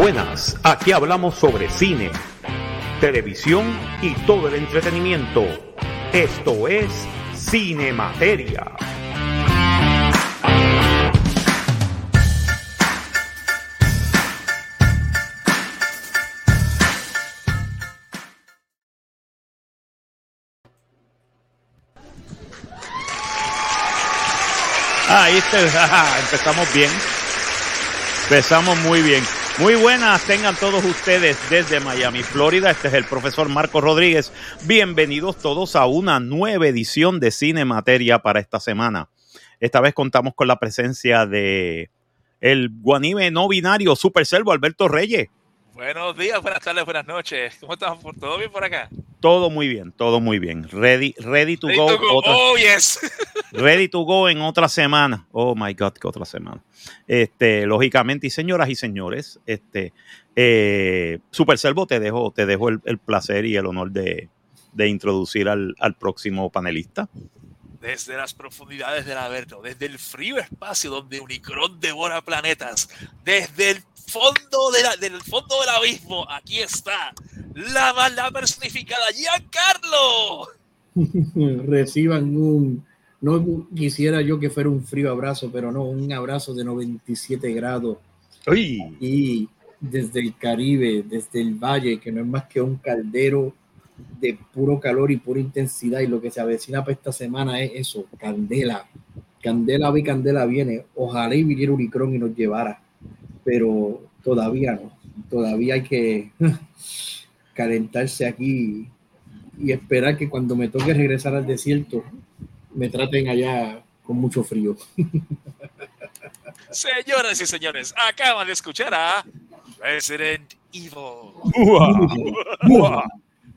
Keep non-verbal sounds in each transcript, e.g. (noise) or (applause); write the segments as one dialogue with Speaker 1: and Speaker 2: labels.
Speaker 1: Buenas, aquí hablamos sobre cine, televisión y todo el entretenimiento. Esto es Cine Materia.
Speaker 2: Ahí está, (laughs) empezamos bien. Empezamos muy bien. Muy buenas tengan todos ustedes desde Miami, Florida. Este es el profesor Marco Rodríguez. Bienvenidos todos a una nueva edición de Cine Materia para esta semana. Esta vez contamos con la presencia de el guanime no binario Super Selvo Alberto Reyes.
Speaker 3: Buenos días, buenas tardes, buenas noches. ¿Cómo estamos? ¿Todo bien por acá?
Speaker 2: Todo muy bien, todo muy bien. Ready, ready to go.
Speaker 3: oh, yes. (laughs)
Speaker 2: ready to go en otra semana. Oh my God, que otra semana. Este, lógicamente, y señoras y señores, este, eh, Super Servo, te dejo, te dejo el, placer y el honor de, introducir al, al próximo panelista
Speaker 3: desde las profundidades del Averno, desde el frío espacio donde Unicron devora planetas, desde el fondo del fondo del abismo, aquí está la maldad personificada, Giancarlo. (laughs)
Speaker 4: Reciban un, no quisiera yo que fuera un frío abrazo, pero no, un abrazo de 97 grados. Y desde el Caribe, desde el valle, que no es más que un caldero de puro calor y pura intensidad. Y lo que se avecina para esta semana es eso, candela. Candela vi, candela viene. Ojalá y viniera Unicron y nos llevara pero todavía no. Todavía hay que (laughs) calentarse aquí y esperar que cuando me toque regresar al desierto me traten allá con mucho frío. (laughs)
Speaker 3: Señoras y señores, acaban de escuchar a Resident Evil.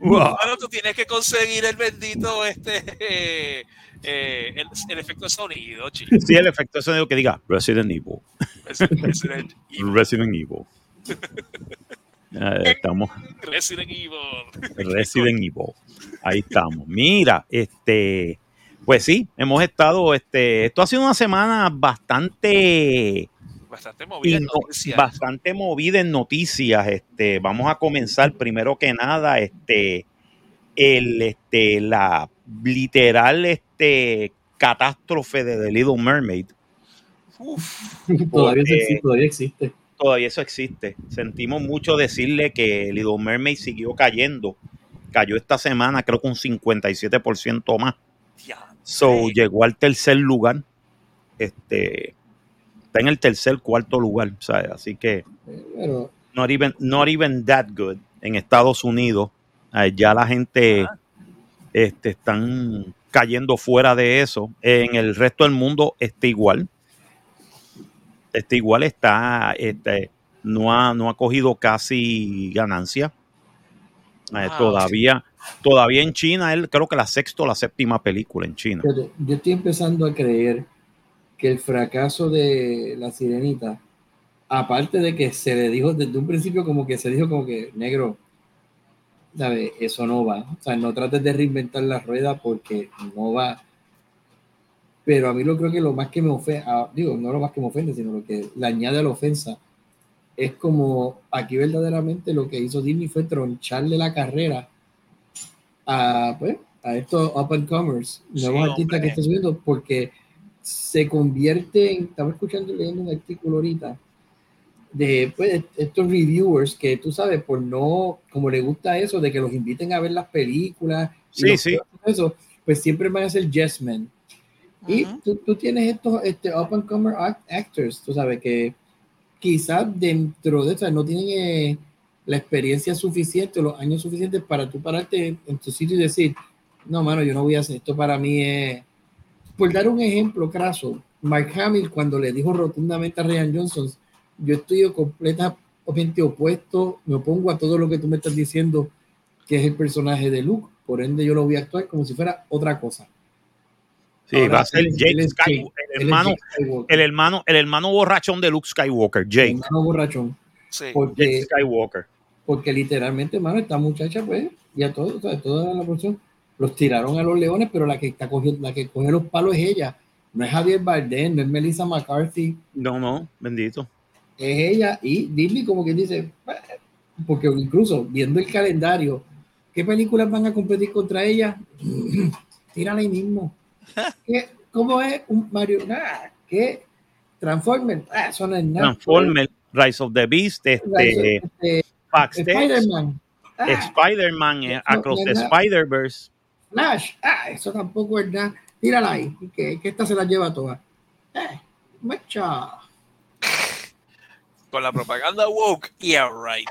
Speaker 3: Bueno, tú tienes que conseguir el bendito este (laughs) eh, el, efecto de sonido, chicos.
Speaker 2: Sí, el efecto de sonido que diga Resident Evil. Resident, (laughs) Evil. Resident Evil. (laughs) estamos.
Speaker 3: Resident Evil.
Speaker 2: Resident Evil. Ahí estamos. Mira, este, pues sí, hemos estado, este, esto ha sido una semana bastante
Speaker 3: bastante movida en noticias.
Speaker 2: Bastante movida en noticias. Este, vamos a comenzar primero que nada, este, el, este, la literal este, catástrofe de The Little Mermaid. (laughs)
Speaker 4: todavía, existe,
Speaker 2: todavía eso existe. Sentimos mucho decirle que Little Mermaid siguió cayendo. Cayó esta semana, creo que un 57% más. so, llegó al tercer lugar. Este, está en el tercer, cuarto lugar. Así que, not, even, not even that good en Estados Unidos. Ya la gente este, están cayendo fuera de eso. En el resto del mundo está igual. Está igual, está, este, no, ha, no ha cogido casi ganancia. Eh, todavía, todavía en China, él creo que la sexta o la séptima película en China.
Speaker 4: yo estoy empezando a creer que el fracaso de la sirenita, aparte de que se le dijo desde un principio como que se dijo como que negro, eso no va. O sea, no trates de reinventar la rueda porque no va. Pero a mí lo creo que lo más que me ofende, digo, no lo más que me ofende, sino lo que le añade a la ofensa, es como aquí verdaderamente lo que hizo Disney fue troncharle la carrera a, pues, a estos up and comers, nuevos artistas que están subiendo, porque se convierte en, estaba escuchando leyendo un artículo ahorita, de pues, estos reviewers que tú sabes, por no, como le gusta eso, de que los inviten a ver las películas,
Speaker 2: sí, sí.
Speaker 4: Eso, pues siempre van a ser yes men. Y tú, tú, tienes estos este, up and comer actors, tú sabes, que quizás dentro de eso no tienen eh, la experiencia suficiente los años suficientes para tú pararte en tu sitio y decir, no, mano, yo no voy a hacer esto para mí. Es... Por dar un ejemplo craso, Mark Hamill cuando le dijo rotundamente a Ryan Johnson, yo estoy completamente opuesto, me opongo a todo lo que tú me estás diciendo que es el personaje de Luke, por ende yo lo voy a actuar como si fuera otra cosa.
Speaker 2: Sí, va a ser Jake Skywalker, el, hermano, el, hermano, el hermano borrachón de Luke Skywalker, Jake. El
Speaker 4: hermano borrachón.
Speaker 2: Sí. Porque, Skywalker.
Speaker 4: Porque literalmente, hermano, esta muchacha, pues, y a todos, toda la porción, los tiraron a los leones, pero la que está cogiendo, la que coge los palos es ella. No es Javier Bardem, no es Melissa McCarthy.
Speaker 2: No, no, bendito
Speaker 4: es ella y Disney como que dice, porque incluso viendo el calendario, ¿qué películas van a competir contra ella? (clears throat) Tírala ahí mismo. (laughs) ¿Qué, ¿Cómo es un Mario? ¿qué? Transformers, ah, eso no.
Speaker 2: Transformers, Rise of the Beast, este, este Spider-Man. Ah, Spider-Man, eh, Across the Spider-Verse.
Speaker 4: Flash, ah, eso tampoco es nada. Tírala ahí, que, que esta se la lleva toda. Eh, mucha
Speaker 3: con la propaganda woke, yeah, right.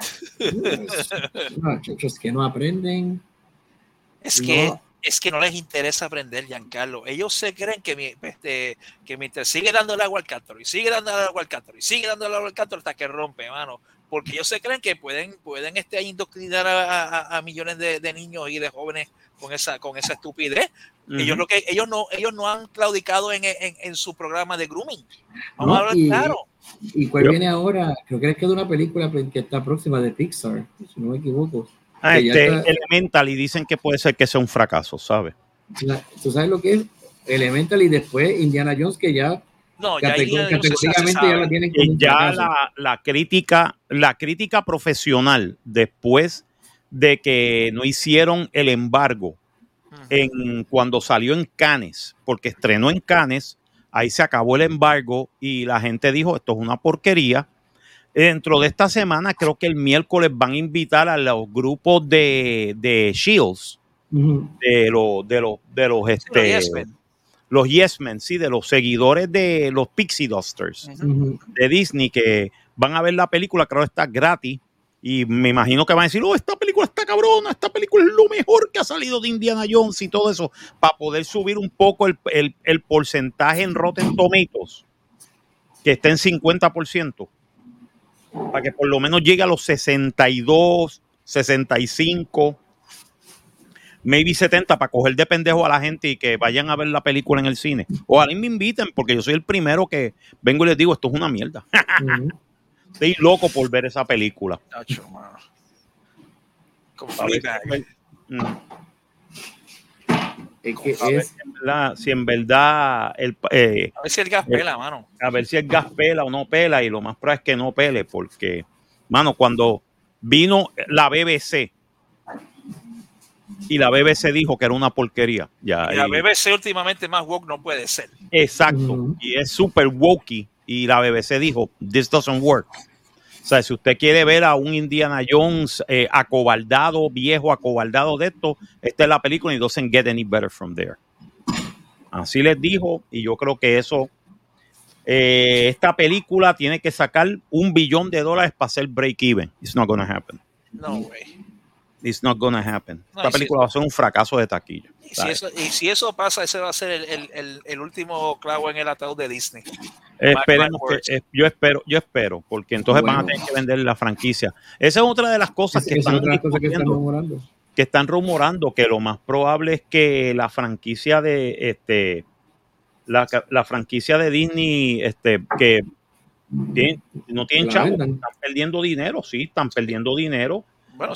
Speaker 4: no, chicos, que no aprenden.
Speaker 3: Es que, es que no les interesa aprender, Giancarlo. Ellos se creen que, este, que mientras sigue dando el agua al cántaro y sigue dando el agua al cántaro y sigue dando el agua al cántaro hasta que rompe, mano. Porque ellos se creen que pueden, pueden este, indoctrinar a, millones de, niños y de jóvenes con esa, con esa estupidez. Ellos lo que ellos no, ellos no han claudicado en, en, su programa de grooming. Vamos a hablar claro
Speaker 4: ¿Y cuál viene ahora? Creo que es que de una película que está próxima de Pixar, si no me equivoco.
Speaker 2: Ah, este, Elemental y dicen que puede ser que sea un fracaso, ¿sabes?
Speaker 4: ¿Tú sabes lo que es? Elemental y después Indiana Jones, que ya
Speaker 3: no, ya, ya
Speaker 2: la tienen como ya la, la, crítica, la crítica profesional después de que no hicieron el embargo en cuando salió en Cannes, porque estrenó en Cannes, ahí se acabó el embargo y la gente dijo, esto es una porquería. Dentro de esta semana, creo que el miércoles van a invitar a los grupos de, de Shields, de, los de los de los este, los Yes Men, sí, de los seguidores de los Pixie Dusters de Disney que van a ver la película, creo que está gratis. Y me imagino que van a decir, oh, esta película está cabrona, esta película es lo mejor que ha salido de Indiana Jones y todo eso, para poder subir un poco el, porcentaje en Rotten Tomatoes, que esté en 50%, para que por lo menos llegue a los 62, 65, maybe 70, para coger de pendejo a la gente y que vayan a ver la película en el cine. O a mí me inviten, porque yo soy el primero que vengo y les digo, esto es una mierda. (laughs) Estoy loco por ver esa película. si en verdad, el,
Speaker 3: eh, a ver si el gas pela, mano.
Speaker 2: A ver si el gas pela o no pela y lo más probable es que no pele porque, mano, cuando vino la BBC y la BBC dijo que era una porquería. Ya,
Speaker 3: y la BBC últimamente más woke no puede ser.
Speaker 2: Exacto. Y es súper wokey y la BBC dijo, this doesn't work. O sea, si usted quiere ver a un Indiana Jones eh, acobaldado, viejo, acobaldado de esto, esta es la película y doesn't get any better from there. Así les dijo, y yo creo que eso, eh, esta película tiene que sacar un billón de dólares para hacer break even. It's not gonna happen.
Speaker 3: No way.
Speaker 2: It's not gonna happen. Esta película va a ser un fracaso de taquilla.
Speaker 3: Y si, eso, pasa, ese va a ser el, último clavo en el ataúd de Disney.
Speaker 2: Esperemos que, eh, yo espero, yo espero, porque entonces van a tener que vender la franquicia. Esa es otra de las cosas que, están,
Speaker 4: que están rumorando.
Speaker 2: Que están rumorando que lo más probable es que la franquicia de este la, franquicia de Disney, este, que no tienen chavos, están perdiendo dinero, sí, están perdiendo dinero
Speaker 3: bueno,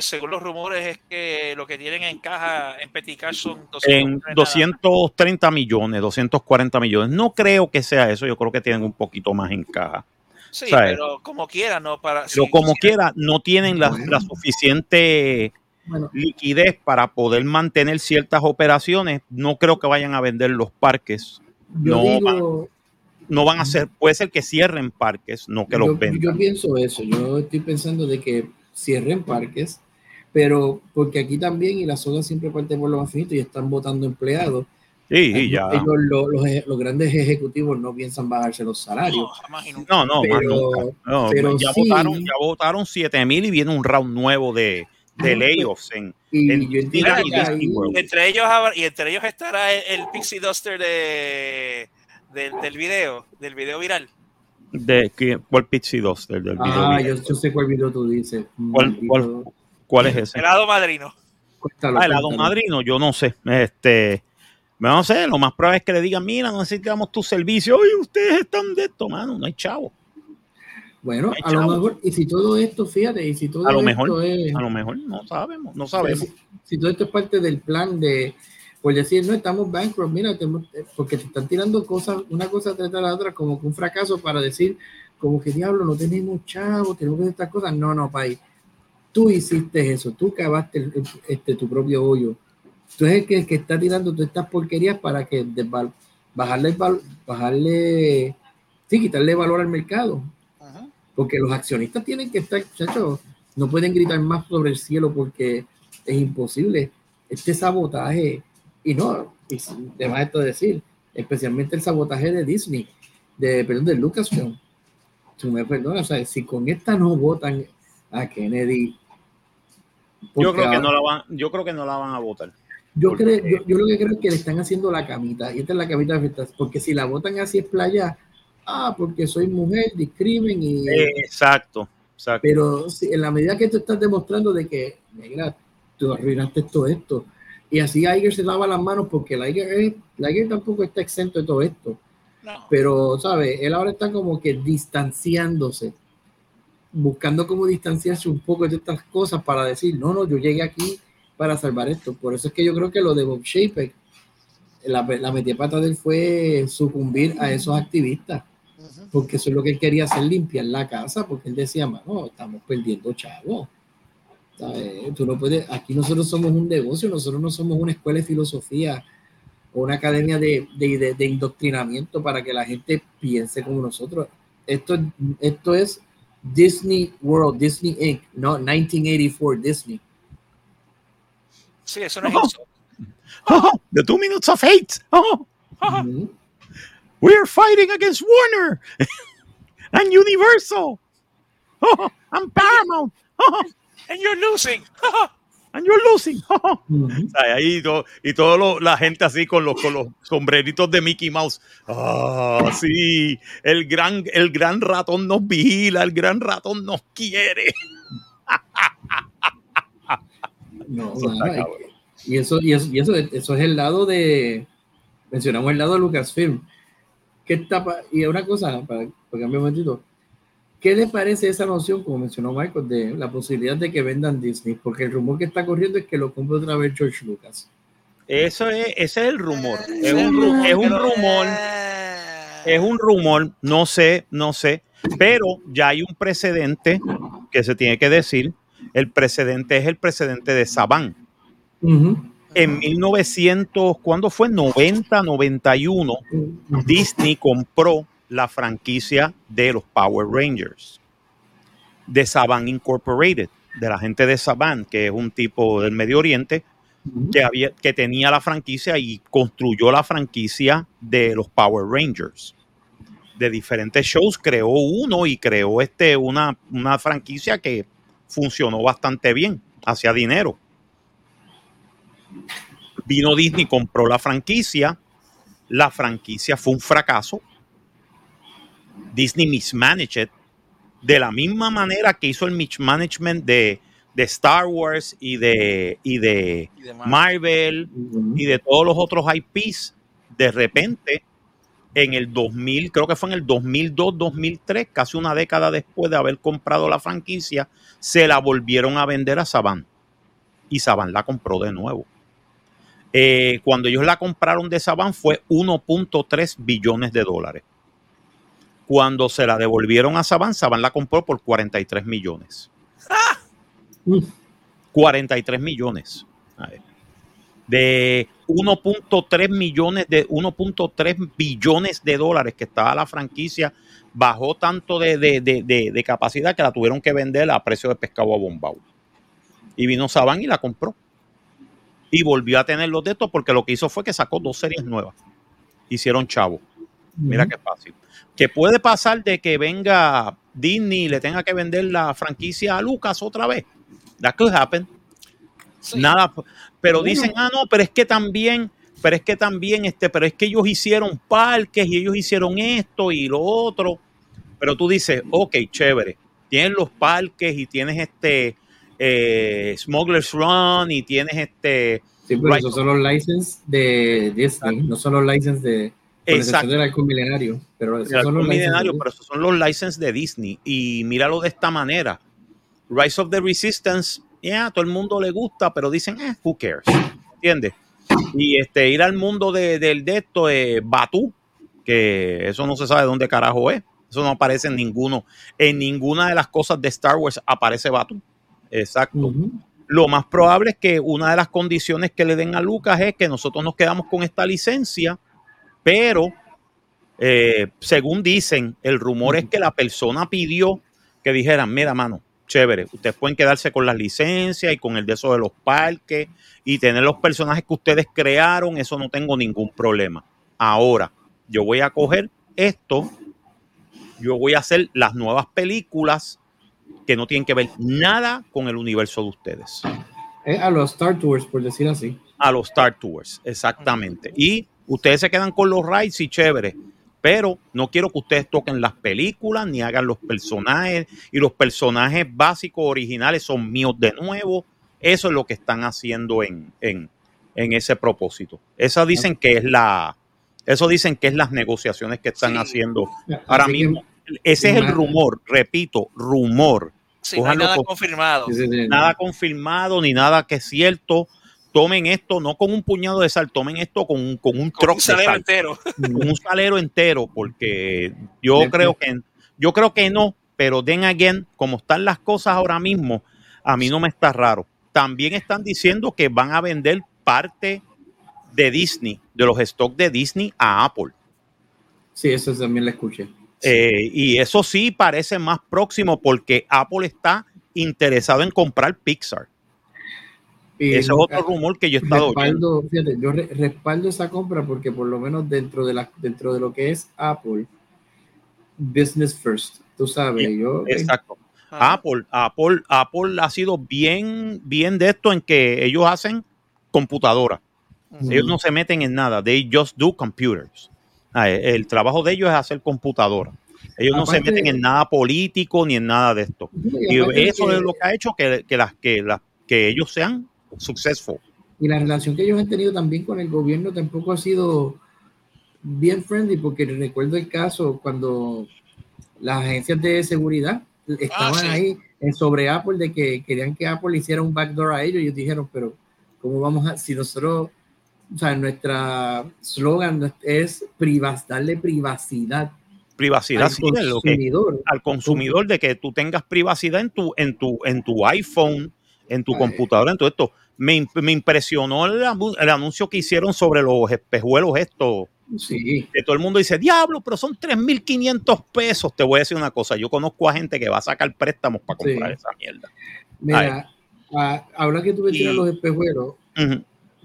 Speaker 3: según los rumores, es que lo que tienen en caja en Peticash son
Speaker 2: 230, 230 millones, 240 millones. No creo que sea eso, yo creo que tienen un poquito más en caja.
Speaker 3: Sí, pero como quiera, no para.
Speaker 2: Pero como quiera, no tienen la, suficiente liquidez para poder mantener ciertas operaciones. No creo que vayan a vender los parques. no, van, no van a ser, puede ser que cierren parques, no que los vendan.
Speaker 4: Yo pienso eso, yo estoy pensando de que cierren parques, pero porque aquí también, y la soga siempre parte por lo más finito y están votando empleados.
Speaker 2: Sí, ya.
Speaker 4: los, grandes ejecutivos no piensan bajarse los salarios.
Speaker 2: No, no, pero, ya, votaron, ya votaron 7 mil y viene un round nuevo de, de layoffs en,
Speaker 3: y, entre ellos y entre ellos estará el, Pixie Duster de, del video, del video viral
Speaker 2: de que, ¿Cuál Pixie 2 del, del
Speaker 4: video? Ah, yo, sé cuál video tú dices.
Speaker 2: ¿Cuál, cuál, cuál es ese?
Speaker 3: Helado madrino.
Speaker 2: Cuéntalo, ah, helado madrino, yo no sé. Este, no sé, lo más probable es que le digan, mira, no necesitamos tu servicio. Oye, ustedes están de esto, mano, no hay chavo.
Speaker 4: Bueno, a lo mejor, y si todo esto, fíjate, y si todo
Speaker 2: a lo
Speaker 4: esto
Speaker 2: mejor,
Speaker 4: es,
Speaker 2: a lo mejor no sabemos, no sabemos.
Speaker 4: si todo esto es parte del plan de, por decir, no, estamos bankrupt, mira, porque te están tirando cosas, una cosa tras la otra, como que un fracaso para decir, como que diablo, no tenemos chavo, tenemos que hacer estas cosas. No, no, país. Tú hiciste eso, tú cavaste este, tu propio hoyo. Tú eres el que, que está tirando todas estas porquerías para que bajarle, bajarle, sí, quitarle valor al mercado. Porque los accionistas tienen que estar, muchachos, no pueden gritar más sobre el cielo porque es imposible. Este sabotaje, y no, y además esto decir, especialmente el sabotaje de Disney, de, perdón, de Lucasfilm. Tú me perdonas, o sea, si con esta no votan a Kennedy.
Speaker 2: Yo creo, que no la van, yo creo que no la van a votar.
Speaker 4: Yo, creo, yo, yo, lo que creo es que le están haciendo la camita, y esta es la camita de porque si la votan así es playa, ah, porque soy mujer, discrimen y...
Speaker 2: Exacto, exacto.
Speaker 4: Pero si, en la medida que tú estás demostrando de que, negra, tú arruinaste todo esto, y así Iger se lava las manos porque el Iger, tampoco está exento de todo esto. Pero, ¿sabes? Él ahora está como que distanciándose, buscando como distanciarse un poco de estas cosas para decir, no, no, yo llegué aquí para salvar esto. Por eso es que yo creo que lo de Bob Shapek, la, la metipata de él fue sucumbir a esos activistas. Porque eso es lo que él quería hacer, limpiar la casa, porque él decía, mano, estamos perdiendo chavos. Tú no puedes, aquí nosotros somos un negocio, nosotros no somos una escuela de filosofía o una academia de, de, de, indoctrinamiento para que la gente piense como nosotros. Esto, esto es Disney World, Disney Inc., no 1984 Disney.
Speaker 3: Sí, eso no es oh. eso.
Speaker 2: Oh, the two minutes of hate. Oh. Mm-hmm. We are fighting against Warner (laughs) and Universal. Oh, and Paramount. Oh.
Speaker 3: And you're losing. (laughs)
Speaker 2: And you're losing. (laughs) Ahí y toda la gente así con los, con los sombreritos de Mickey Mouse. Ah, sí, el gran, el gran ratón nos vigila, el gran ratón nos quiere.
Speaker 4: No, y, eso, y, eso, y eso, eso es el lado de, mencionamos el lado de Lucasfilm. ¿Qué está, y una cosa, para, para cambiar un momentito, ¿Qué le parece esa noción, como mencionó Michael, de la posibilidad de que vendan Disney? Porque el rumor que está corriendo es que lo compre otra vez George Lucas.
Speaker 2: Eso es, ese es el rumor. Es un, es un rumor. Es un rumor, no sé, no sé. Pero ya hay un precedente que se tiene que decir. El precedente es el precedente de Saban. En 1900, ¿cuándo fue? 90, 91, Disney compró la franquicia de los Power Rangers, de Saban Incorporated, de la gente de Saban, que es un tipo del Medio Oriente, que, había, que tenía la franquicia y construyó la franquicia de los Power Rangers. De diferentes shows, creó uno y creó este, una, una franquicia que funcionó bastante bien, hacía dinero. Vino Disney, compró la franquicia, la franquicia fue un fracaso, Disney mismanaged de la misma manera que hizo el mismanagement de, de Star Wars y de, y de, Marvel, y de todos los otros IPs. De repente, en el 2000, creo que fue en el 2002, 2003, casi una década después de haber comprado la franquicia, se la volvieron a vender a Saban. Y Saban la compró de nuevo. Eh, cuando ellos la compraron de Saban fue 1.3 billones de dólares. Cuando se la devolvieron a Saban, Saban la compró por 43 millones. 43 millones. De 1.3 millones de 1.3 billones de dólares que estaba la franquicia, bajó tanto de, capacidad que la tuvieron que vender a precio de pescado a bombao. Y vino Saban y la compró. Y volvió a tener los de estos porque lo que hizo fue que sacó dos series nuevas. Hicieron chavo. Mira qué fácil que puede pasar de que venga Disney y le tenga que vender la franquicia a Lucas otra vez. That could happen. Nada, pero dicen, ah, no, pero es que también, pero es que también, este, pero es que ellos hicieron parques y ellos hicieron esto y lo otro. Pero tú dices, ok, chévere, tienes los parques y tienes este eh, Smuggler's Run y tienes este.
Speaker 4: Sí, pero esos son los licenses de Disney, no son los licenses de Exacto. Del milenario, pero esos son los
Speaker 2: milenario, pero esos son los licenses de Disney. Y míralo de esta manera. Rise of the Resistance, ya, todo el mundo le gusta, pero dicen, eh, who cares? ¿Entiendes? Y este, ir al mundo de, del de esto, eh, Batu, que eso no se sabe dónde carajo es. Eso no aparece en ninguno. En ninguna de las cosas de Star Wars aparece Batu. Exacto. Lo más probable es que una de las condiciones que le den a Lucas es que nosotros nos quedamos con esta licencia, pero eh, según dicen, el rumor es que la persona pidió que dijeran, mira, mano, chévere, ustedes pueden quedarse con las licencias y con el de eso de los parques y tener los personajes que ustedes crearon, eso no tengo ningún problema. Ahora, yo voy a coger esto, yo voy a hacer las nuevas películas que no tienen que ver nada con el universo de ustedes.
Speaker 4: a los Star Tours, por decir así.
Speaker 2: A los Star Tours, exactamente. Y ustedes se quedan con los rides y chévere pero no quiero que ustedes toquen las películas ni hagan los personajes y los personajes básicos originales son míos de nuevo. Eso es lo que están haciendo en, en, ese propósito. Eso dicen que es la, eso dicen que es las negociaciones que están haciendo ahora mismo. Ese es el rumor, repito, rumor.
Speaker 3: nada confirmado.
Speaker 2: Nada confirmado ni nada que es cierto tomen esto no con un puñado de sal, tomen esto con, un, con un
Speaker 3: un salero entero.
Speaker 2: Con un salero entero, porque yo creo que yo creo que no, pero den again, como están las cosas ahora mismo, a mí no me está raro. También están diciendo que van a vender parte de Disney, de los stocks de Disney a Apple.
Speaker 4: Sí, eso también lo escuché.
Speaker 2: Eh, y eso sí parece más próximo porque Apple está interesado en comprar Pixar. Ese es otro rumor que yo he estado
Speaker 4: respaldo, fíjate, yo respaldo esa compra porque por lo menos dentro de la dentro de lo que es Apple, business first, tú sabes, yo
Speaker 2: exacto. Apple, Apple, Apple ha sido bien, bien de esto en que ellos hacen computadora. Ellos no se meten en nada. They just do computers. Ah, el trabajo de ellos es hacer computadora. Ellos no se meten en nada político ni en nada de esto. Y, eso es lo que ha hecho que, que, las, que, las, que ellos sean successful.
Speaker 4: Y la relación que ellos han tenido también con el gobierno tampoco ha sido bien friendly, porque recuerdo el caso cuando las agencias de seguridad estaban ah, ahí en sobre Apple de que querían que Apple hiciera un backdoor a ellos. Y ellos dijeron, pero ¿cómo vamos a, si nosotros, o sea, nuestra slogan es darle privacidad
Speaker 2: privacidad al consumidor, al consumidor de que tú tengas privacidad en tu en tu en tu iPhone en tu computadora en todo esto me, me impresionó el, el, anuncio que hicieron sobre los espejuelos estos.
Speaker 4: Sí.
Speaker 2: Que todo el mundo dice, diablo, pero son 3.500 pesos. Te voy a decir una cosa, yo conozco a gente que va a sacar préstamos para comprar esa mierda.
Speaker 4: Mira, ahora que tú mencionas los espejuelos,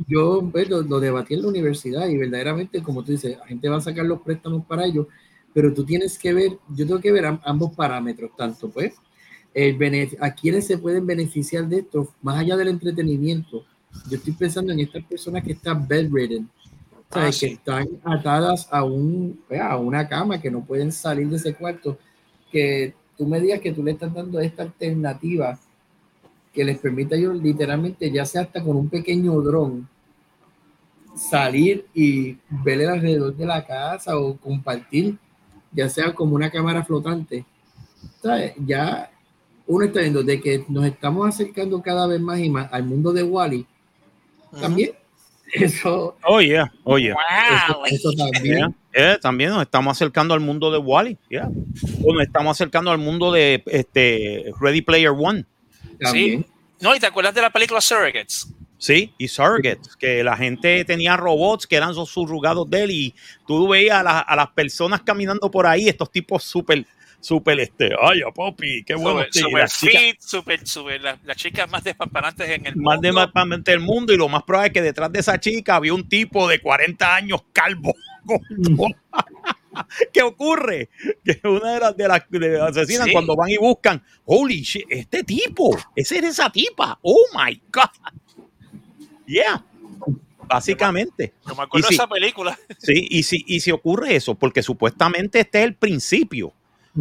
Speaker 4: yo pues, lo, debatí en la universidad y verdaderamente, como tú dices, la gente va a sacar los préstamos para ellos, pero tú tienes que ver, yo tengo que ver ambos parámetros, tanto pues a quienes se pueden beneficiar de esto, más allá del entretenimiento. Yo estoy pensando en estas personas que están bedridden, ah, que están atadas a, un, a una cama, que no pueden salir de ese cuarto, que tú me digas que tú le estás dando esta alternativa que les permita yo literalmente, ya sea hasta con un pequeño dron, salir y ver alrededor de la casa o compartir, ya sea como una cámara flotante. Ya uno está viendo de que nos estamos acercando cada vez más y más al mundo de Wally. También. (laughs) Eso.
Speaker 2: Oye, oh, oye. Oh, eso, también. Eh, también nos estamos acercando al mundo de Wally. Yeah. O nos estamos acercando al mundo de este Ready Player One.
Speaker 3: Sí. No, y te acuerdas de la película Surrogates.
Speaker 2: Sí, y Surrogates, que la gente tenía robots que eran subrugados de él y tú veías a, a las personas caminando por ahí, estos tipos súper súper este, ay, papi, qué bueno.
Speaker 3: Súper fit, súper, súper, las la chicas más despampanantes en el
Speaker 2: más mundo. Más del mundo y lo más probable es que detrás de esa chica había un tipo de 40 años calvo. (laughs) (laughs) ¿Qué ocurre? Que una de las, de las, asesinas cuando van y buscan, holy shit, este tipo, ese es esa tipa, oh my god. Yeah. Básicamente.
Speaker 3: No me acuerdo de esa película.
Speaker 2: Sí, y si, y si ocurre eso, porque supuestamente este es el principio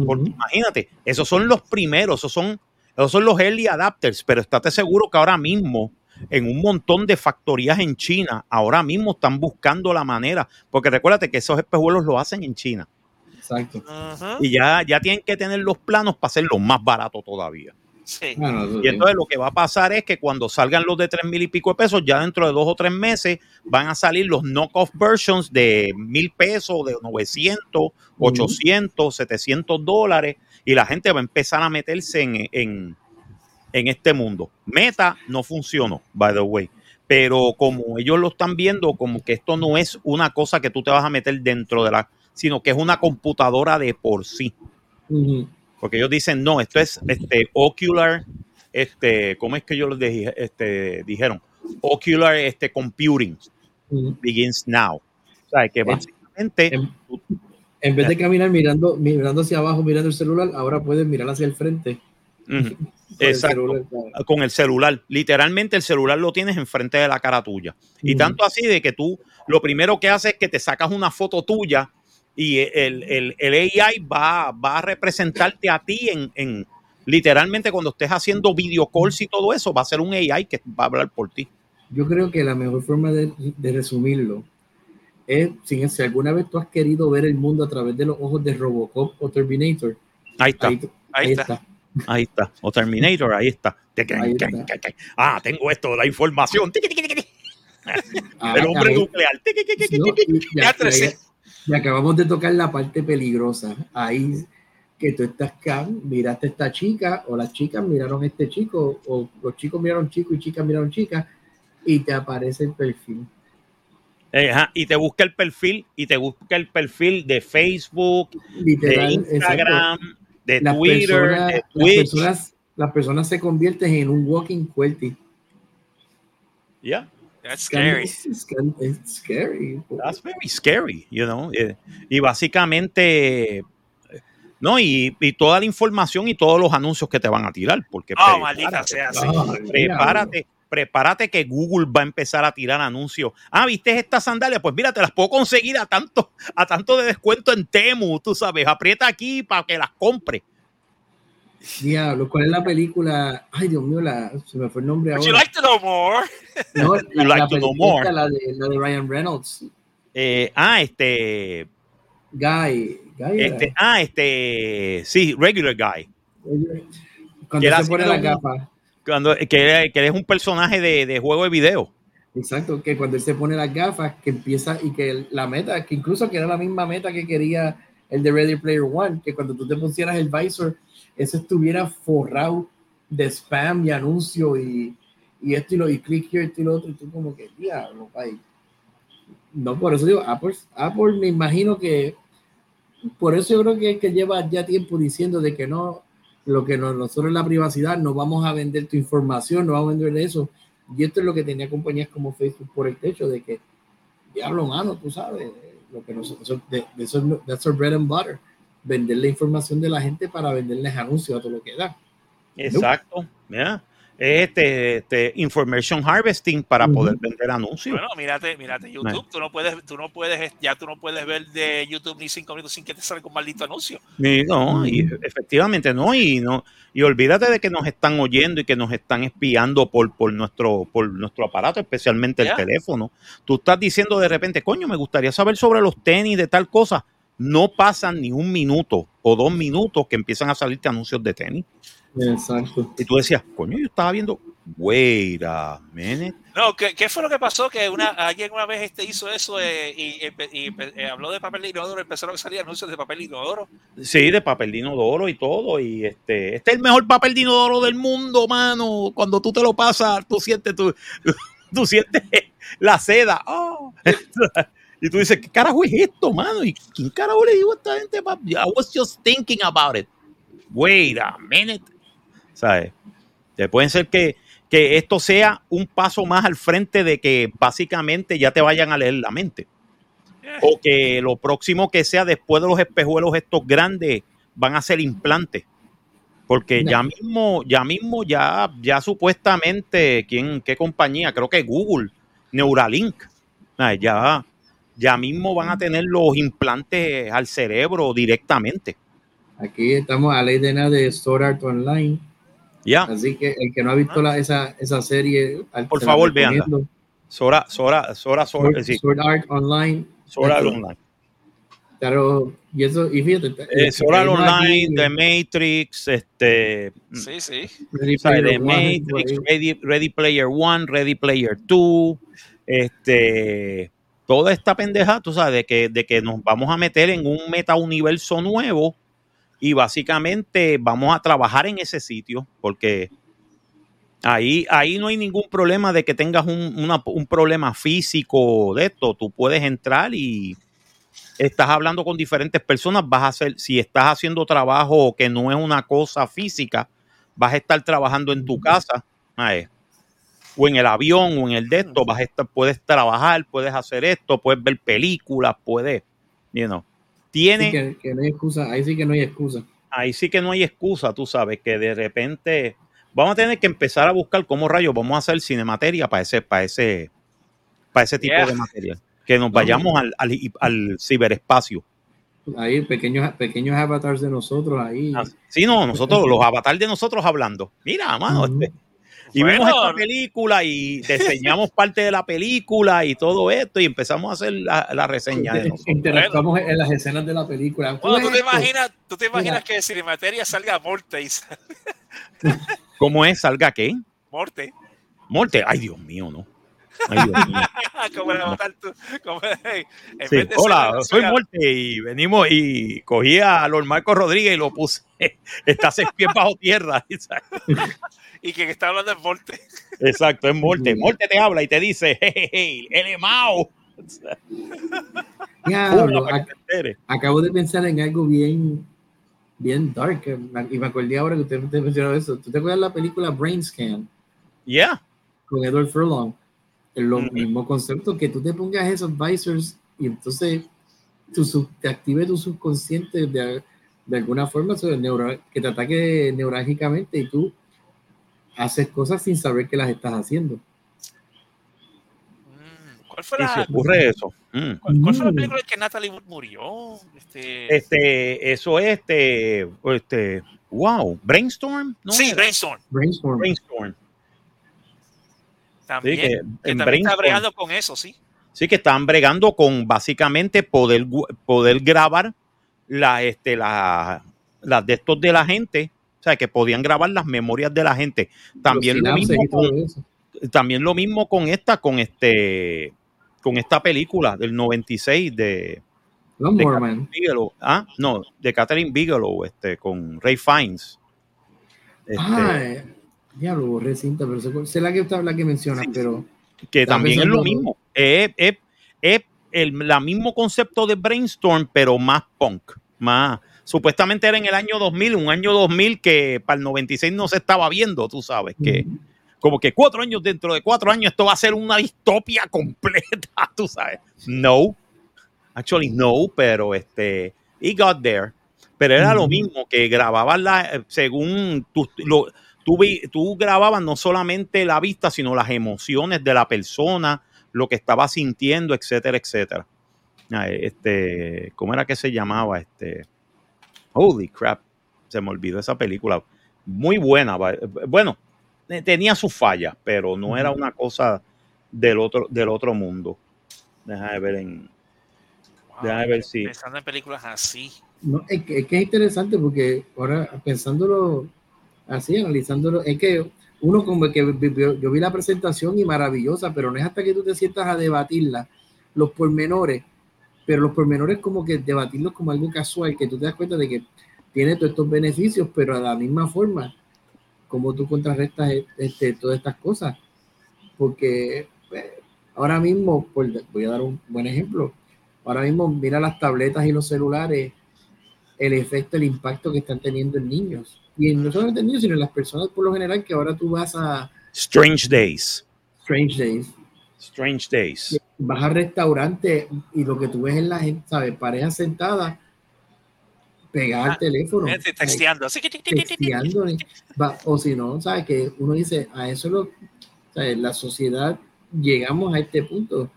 Speaker 2: porque imagínate, esos son los primeros, esos son, esos son los early adapters, pero estate seguro que ahora mismo en un montón de factorías en China, ahora mismo están buscando la manera, porque recuérdate que esos espejuelos lo hacen en China.
Speaker 4: Exacto.
Speaker 2: Y ya, ya tienen que tener los planos para hacerlo más barato todavía.
Speaker 3: Sí.
Speaker 2: Y entonces lo que va a pasar es que cuando salgan los de tres mil y pico de pesos, ya dentro de dos o tres meses van a salir los knockoff versions de mil pesos, de 900, 800, 700 dólares y la gente va a empezar a meterse en, en, en este mundo. Meta no funcionó, by the way. Pero como ellos lo están viendo, como que esto no es una cosa que tú te vas a meter dentro de la, sino que es una computadora de por sí. Porque ellos dicen, no, esto es este ocular, este, ¿cómo es que ellos lo dije- este, dijeron? Ocular este, computing
Speaker 4: Ujú.
Speaker 2: begins now. O sea, que básicamente,
Speaker 4: En, en vez de caminar mirando, mirando hacia abajo, mirando el celular, ahora puedes mirar hacia el frente. (laughs) el
Speaker 2: Exacto. con el celular, literalmente el celular lo tienes enfrente de la cara tuya. Y
Speaker 4: Ujú.
Speaker 2: tanto así de que tú, lo primero que haces es que te sacas una foto tuya y el, el- el AI va, va a representarte a ti en, en- literalmente cuando estés haciendo video calls y todo eso, va a ser un AI que va a hablar por ti.
Speaker 4: Yo creo que la mejor forma de, de resumirlo es si, si alguna vez tú has querido ver el mundo a través de los ojos de Robocop o Terminator.
Speaker 2: Ahí está.
Speaker 4: Ahí,
Speaker 3: Ahí está.
Speaker 2: Ahí está. O Terminator, ahí está.
Speaker 4: Ahí está.
Speaker 2: Ah, tengo esto, la información.
Speaker 4: Ah,
Speaker 2: El hombre nuclear.
Speaker 4: Ya-
Speaker 3: Ya.
Speaker 4: Y acabamos de tocar la parte peligrosa. Ahí que tú estás acá, miraste a esta chica, o las chicas miraron a este chico, o los chicos miraron chico y chicas miraron chica, y te aparece el perfil.
Speaker 2: Eh, ajá, y te busca el perfil, y te busca el perfil de Facebook, de
Speaker 4: Literal, exacto.
Speaker 2: Instagram, de
Speaker 4: Las
Speaker 2: Twitter,
Speaker 4: personas-
Speaker 2: de
Speaker 4: las personas, las personas se convierten en un walking QWERTY.
Speaker 2: Yeah,
Speaker 3: That's scary.
Speaker 4: Es scary.
Speaker 2: that's very scary, you know. Eh, Y básicamente, no, y, y toda la información y todos los anuncios que te van a tirar, porque
Speaker 3: Oh,
Speaker 2: prepárate,
Speaker 3: maldita sea. sí.
Speaker 2: Prepárate, prepárate que Google va a empezar a tirar anuncios. Ah, ¿viste estas sandalias? Pues mira, te las puedo conseguir a tanto, a tanto de descuento en Temu, tú sabes, aprieta aquí para que las compre.
Speaker 4: Diablo, ¿cuál es la película? Ay, Dios mío, la, se me fue el nombre
Speaker 3: Would you
Speaker 4: ahora.
Speaker 3: like to know more?
Speaker 4: No, (laughs) la,
Speaker 2: like
Speaker 4: la
Speaker 2: to know more?
Speaker 4: La, de, la de Ryan Reynolds.
Speaker 2: Eh, ah, este,
Speaker 4: Guy.
Speaker 2: Este, ah, este, sí, regular guy.
Speaker 4: Cuando
Speaker 2: que
Speaker 4: se pone
Speaker 2: como-
Speaker 4: gafas.
Speaker 2: Cuando, que, eres un personaje de, de juego de video.
Speaker 4: Exacto, que cuando él se pone las gafas, que empieza y que la meta, que incluso que era la misma meta que quería el de Ready Player One, que cuando tú te pusieras el visor, eso estuviera forrado de spam y anuncio y, y esto y lo y click here, esto y lo otro, y tú como que, diablo. No, por eso digo, Apple, Apple me imagino que, por eso yo creo que, que lleva ya tiempo diciendo de que no, lo que no- nosotros la privacidad no vamos a vender tu información, no vamos a vender eso. Y esto es lo que tenía compañías como Facebook por el techo, de que, diablo, mano, tú sabes, lo que nosotros, de, eso, that's our bread and butter, vender la información de la gente para venderles anuncios a todo lo que da.
Speaker 2: Exacto. Es Este, este information harvesting para poder vender anuncios.
Speaker 3: Bueno, mírate, mírate YouTube. Tú no puedes, tú no puedes, ya tú no puedes ver de YouTube ni cinco minutos sin que te salga un maldito anuncio.
Speaker 2: Y no, y efectivamente no, y no, y olvídate de que nos están oyendo y que nos están espiando por, por nuestro, por nuestro aparato, especialmente el
Speaker 3: Ya.
Speaker 2: teléfono. Tú estás diciendo de repente, coño, me gustaría saber sobre los tenis de tal cosa. No pasan ni un minuto o dos minutos que empiezan a salirte anuncios de tenis.
Speaker 4: Exacto.
Speaker 2: Y tú decías, coño, yo estaba viendo, wait a minute.
Speaker 3: No, ¿qué, qué fue lo que pasó? Que una, alguien una vez este hizo eso eh, y, eh, habló de papel de inodoro, empezaron a salir anuncios de papel de inodoro.
Speaker 2: Sí, de papel de inodoro y todo. Y este, este es el mejor papel de inodoro del mundo, mano. Cuando tú te lo pasas, tú sientes, tú, (laughs) tú sientes la seda. Oh. Y tú dices, ¿qué carajo es esto, mano? ¿Y quién carajo le dijo a esta gente? I was just thinking about it. Wait a minute. ¿Sabes? Pueden ser que, que esto sea un paso más al frente de que básicamente ya te vayan a leer la mente o que lo próximo que sea después de los espejuelos estos grandes van a ser implantes. Porque
Speaker 4: No.
Speaker 2: ya mismo, ya mismo, ya, ya supuestamente, ¿quién, qué compañía? Creo que Google, Neuralink, ya, ya mismo van a tener los implantes al cerebro directamente.
Speaker 4: Aquí estamos a ley de nada de Sword Art Online.
Speaker 2: Ya,
Speaker 4: Así que el que no ha visto la, esa, esa serie, al-
Speaker 2: Por
Speaker 4: la
Speaker 2: favor,
Speaker 4: recomiendo.
Speaker 2: Sora, Sora, Sora, Sora,
Speaker 4: Sword,
Speaker 2: sí,
Speaker 4: Sword Art Online.
Speaker 2: Sora
Speaker 4: Esto.
Speaker 2: Online.
Speaker 4: Claro, y eso, y fíjate.
Speaker 2: Eh, Solar Online, The Matrix, este.
Speaker 3: Sí, sí.
Speaker 2: Ready Player, The Matrix, Ready, Ready, Player One, Ready Player Two, este. Toda esta pendeja, tú sabes, de que, de que nos vamos a meter en un meta universo nuevo y básicamente vamos a trabajar en ese sitio porque ahí, ahí no hay ningún problema de que tengas un, una, un problema físico de esto. Tú puedes entrar y estás hablando con diferentes personas, vas a hacer, si estás haciendo trabajo que no es una cosa física, vas a estar trabajando en tu casa, o en el avión, o en el de esto, vas a estar, puedes trabajar, puedes hacer esto, puedes ver películas, puedes, you know. Tiene.
Speaker 4: que, no hay excusa, ahí sí que no hay excusa.
Speaker 2: Ahí sí que no hay excusa, tú sabes, que de repente vamos a tener que empezar a buscar cómo rayos vamos a hacer cinemateria para ese, para ese, para ese tipo de material que nos vayamos al, al, ciberespacio.
Speaker 4: Ahí, pequeños, pequeños avatars de nosotros ahí. Ah,
Speaker 2: sí, no, nosotros, (laughs) los avatars de nosotros hablando. Mira, mano, este, y vemos esta película y diseñamos (laughs) parte de la película y todo esto y empezamos a hacer la, reseña de nosotros.
Speaker 4: Interactuamos en las escenas de la película.
Speaker 3: ¿tú, te imaginas, ¿tú te imaginas que de Cinemateria salga Morte?
Speaker 2: ¿Cómo es? ¿Salga qué?
Speaker 3: Morte.
Speaker 2: Morte. Ay, Dios mío, no. Hola, soy Muerte y venimos y cogí a Lord Marco Rodríguez y lo puse. (laughs) Está seis pies bajo tierra. (laughs)
Speaker 3: y quien está hablando es Morte.
Speaker 2: Exacto, es Morte. Morte te habla y te dice, hey, el Emao. (laughs)
Speaker 4: acabo de pensar en algo bien bien dark y me acordé ahora que usted, mencionó eso. ¿Tú te acuerdas de la película Brain Scan?
Speaker 2: Yeah.
Speaker 4: Con Edward Furlong lo mismo concepto, que tú te pongas esos visors y entonces tu te active tu subconsciente de, de alguna forma sobre el neuro, que te ataque neurálgicamente y tú haces cosas sin saber que las estás haciendo.
Speaker 3: Mm, ¿Cuál fue la,
Speaker 2: ocurre eso?
Speaker 3: Mm. ¿Cuál, fue la película en que Natalie Wood murió?
Speaker 2: Este... este, eso es este, este, wow, Brainstorm.
Speaker 3: ¿no sí, Brainstorm.
Speaker 4: Brainstorm.
Speaker 2: Brainstorm.
Speaker 3: También, que, también está bregando con eso, sí.
Speaker 2: Sí, que están bregando con básicamente poder, poder grabar la, este, la, las de estos de la gente, o sea, que podían grabar las memorias de la gente. También lo mismo con, también lo mismo con esta, con este, con esta película del 96 de,
Speaker 4: de
Speaker 2: Bigelow. Ah, no, de Catherine Bigelow, este, con Ray Fiennes.
Speaker 4: Este, ya lo borré cinta, pero sé, la que la que menciona, pero.
Speaker 2: Que también es lo mismo. Es, el la mismo concepto de brainstorm, pero más punk. Más. Supuestamente era en el año 2000, un año 2000 que para el 96 no se estaba viendo, tú sabes, que como que cuatro años dentro de cuatro años esto va a ser una distopia (laughs) completa, tú sabes. No, actually no, pero este, he got there. Pero era lo mismo que grababan la, según tu, lo, tú, tú grababas no solamente la vista, sino las emociones de la persona, lo que estaba sintiendo, etcétera, etcétera. Este, ¿cómo era que se llamaba? Este, holy crap, se me olvidó esa película. Muy buena, bueno, tenía sus fallas, pero no era una cosa del otro, del otro mundo. Déjame ver en. déjame ver si.
Speaker 3: Pensando en películas así.
Speaker 4: No, es, que, es que es interesante porque ahora pensándolo así, analizándolo, es que uno como que yo vi la presentación y maravillosa, pero no es hasta que tú te sientas a debatirla, los pormenores, pero los pormenores como que debatirlos como algo casual, que tú te das cuenta de que tiene todos estos beneficios, pero a la misma forma, como tú contrarrestas este, todas estas cosas, porque pues, ahora mismo, voy a dar un buen ejemplo, ahora mismo mira las tabletas y los celulares, el efecto, el impacto que están teniendo en niños y no solamente en niños, sino en las personas por lo general que ahora tú vas a...
Speaker 2: Strange Days.
Speaker 4: Strange Days.
Speaker 2: Strange Days.
Speaker 4: Vas al restaurante y lo que tú ves es la gente, ¿sabes? Pareja sentada, pegar el ah, teléfono.
Speaker 3: Texteando.
Speaker 4: texteando o si no, ¿sabes? Que uno dice, a eso lo, ¿sabes? La sociedad, llegamos a este punto.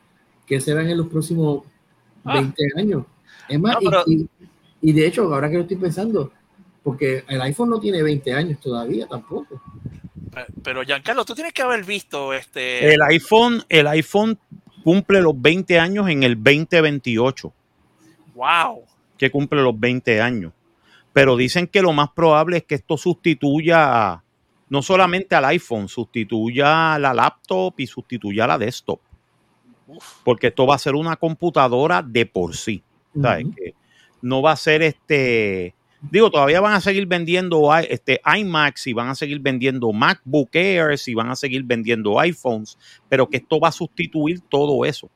Speaker 4: ¿Qué serán en los próximos 20 ah. años? Es más, y, y de hecho, ahora que lo estoy pensando, porque el iPhone no tiene 20 años todavía tampoco.
Speaker 3: Pero Giancarlo, tú tienes que haber visto este...
Speaker 2: El iPhone, el iPhone cumple los 20 años en el 2028.
Speaker 3: Wow.
Speaker 2: Que cumple los 20 años. Pero dicen que lo más probable es que esto sustituya no solamente al iPhone, sustituya la laptop y sustituya la desktop. Porque esto va a ser una computadora de por sí. que no va a ser este. Digo, todavía van a seguir vendiendo este iMacs y van a seguir vendiendo MacBook Airs y van a seguir vendiendo iPhones, pero que esto va a sustituir todo eso.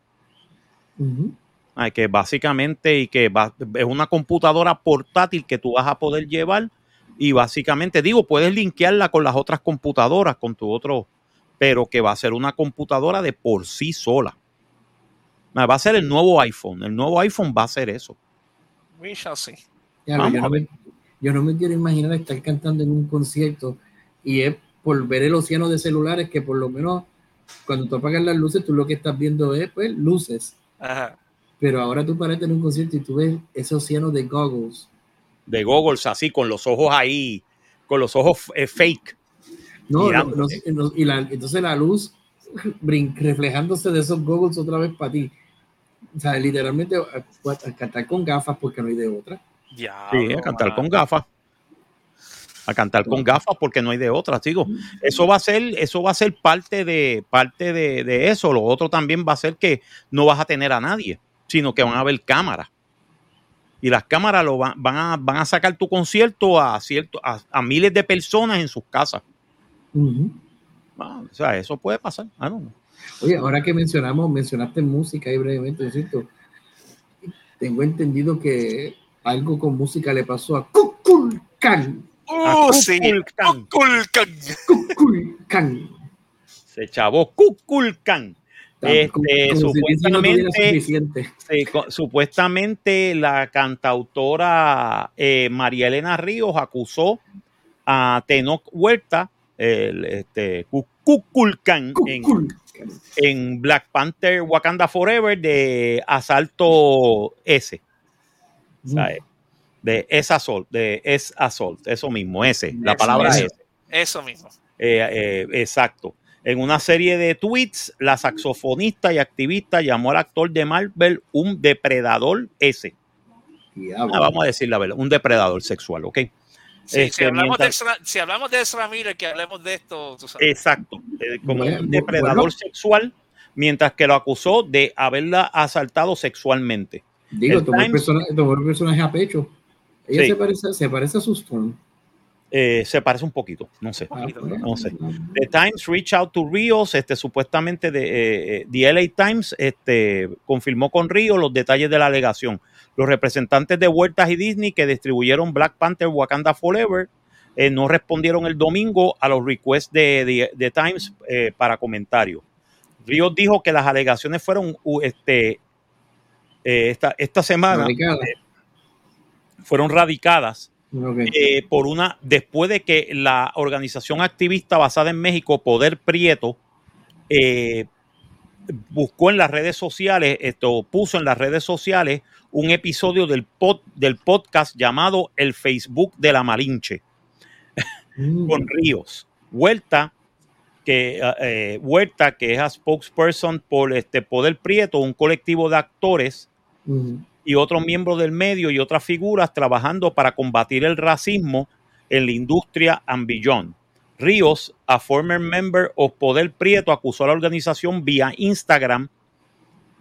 Speaker 2: que básicamente y que es una computadora portátil que tú vas a poder llevar y básicamente digo, puedes linkearla con las otras computadoras, con tu otro, pero que va a ser una computadora de por sí sola. Va a ser el nuevo iPhone. El nuevo iPhone va a ser eso.
Speaker 4: Yo, no me, quiero imaginar estar cantando en un concierto y es por ver el océano de celulares que por lo menos cuando tú apagas las luces, tú lo que estás viendo es pues, luces. Pero ahora tú paras en un concierto y tú ves ese océano de goggles.
Speaker 2: De goggles así, con los ojos ahí, con los ojos eh, fake.
Speaker 4: No, y la, entonces la luz reflejándose de esos goggles otra vez para ti. O sea, literalmente a, cantar con gafas porque no hay de otra.
Speaker 2: Ya, sí, a cantar con gafas. A cantar con gafas porque no hay de otra, digo. Eso va a ser, eso va a ser parte de parte de, eso. Lo otro también va a ser que no vas a tener a nadie, sino que van a haber cámaras. Y las cámaras lo van, van, a, van a sacar tu concierto a, cierto, a, miles de personas en sus casas. Ah, o sea, eso puede pasar. Ah, no.
Speaker 4: Oye, ahora que mencionamos, mencionaste música ahí brevemente, ¿cierto? Tengo entendido que algo con música le pasó a Kukulkan.
Speaker 3: ¡Oh, sí! Kukulkan.
Speaker 2: Kukulkan. Se chavó Kukulkan. Este, supuestamente, supuestamente la cantautora eh, María Elena Ríos acusó a Tenoch Huerta, el, este, Kukulkan, en, en Black Panther Wakanda Forever de Asalto S. De Es Assault, de Es Assault, eso mismo, ese, la palabra
Speaker 3: es. Eso mismo.
Speaker 2: Eh, eh, exacto. En una serie de tweets, la saxofonista y activista llamó al actor de Marvel un depredador S. Ah, vamos a decir la verdad, un depredador sexual, ¿ok?
Speaker 3: si, hablamos de, si, hablamos de, Ramírez, que hablemos de esto.
Speaker 2: Exacto, eh, como un depredador sexual, mientras que lo acusó de haberla asaltado sexualmente.
Speaker 4: Digo, tomó el, personaje, a pecho. Ella se, parece, se parece a sus
Speaker 2: eh, se parece un poquito, no sé. Ah, no sé. The Times reach out to Rios, este, supuestamente de, eh, The LA Times este, confirmó con Ríos los detalles de la alegación. Los representantes de Huertas y Disney que distribuyeron Black Panther Wakanda Forever eh, no respondieron el domingo a los requests de, The Times eh, para comentarios. Ríos dijo que las alegaciones fueron este, eh, esta, semana fueron radicadas por una después de que la organización activista basada en México, Poder Prieto, buscó en las redes sociales, esto puso en las redes sociales un episodio del, pod, del podcast llamado El Facebook de la Malinche mm. con Ríos. Huerta, que, eh, Huerta, que es a spokesperson por este Poder Prieto, un colectivo de actores y otros miembros del medio y otras figuras trabajando para combatir el racismo en la industria ambillón. Ríos, a former member of Poder Prieto, acusó a la organización vía Instagram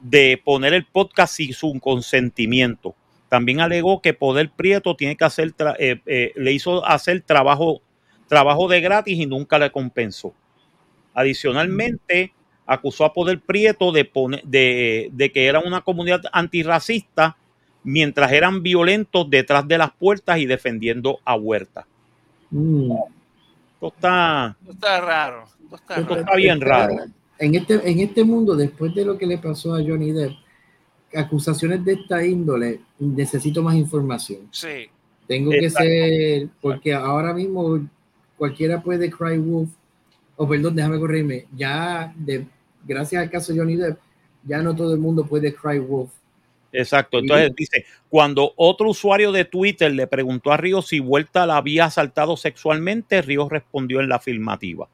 Speaker 2: de poner el podcast sin su consentimiento. También alegó que Poder Prieto tiene que hacer, eh, eh, le hizo hacer trabajo, trabajo de gratis y nunca le compensó. Adicionalmente, acusó a Poder Prieto de, de, que era una comunidad antirracista mientras eran violentos detrás de las puertas y defendiendo a Huerta.
Speaker 3: Mm. Esto está, está raro.
Speaker 2: Esto está bien raro
Speaker 4: en este, en este mundo, después de lo que le pasó a Johnny Depp, acusaciones de esta índole, necesito más información.
Speaker 3: Sí.
Speaker 4: Tengo que ser, porque ahora mismo cualquiera puede cry wolf, o perdón, déjame correrme, ya de, gracias al caso de Johnny Depp, ya no todo el mundo puede cry wolf.
Speaker 2: Exacto, entonces dice, cuando otro usuario de Twitter le preguntó a Río si Vuelta la había asaltado sexualmente, Río respondió en la afirmativa.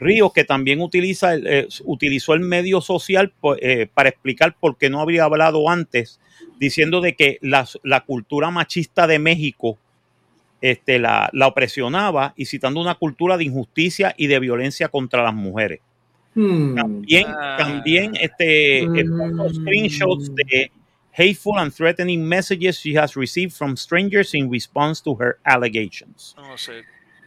Speaker 2: Ríos, que también utiliza, eh, utilizó el medio social eh, para explicar por qué no habría hablado antes diciendo de que la, la cultura machista de México este, la, la opresionaba y citando una cultura de injusticia y de violencia contra las mujeres.
Speaker 4: Hmm.
Speaker 2: También,
Speaker 3: Ah.
Speaker 2: también este, eh,
Speaker 4: Mm.
Speaker 2: screenshots de hateful and threatening messages she has received from strangers in response to her allegations.
Speaker 3: No sé.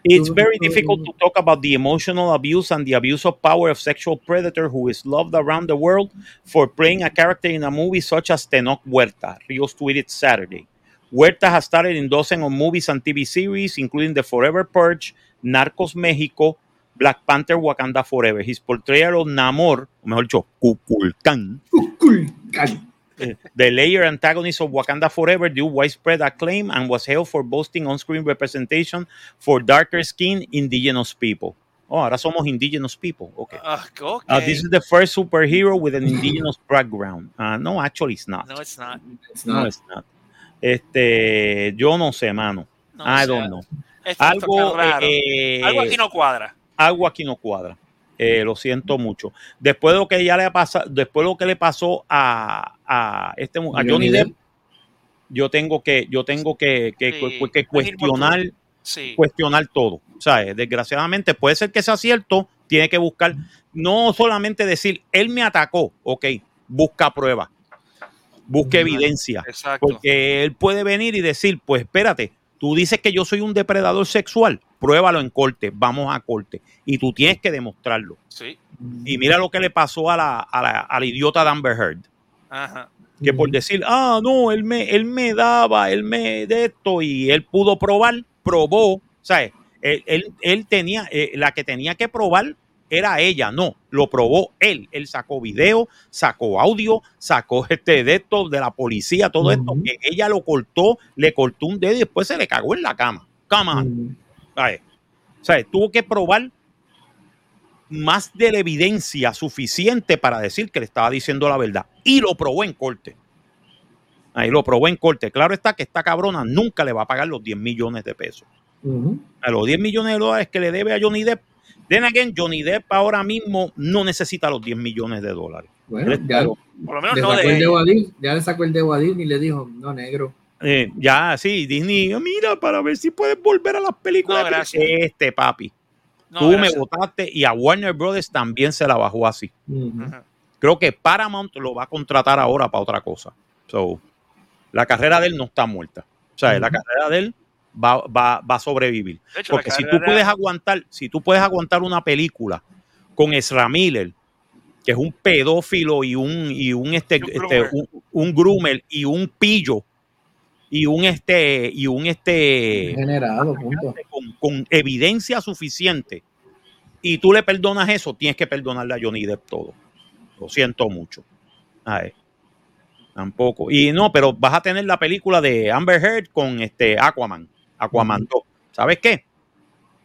Speaker 2: It's
Speaker 4: Mm.
Speaker 2: very difficult to talk about the emotional abuse and the abuse of power of sexual predator who is loved around the world for playing a character in a movie such as Tenoch Huerta, Rios tweeted Saturday. Huerta has starred in dozens of movies and TV series, including The Forever Purge, Narcos México, Black Panther Wakanda Forever. His portrayal of Namor, o mejor dicho, Kukulkan,
Speaker 4: Kukulkan.
Speaker 2: the layer antagonist of Wakanda Forever drew widespread acclaim and was hailed for boasting on-screen representation for darker skinned indigenous people. Oh, ahora somos indigenous people. Okay.
Speaker 3: Ah, ok.
Speaker 2: Uh, this is the first superhero with an indigenous background. Uh, no, actually, it's not.
Speaker 3: no, it's not.
Speaker 4: It's
Speaker 2: No,
Speaker 4: not.
Speaker 2: it's not. Este, yo no sé, mano.
Speaker 3: No,
Speaker 2: I
Speaker 3: o sea,
Speaker 2: don't know. Algo, eh,
Speaker 3: Algo aquí no cuadra.
Speaker 2: Algo aquí no cuadra. Eh, lo siento mucho. Después de lo que ya le pasa, después de lo que le pasó a, a este a
Speaker 4: Johnny Depp.
Speaker 2: Yo tengo que, yo tengo que, que,
Speaker 3: Sí,
Speaker 2: cuestionar,
Speaker 3: Sí.
Speaker 2: cuestionar todo. O sea, eh, desgraciadamente puede ser que sea cierto, tiene que buscar, no solamente decir, él me atacó, ok, busca pruebas, busque
Speaker 4: Ujú.
Speaker 2: evidencia,
Speaker 3: Exacto.
Speaker 2: porque él puede venir y decir, pues espérate, tú dices que yo soy un depredador sexual, pruébalo en corte, vamos a corte, y tú tienes que demostrarlo.
Speaker 3: Sí.
Speaker 2: Y mira lo que le pasó a la, a la, al idiota de Amber Heard,
Speaker 3: Ajá.
Speaker 2: que por decir, ah, no, él me, él me daba, él me de esto, y él pudo probar, probó, ¿sabes? Él, él, él tenía, eh, la que tenía que probar era ella, no, lo probó él. Él sacó video, sacó audio, sacó este de esto de la policía, todo esto, que ella lo cortó, le cortó un dedo y después se le cagó en la cama. Cama,
Speaker 4: Mm.
Speaker 2: ¿sabes? O sea, tuvo que probar más de la evidencia suficiente para decir que le estaba diciendo la verdad. Y lo probó en corte. Ahí lo probó en corte. Claro está que esta cabrona nunca le va a pagar los 10 millones de pesos. A los 10 millones de dólares que le debe a Johnny Depp. Then again, Johnny Depp ahora mismo no necesita los 10 millones de dólares.
Speaker 4: Bueno, ya,
Speaker 3: Por lo menos
Speaker 4: le
Speaker 3: no
Speaker 4: sacó el dedo
Speaker 3: de.
Speaker 4: a Disney, ya le sacó el dedo a Disney y le dijo, no, negro.
Speaker 2: eh, ya, sí, Disney, mira, para ver si puedes volver a las películas.
Speaker 3: No, gracias.
Speaker 2: Este, papi.
Speaker 3: No,
Speaker 2: Tú
Speaker 3: gracias.
Speaker 2: me votaste y a Warner Brothers también se la bajó así. Creo que Paramount lo va a contratar ahora para otra cosa. So, la carrera de él no está muerta. O sea, la carrera de él va, va, va a sobrevivir.
Speaker 3: Hecho,
Speaker 2: Porque si tú puedes aguantar, si tú puedes aguantar una película con Ezra Miller, que es un pedófilo y un, y un, este,
Speaker 3: Y un
Speaker 2: este,
Speaker 3: groomer.
Speaker 2: un, un groomer y un pillo y un este y un este
Speaker 4: Generado, punto.
Speaker 2: con, con evidencia suficiente y tú le perdonas eso, tienes que perdonarle a Johnny Depp todo. Lo siento mucho. Ay, tampoco. Y no, pero vas a tener la película de Amber Heard con este Aquaman. Aquaman 2. ¿Sabes qué?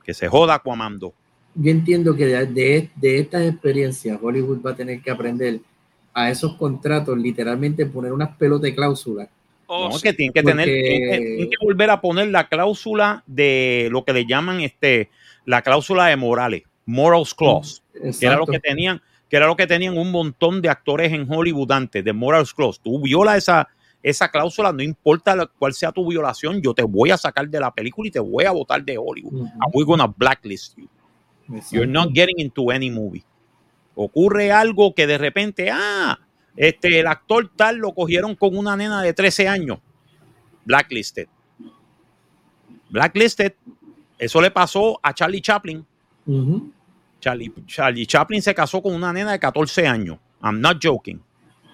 Speaker 2: Que se joda Aquaman 2.
Speaker 4: Yo entiendo que de, de, de estas experiencias Hollywood va a tener que aprender a esos contratos, literalmente poner unas pelotas de cláusula.
Speaker 3: Oh,
Speaker 2: no,
Speaker 3: sí.
Speaker 2: que tienen que
Speaker 4: Porque-
Speaker 2: tener, tienen que, tienen que volver a poner la cláusula de lo que le llaman este, la cláusula de morales, morals clause. que era lo que tenían, que era lo que tenían un montón de actores en Hollywood antes, de Morals Clause. Tú violas esa, esa cláusula, no importa cuál sea tu violación, yo te voy a sacar de la película y te voy a votar de Hollywood.
Speaker 4: Ujú.
Speaker 2: And we're gonna blacklist you.
Speaker 4: Exacto.
Speaker 2: You're not getting into any movie. Ocurre algo que de repente, ah, este, el actor tal lo cogieron con una nena de 13 años. Blacklisted. Blacklisted. Eso le pasó a Charlie Chaplin. Charlie, Charlie Chaplin se casó con una nena de 14 años. I'm not joking.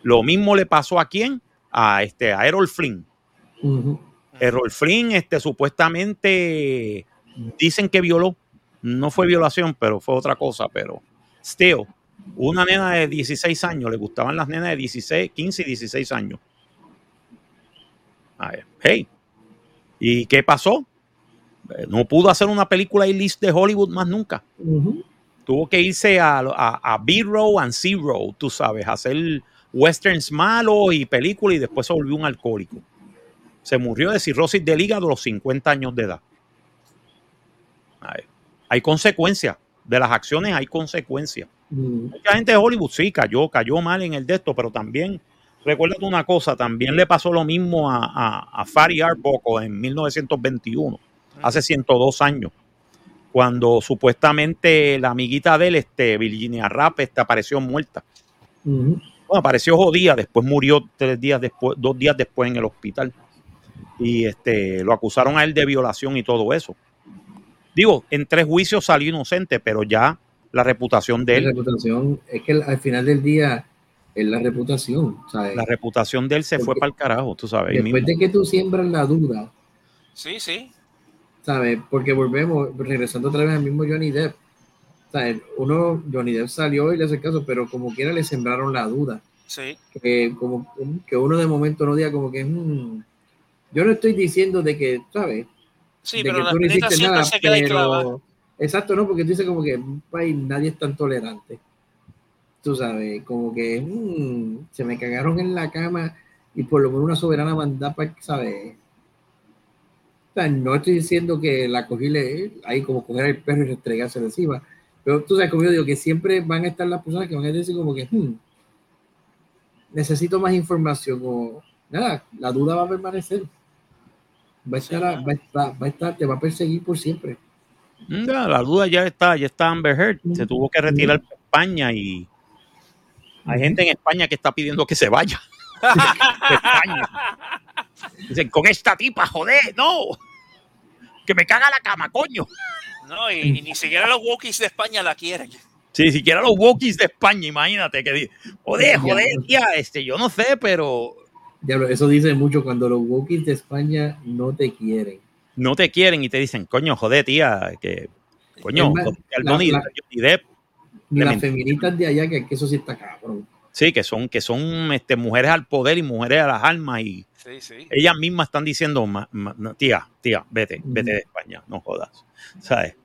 Speaker 2: Lo mismo le pasó a quién? A este a Errol Flynn. Errol Flynn, este, supuestamente dicen que violó. No fue violación, pero fue otra cosa. Pero, still, una nena de 16 años, le gustaban las nenas de 16, 15 y 16 años. A ver, hey. ¿Y qué pasó? No pudo hacer una película list de Hollywood más nunca. Tuvo que irse a, a, a B-Row and C-Row, tú sabes, a hacer westerns malos y películas y después se volvió un alcohólico. Se murió de cirrosis del hígado a los 50 años de edad. Ay, hay consecuencias. De las acciones hay consecuencias.
Speaker 4: Ujú.
Speaker 2: Mucha gente de Hollywood sí cayó, cayó mal en el de esto, pero también recuérdate una cosa, también le pasó lo mismo a, a, a Fari Arbuckle en 1921, hace 102 años, cuando supuestamente la amiguita de él, este, Virginia Rapp, este, apareció muerta.
Speaker 4: Ujú.
Speaker 2: Bueno, apareció jodida, después murió tres días después, dos días después en el hospital. Y este, lo acusaron a él de violación y todo eso. Digo, en tres juicios salió inocente, pero ya la reputación de
Speaker 4: La
Speaker 2: él,
Speaker 4: reputación, es que al final del día es la reputación. ¿sabes?
Speaker 2: la reputación de él se fue para el carajo, tú sabes.
Speaker 4: Después
Speaker 2: mismo.
Speaker 4: de que tú siembras la duda,
Speaker 3: Sí, sí.
Speaker 4: ¿sabes? Porque volvemos, regresando otra vez al mismo Johnny Depp. Uno, Johnny Depp salió y le hace caso, pero como quiera le sembraron la duda.
Speaker 3: Sí.
Speaker 4: Que, como, que uno de momento no diga como que, "Hmm, yo no estoy diciendo de que, ¿sabes?
Speaker 3: Sí,
Speaker 4: de
Speaker 3: pero
Speaker 4: que
Speaker 3: la
Speaker 4: tú no hiciste nada,
Speaker 3: se queda clavada.
Speaker 4: pero... Exacto, ¿no? Porque tú dices como que en un país nadie es tan tolerante. Tú sabes, como que "Hmm, se me cagaron en la cama y por lo menos una soberana mandada para, ¿sabes? O sea, no estoy diciendo que la cogíle ahí como coger al perro y restregarse encima, pero tú sabes, como yo digo, que siempre van a estar las personas que van a decir como que "Hmm, necesito más información o nada, la duda va a permanecer. Va a estar, va a estar, va a estar, te va a perseguir por siempre.
Speaker 2: Ya, la duda ya está, ya está Amber Heard. Se
Speaker 4: Ujú.
Speaker 2: tuvo que retirar de España y hay gente en España que está pidiendo que se vaya. de (laughs) España. Dicen, con esta tipa, joder, no. Que me caga la cama, coño.
Speaker 3: No, y, y ni siquiera los Wokies de España la quieren.
Speaker 2: Si siquiera los Wokies de España, imagínate que joder, joder, tía, este, yo no sé, pero
Speaker 4: Diablo, eso dice mucho cuando los Wokies de España no te quieren.
Speaker 2: no te quieren y te dicen, coño, joder, tía, que coño, Johnny- Depp,
Speaker 4: las feministas de allá, que, que eso sí está cabrón.
Speaker 2: sí, que son, que son este, mujeres al poder y mujeres a las armas y
Speaker 3: Sí, sí.
Speaker 2: ellas mismas están diciendo, "Ma- ma- no, tía, tía, vete, vete de España, no jodas, ¿sabes?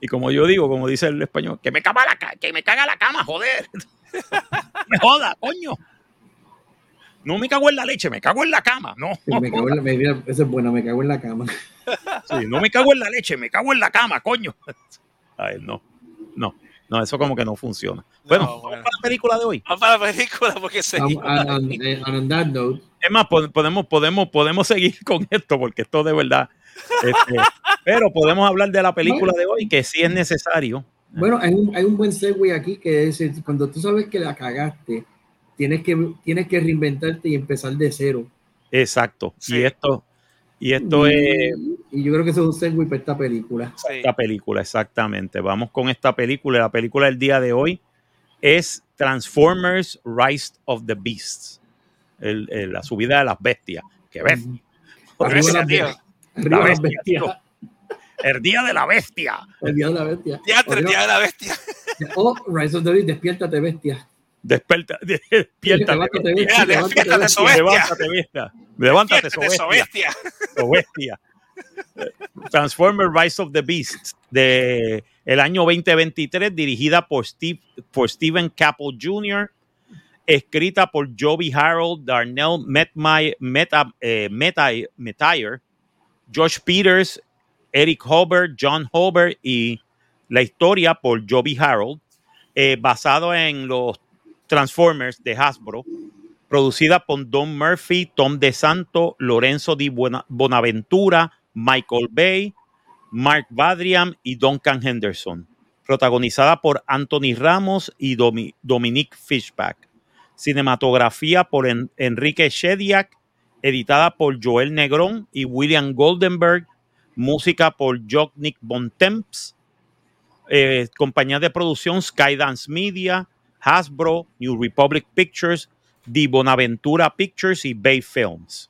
Speaker 2: Y como yo digo, como dice el español, que me caga la, ca- que me caga la cama, joder. (laughs) me joda, coño. No me cago en la leche, me cago en la cama, no.
Speaker 4: Me cago en la, mira, es buena, me cago en la cama. (laughs)
Speaker 2: Sí, no me cago en la leche, me cago en la cama, coño. (laughs) A ver, no, no, no, eso como que no funciona. Bueno,
Speaker 3: No,
Speaker 2: vamos
Speaker 3: bueno.
Speaker 2: para la película de hoy.
Speaker 3: Vamos para la película porque se.
Speaker 4: Um, on that note,
Speaker 2: Es más, po- podemos, podemos, podemos seguir (laughs) con esto porque esto de verdad. este, pero podemos hablar de la película de hoy que sí es necesario.
Speaker 4: bueno, hay un, hay un buen segue aquí que es cuando tú sabes que la cagaste, tienes que, tienes que reinventarte y empezar de cero.
Speaker 2: Exacto.
Speaker 3: Sí.
Speaker 2: Y esto, y esto
Speaker 4: y,
Speaker 2: es
Speaker 4: y yo creo que eso es un segue para esta película.
Speaker 3: Sí.
Speaker 2: esta película, exactamente. Vamos con esta película. La película del día de hoy es Transformers Rise of the Beasts. El- el- la subida de las bestias.
Speaker 3: Tío.
Speaker 2: La
Speaker 4: las
Speaker 2: bestia. El día de la bestia.
Speaker 4: El día de la bestia.
Speaker 3: El día de la bestia.
Speaker 4: O Rise of the Beast, despiértate, bestia.
Speaker 2: Desperta, despierta. (laughs)
Speaker 4: Levántate, bestia.
Speaker 3: Ya,
Speaker 4: levántate,
Speaker 3: despiértate,
Speaker 4: bestia.
Speaker 2: Levántate, bestia. Levántate,
Speaker 3: Despiértate,
Speaker 2: bestia.
Speaker 3: bestia.
Speaker 2: Transformers Rise of the Beast de el año 2023 dirigida por Steve por Steven Caple Jr. escrita por Joby Harold, Darnell Metmy- Meta, eh, Josh Peters, Eric Hobert, John Hobert y la historia por Joby Harold eh, basado en los Transformers de Hasbro producida por Don Murphy, Tom DeSanto, Lorenzo Di Bonaventura, Michael Bay, Mark Badriam y Duncan Henderson. Protagonizada por Anthony Ramos y Domi- Dominique Fishback. Cinematografía por En- Enrique Shediak. Editada por Joel Negrón y William Goldenberg. Música por Joknik Bontemps. Eh, compañía de producción Skydance Media, Hasbro, New Republic Pictures, Di Bonaventura Pictures y Bay Films.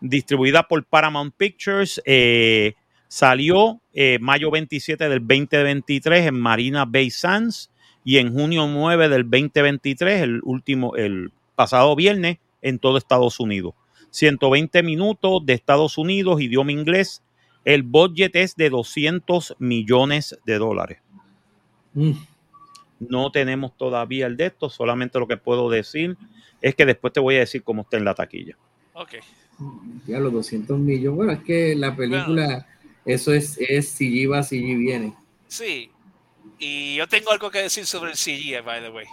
Speaker 2: Distribuida por Paramount Pictures, eh, salió eh, mayo 27 del 2023 en Marina Bay Sands y en junio 9 del 2023, el último, el pasado viernes, en todo Estados Unidos. 120 minutos de Estados Unidos, idioma inglés. El budget es de 200 millones de dólares.
Speaker 4: Mm.
Speaker 2: No tenemos todavía el de esto, solamente lo que puedo decir es que después te voy a decir cómo está en la taquilla.
Speaker 3: Ok.
Speaker 4: Ya los 200 millones. Bueno, es que la película, eso es, es si va, si viene.
Speaker 3: Sí. Y yo tengo algo que decir sobre el CGI, by the way.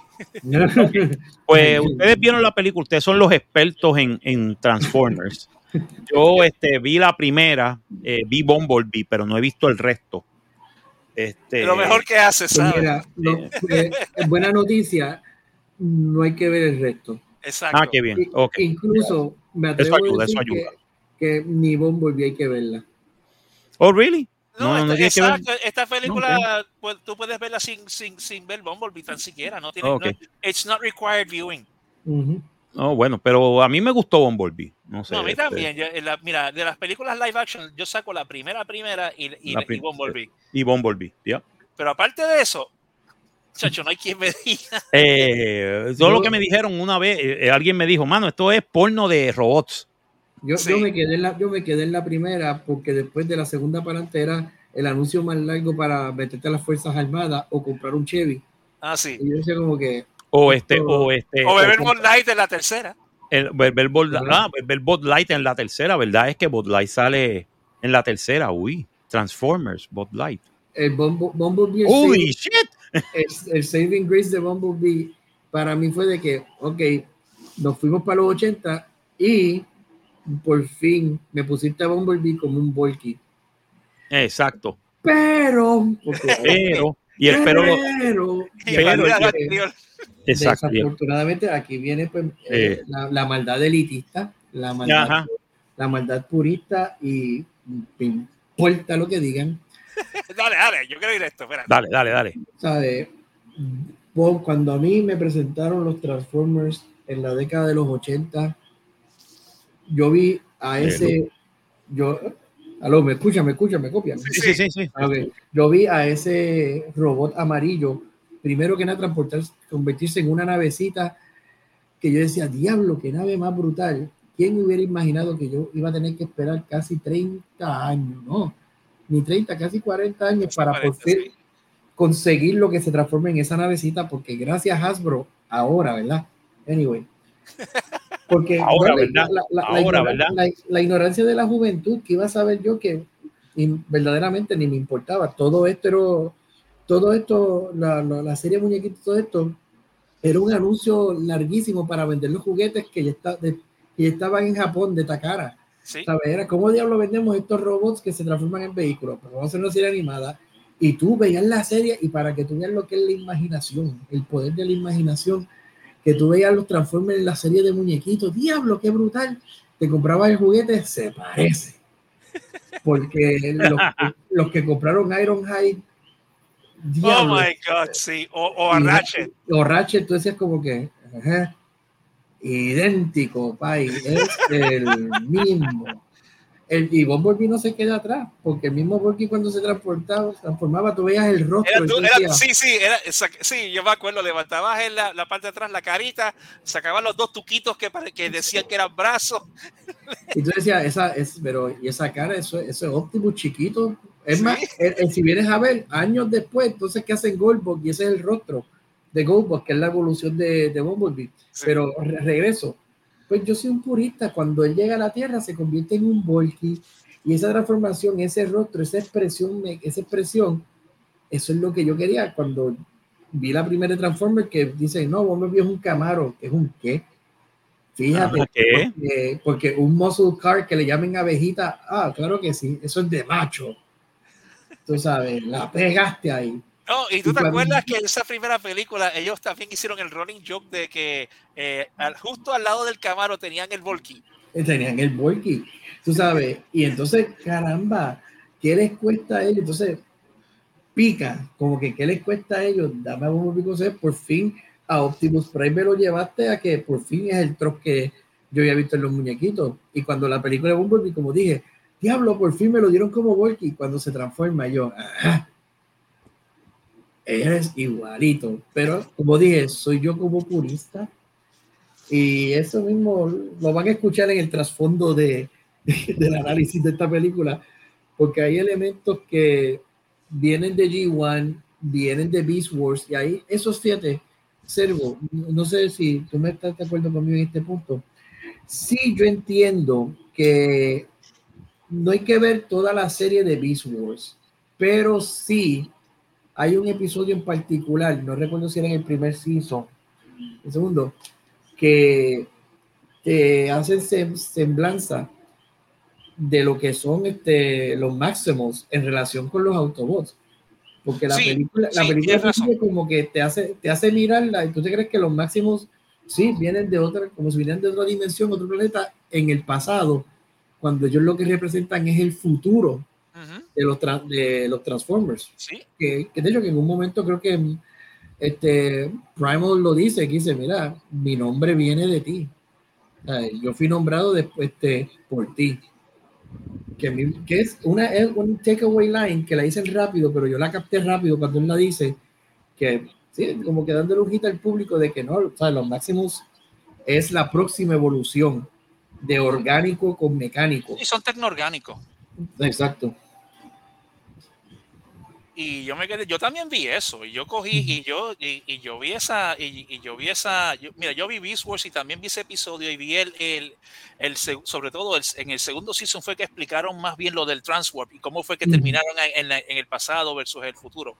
Speaker 3: (laughs)
Speaker 2: Pues ustedes vieron la película, ustedes son los expertos en, en Transformers. Yo este, vi la primera, eh, vi Bumblebee, pero no he visto el resto. Este,
Speaker 3: Lo mejor que hace,
Speaker 4: Pues
Speaker 3: ¿sabes?
Speaker 4: mira, lo- eh, buena noticia, no hay que ver el resto.
Speaker 3: Exacto.
Speaker 2: Ah, qué bien.
Speaker 4: Incluso me atrevo
Speaker 2: ayuda,
Speaker 4: a decir
Speaker 2: eso ayuda.
Speaker 4: Que, que ni Bumblebee hay que verla.
Speaker 2: Oh, really?
Speaker 3: No,
Speaker 2: No, no
Speaker 3: esta, exacto, esta película pues, tú puedes verla sin, sin, sin ver Bumblebee tan siquiera. No tiene,
Speaker 2: Ok.
Speaker 3: no- it's not required viewing.
Speaker 4: Ujú.
Speaker 2: Oh, bueno, pero a mí me gustó Bumblebee. No sé.
Speaker 3: No, a mí
Speaker 2: este,
Speaker 3: también. Yo, la- mira, de las películas live action, yo saco la primera, primera y, y,
Speaker 2: La
Speaker 3: y
Speaker 2: prim-
Speaker 3: Bumblebee.
Speaker 2: Y Bumblebee, ya.
Speaker 3: Pero aparte de eso, chacho, no hay quien me diga.
Speaker 2: Eh, todo
Speaker 4: Yo-
Speaker 2: lo que me dijeron una vez, eh, alguien me dijo, mano, esto es porno de robots.
Speaker 4: Yo,
Speaker 3: Sí.
Speaker 4: yo, me quedé en la, yo me quedé en la primera porque después de la segunda parte era el anuncio más largo para meterte a las Fuerzas Armadas o comprar un Chevy.
Speaker 3: Ah, sí.
Speaker 4: Y yo decía como que,
Speaker 2: O este,
Speaker 4: Esto-
Speaker 2: o este.
Speaker 3: O beber
Speaker 2: o-
Speaker 3: Bud Light en la tercera.
Speaker 2: el, Bud- ah, ver- ver Bud Light en la tercera, ¿verdad? Es que Bud Light sale en la tercera, uy. Transformers, Bud Light.
Speaker 4: el Bumble- Bumblebee,
Speaker 2: Holy shit.
Speaker 4: el- el saving grace de Bumblebee para mí fue de que, ok, nos fuimos para los 80 y por fin me pusiste a Bumblebee como un Volky.
Speaker 2: Exacto.
Speaker 4: Pero, porque-
Speaker 2: Pero, y espero. lo-
Speaker 4: pero,
Speaker 3: Y
Speaker 2: Pero-. Exacto. ya.
Speaker 4: Desafortunadamente aquí viene pues, eh,
Speaker 2: Eh.
Speaker 4: la, la maldad elitista, la maldad,
Speaker 2: Ajá.
Speaker 4: la maldad purista y me importa lo que digan. (laughs)
Speaker 3: Dale, dale, yo quiero ir a esto. Espera.
Speaker 2: Dale, dale, dale.
Speaker 4: ¿Sabe? Cuando a mí me presentaron los Transformers en la década de los 80, yo vi a ese, yo, aló, me escucha, me escucha, me copian.
Speaker 2: Sí, sí, sí. sí.
Speaker 4: Ah, ok. Yo vi a ese robot amarillo, primero que nada, transportarse, convertirse en una navecita que yo decía, diablo, qué nave más brutal. ¿Quién hubiera imaginado que yo iba a tener que esperar casi 30 años? No, ni 30, casi 40 años para por
Speaker 3: 40,
Speaker 4: fin
Speaker 3: sí.
Speaker 4: conseguir lo que se transforme en esa navecita, porque gracias a Hasbro, ahora, ¿verdad? Anyway. (laughs) Porque
Speaker 2: Ahora,
Speaker 4: bueno,
Speaker 2: ¿verdad?
Speaker 4: La, la- la
Speaker 2: Ahora,
Speaker 4: ignoran-
Speaker 2: ¿verdad?
Speaker 4: la- la ignorancia de la juventud, que iba a saber yo que verdaderamente ni me importaba. Todo esto era, todo esto, la, la, la serie Muñequitos, todo esto, era un anuncio larguísimo para vender los juguetes que ya, está, de- que ya estaban en Japón de Takara.
Speaker 3: Sí.
Speaker 4: ¿Sabes? Era cómo diablo vendemos estos robots que se transforman en vehículos. Pero vamos a hacer una serie animada. Y tú veías la serie y para que tú veas lo que es la imaginación, el poder de la imaginación, que tú veías los Transformers en la serie de muñequitos, diablo, qué brutal. Te comprabas el juguete, se parece. Porque los, que- los que compraron Ironhide,
Speaker 3: Oh
Speaker 4: diablo,
Speaker 3: my God, sí. O, o a Ratchet.
Speaker 4: o Ratchet, tú decías como que, ajá, idéntico, pai, es el mismo. El, y Bumblebee no se queda atrás, porque el mismo Bumblebee cuando se transportaba, transformaba, tú veías el rostro.
Speaker 3: Era tú- era- sí, sí, era, sí, yo me acuerdo, levantabas en la, la parte de atrás la carita, sacaban los dos tuquitos que, que decían que eran brazos. (laughs)
Speaker 4: Y tú decías, esa es, pero, y esa cara, eso, eso es Optimus chiquito. Es
Speaker 3: Sí.
Speaker 4: más, el- el- si vienes a ver, años después, entonces, ¿qué hacen Goldberg? Y ese es el rostro de Goldberg, que es la evolución de, de Bumblebee.
Speaker 3: Sí.
Speaker 4: Pero re- regreso. Pues yo soy un purista. Cuando él llega a la Tierra, se convierte en un Volky. Y esa transformación, ese rostro, esa expresión, me- esa expresión, eso es lo que yo quería cuando vi la primera Transformer que dice, no, Bumblebee es un Camaro. ¿Es un qué? Fíjate. Porque, porque un muscle car que le llamen abejita, ah, claro que sí, eso es de macho. Tú sabes, la pegaste ahí.
Speaker 3: No, y tú te acuerdas que en esa primera película ellos también hicieron el running joke de que eh, al- justo al lado del Camaro tenían el Volky.
Speaker 4: tenían el Volky, tú sabes, y entonces, caramba, ¿qué les cuesta a ellos? Entonces, pica, como que ¿qué les cuesta a ellos? Dame Bumblebee Consejo, por fin a Optimus Prime me lo llevaste a que por fin es el troc que yo había visto en los muñequitos, y cuando la película de Bumblebee, como dije, diablo, por fin me lo dieron como Volky, cuando se transforma yo, ajá, eres igualito, pero como dije, soy yo como purista, y eso mismo lo van a escuchar en el trasfondo de, del análisis de esta película, porque hay elementos que vienen de G1, vienen de Beast Wars, y ahí esos fíjate, Servo, no sé si tú me estás de acuerdo conmigo en este punto. Sí, yo entiendo que no hay que ver toda la serie de Beast Wars, pero sí hay un episodio en particular, no recuerdo si era en el primer season, el segundo, que, que hacen semblanza de lo que son este, los máximos en relación con los Autobots. Porque la película, la película como que te hace, te hace mirarla y tú te crees que los máximos sí vienen de otra, como si vinieran de otra dimensión, otro planeta, en el pasado, cuando ellos lo que representan es el futuro de, los de los Transformers.
Speaker 3: ¿Sí?
Speaker 4: Que, que, de hecho que en un momento creo que este, Primal lo dice, que dice, mira, mi nombre viene de ti. yo fui nombrado después de, por ti. Que, que, es una es un takeaway line que la dicen rápido, pero yo la capté rápido cuando él la dice, que sí, como que dando lujita al público de que no, o sea, los máximos es la próxima evolución de orgánico con mecánico.
Speaker 3: Y son tecnoorgánicos.
Speaker 4: Exacto.
Speaker 3: Y yo me quedé, yo también vi eso, y yo cogí, y yo, y, yo vi esa, y, yo vi esa, mira, yo vi Beast Wars y también vi ese episodio y vi el, el, el sobre todo en el segundo season fue que explicaron más bien lo del Transwarp y cómo fue que terminaron en, en, el pasado versus el futuro.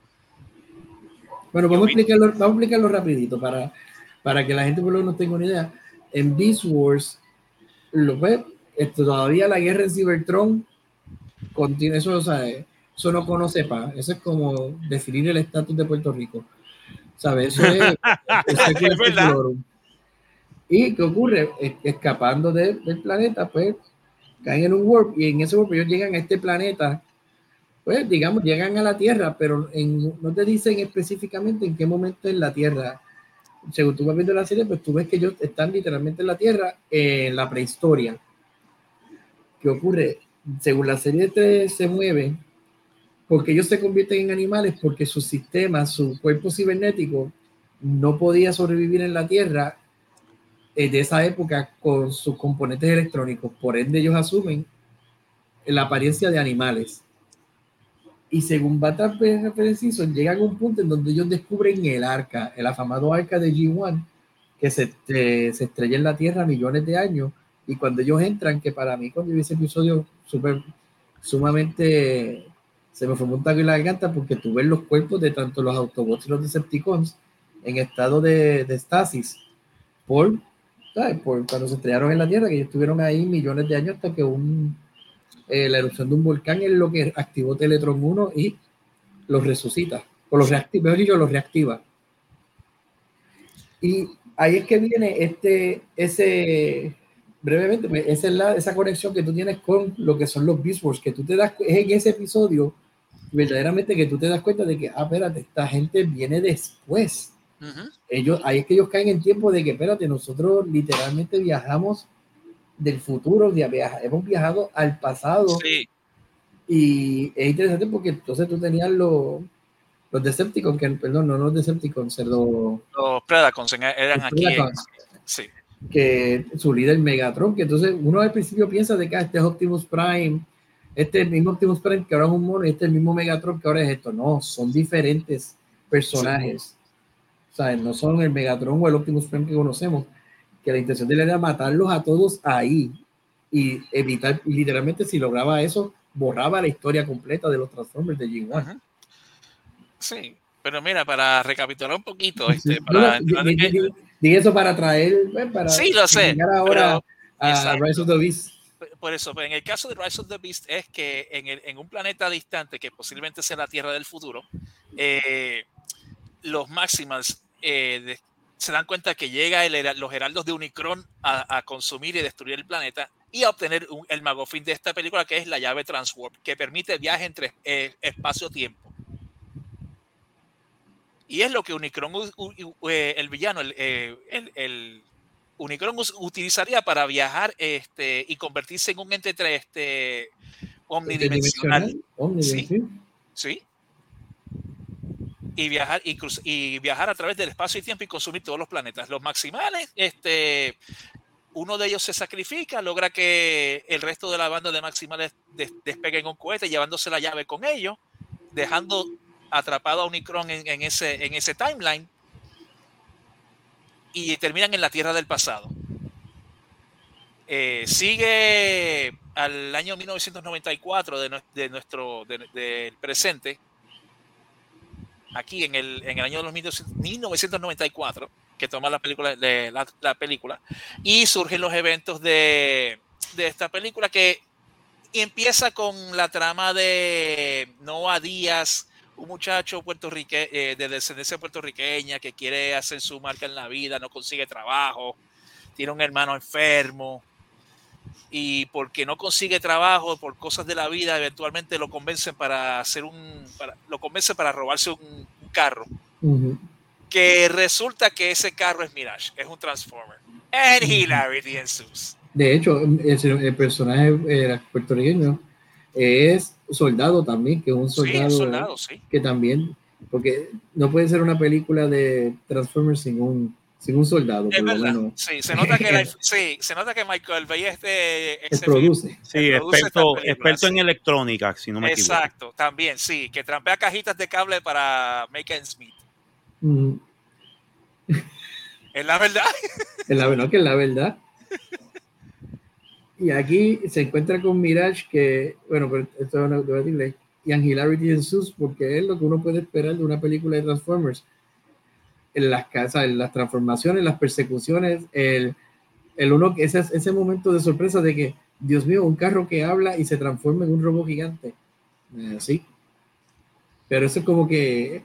Speaker 4: Bueno, vamos a, explicarlo, vamos a explicarlo rapidito para, para que la gente por lo menos tenga una idea. En Beast Wars, lo, esto, todavía la guerra en Cybertron contiene eso, o sea, eso no conoce paz. Eso es como definir el estatus de Puerto Rico. ¿Sabes? Eso es, (laughs) es verdad. ¿Y qué ocurre? Escapando del planeta, pues caen en un warp y en ese warp ellos llegan a este planeta, pues digamos, llegan a la Tierra, pero en, no te dicen específicamente en qué momento en la Tierra. Según tú vas viendo la serie, pues tú ves que ellos están literalmente en la Tierra en la prehistoria. ¿Qué ocurre? Según la serie se mueve, porque ellos se convierten en animales porque su sistema, su cuerpo cibernético no podía sobrevivir en la Tierra eh, de esa época con sus componentes electrónicos. Por ende, ellos asumen la apariencia de animales. Y según Batman referencia, llegan a un punto en donde ellos descubren el arca, el afamado arca de G1, que se, se estrella en la Tierra millones de años. Y cuando ellos entran, que para mí, cuando vi ese episodio, super, sumamente se me formó un taco en la garganta porque tú ves los cuerpos de tanto los Autobots y los Decepticons en estado de, de estasis por, por cuando se estrellaron en la Tierra, que ellos estuvieron ahí millones de años hasta que un, eh, la erupción de un volcán es lo que activó Teletron 1 y los resucita, o los reactiva, mejor dicho, los reactiva. Y ahí es que viene este, ese, brevemente, esa es la, esa conexión que tú tienes con lo que son los Beast Wars, que tú te das, es en ese episodio, verdaderamente que tú te das cuenta de que, ah, espérate, esta gente viene después. ellos, ahí es que ellos caen en tiempo de que, espérate, nosotros literalmente viajamos del futuro, viaja, hemos viajado al pasado.
Speaker 3: Sí.
Speaker 4: Y es interesante porque entonces tú tenías los, los Decepticons, que, perdón, no los Decepticons, los,
Speaker 3: los Predacons eran aquí. sí
Speaker 4: que su líder Megatron, que entonces uno al principio piensa de que ah, este es Optimus Prime, este es el mismo Optimus Prime que ahora es un mono, este es el mismo Megatron que ahora es esto. No, son diferentes personajes. O sea, no son el Megatron o el Optimus Prime que conocemos, que la intención de él era matarlos a todos ahí y evitar, literalmente si lograba eso, borraba la historia completa de los Transformers de G1.
Speaker 3: Sí, pero mira, para recapitular un poquito, este, para
Speaker 4: Dije eso para traer, pues, para
Speaker 3: sí, lo sé,
Speaker 4: ahora a Rise of the Beast.
Speaker 3: Por eso, pues, en el caso de Rise of the Beast es que en, un planeta distante, que posiblemente sea la Tierra del futuro, eh, los Maximals eh, se dan cuenta que llega el, los heraldos de Unicron a, consumir y destruir el planeta y a obtener un, el magofín de esta película, que es la llave Transwarp, que permite viaje entre eh, espacio-tiempo. Y es lo que Unicron, eh, el villano, el, Unicron utilizaría para viajar este, y convertirse en un ente este, omnidimensional. ¿Sí? ¿Sí? Y viajar, y, y, viajar a través del espacio y tiempo y consumir todos los planetas. Los maximales, este, uno de ellos se sacrifica, logra que el resto de la banda de maximales despeguen un cohete llevándose la llave con ellos, dejando atrapado a Unicron en, ese, en ese timeline y terminan en la Tierra del pasado. Eh, sigue al año 1994 de, de nuestro del presente aquí en el, en el año 1994, que toma la película, la, película, y surgen los eventos de, de esta película que empieza con la trama de Noah Díaz, un muchacho puertorrique, eh, de descendencia puertorriqueña que quiere hacer su marca en la vida, no consigue trabajo, tiene un hermano enfermo y porque no consigue trabajo por cosas de la vida, eventualmente lo convencen para hacer un, lo convence para robarse un, carro. Que resulta que ese carro es Mirage, es un Transformer. And hilarity ensues.
Speaker 4: De hecho, el, personaje puertorriqueño es soldado también, que es un soldado, que también, porque no puede ser una película de Transformers sin un, sin un soldado.
Speaker 3: Es verdad. Sí, se nota que, (laughs) sí, se nota que Michael Bay este,
Speaker 4: este produce.
Speaker 2: Sí, experto, experto en electrónica, si no me
Speaker 3: equivoco. Exacto, también, sí, que trampea cajitas de cable para Make and Smith. Es la verdad.
Speaker 4: Es la verdad que es la verdad. (laughs) Y aquí se encuentra con Mirage, que, bueno, pero esto no a decirle, y Angularity en sus, porque es lo que uno puede esperar de una película de Transformers. En las casas, en las transformaciones, las persecuciones, el, el uno, ese, ese momento de sorpresa de que, Dios mío, un carro que habla y se transforma en un robot gigante. Eh, sí. Pero eso es como que,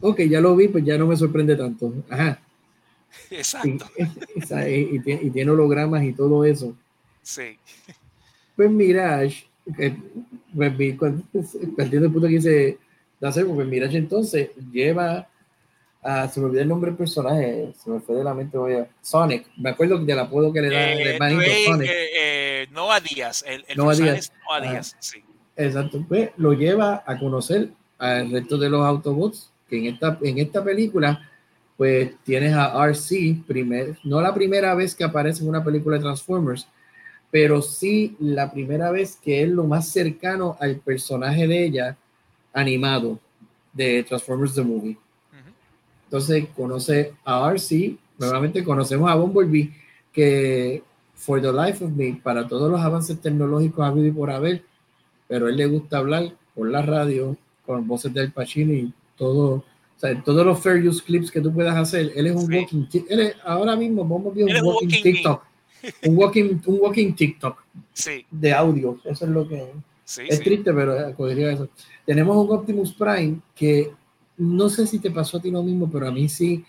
Speaker 4: ok, ya lo vi, pues ya no me sorprende tanto. Ajá. (laughs)
Speaker 3: Exacto.
Speaker 4: Y, (laughs) y, tiene hologramas y todo eso.
Speaker 3: Sí.
Speaker 4: Pues Mirage, eh, pues, partiendo del punto que dice pues Mirage entonces lleva a, se me olvidó el nombre del personaje, se me fue de la mente, voy a, Sonic, me acuerdo del apodo que le da
Speaker 3: eh, el Sonic. Eh, eh, Noah Díaz, el, el Noah Díaz, Noah Díaz sí.
Speaker 4: Exacto, pues lo lleva a conocer al resto de los Autobots, que en esta, en esta película pues tienes a RC, primer, no la primera vez que aparece en una película de Transformers, pero sí la primera vez que es lo más cercano al personaje de ella animado de Transformers The Movie. Entonces conoce a RC, nuevamente conocemos a Bumblebee, que For the Life of Me, para todos los avances tecnológicos habido y por haber, pero a él le gusta hablar por la radio, con voces del Pacino y todo, o sea, todos los fair use clips que tú puedas hacer, él es un walking, él es, ahora mismo Bumblebee es un walking, TikTok un walking, un walking TikTok de audio. Eso es lo que es triste, pero acogería eso. Tenemos un Optimus Prime que no sé si te pasó a ti lo mismo, pero a mí sí.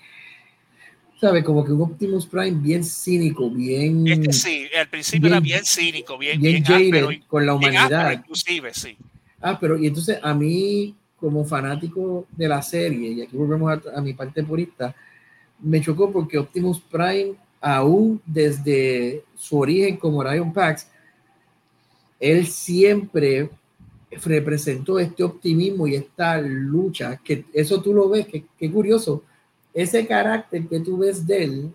Speaker 4: ¿Sabes? Como que un Optimus Prime bien cínico, bien.
Speaker 3: Este sí, al principio era bien cínico, bien,
Speaker 4: bien, bien con la humanidad.
Speaker 3: inclusive, sí.
Speaker 4: Ah, pero y entonces a mí, como fanático de la serie, y aquí volvemos a, a mi parte purista, me chocó porque Optimus Prime aún desde su origen como Ryan Pax, él siempre representó este optimismo y esta lucha, que eso tú lo ves, que, curioso, ese carácter que tú ves de él,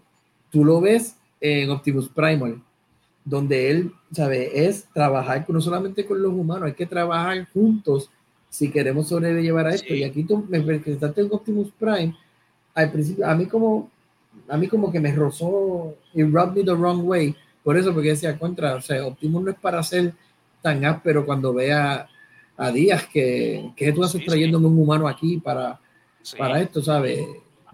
Speaker 4: tú lo ves en Optimus Primal, donde él, sabe, es trabajar no solamente con los humanos, hay que trabajar juntos si queremos sobrellevar a esto. Y aquí tú me presentaste en Optimus Prime, al principio, a mí como a mí como que me rozó y rubbed me the wrong way. Por eso, porque decía contra, o sea, Optimus no es para ser tan áspero cuando vea a Díaz que, que tú estás trayéndome un humano aquí para, para esto, ¿sabes?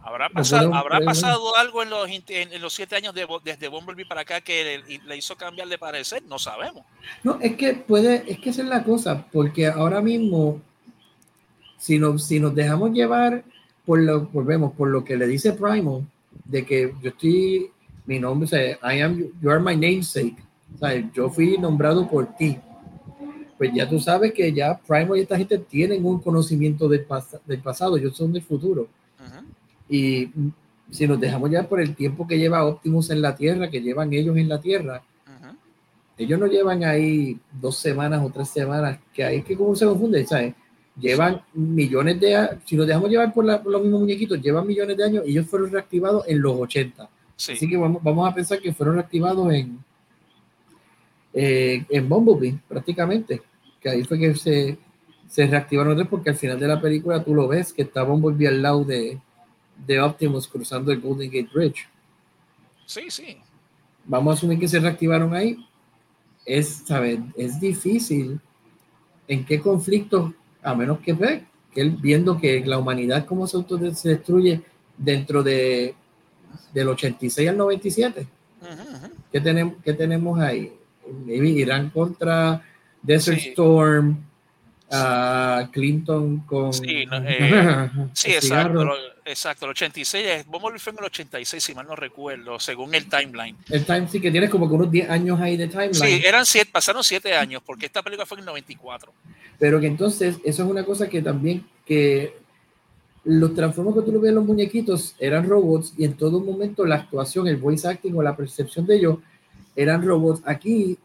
Speaker 3: ¿Habrá pasado, ¿habrá pasado algo en los, en los siete años de, desde Bumblebee para acá que le, hizo cambiar de parecer? No sabemos.
Speaker 4: No, es que puede, es que esa es la cosa, porque ahora mismo, si nos, si nos dejamos llevar por lo, volvemos, por lo que le dice Primal, de que yo estoy, mi nombre, es I am, you are my namesake, o sea, yo fui nombrado por ti. Pues ya tú sabes que ya Primo y esta gente tienen un conocimiento del, del pasado, ellos son del futuro. Y si nos dejamos ya por el tiempo que lleva Optimus en la Tierra, que llevan ellos en la Tierra, ellos no llevan ahí dos semanas o tres semanas, que ahí es que como se confunde, ¿sabes? Llevan millones de años, si nos dejamos llevar por, los mismos muñequitos, llevan millones de años y ellos fueron reactivados en los 80. Así que vamos, vamos, a pensar que fueron reactivados en, eh, en Bumblebee, prácticamente. Que ahí fue que se, se reactivaron otros porque al final de la película tú lo ves que está Bumblebee al lado de, de Optimus cruzando el Golden Gate Bridge.
Speaker 3: Sí, sí.
Speaker 4: Vamos a asumir que se reactivaron ahí. Es, ¿sabes? Es difícil. ¿En qué conflictos a menos que, él viendo que la humanidad como se, se destruye dentro de del 86 al 97. ¿Qué, tenemos, ¿Qué tenemos ahí? Irán contra Desert Storm, uh, Clinton con...
Speaker 3: Sí, (laughs) eh, sí exacto, exacto. El 86, Bomber fue en el 86, si mal no recuerdo, según el timeline.
Speaker 4: El time sí que tienes como que unos 10 años ahí de timeline.
Speaker 3: Sí, eran siete, pasaron 7 años, porque esta película fue en el 94.
Speaker 4: Pero que entonces, eso es una cosa que también, que los transformos que tú lo ves en los muñequitos eran robots y en todo momento la actuación, el voice acting o la percepción de ellos eran robots. Aquí,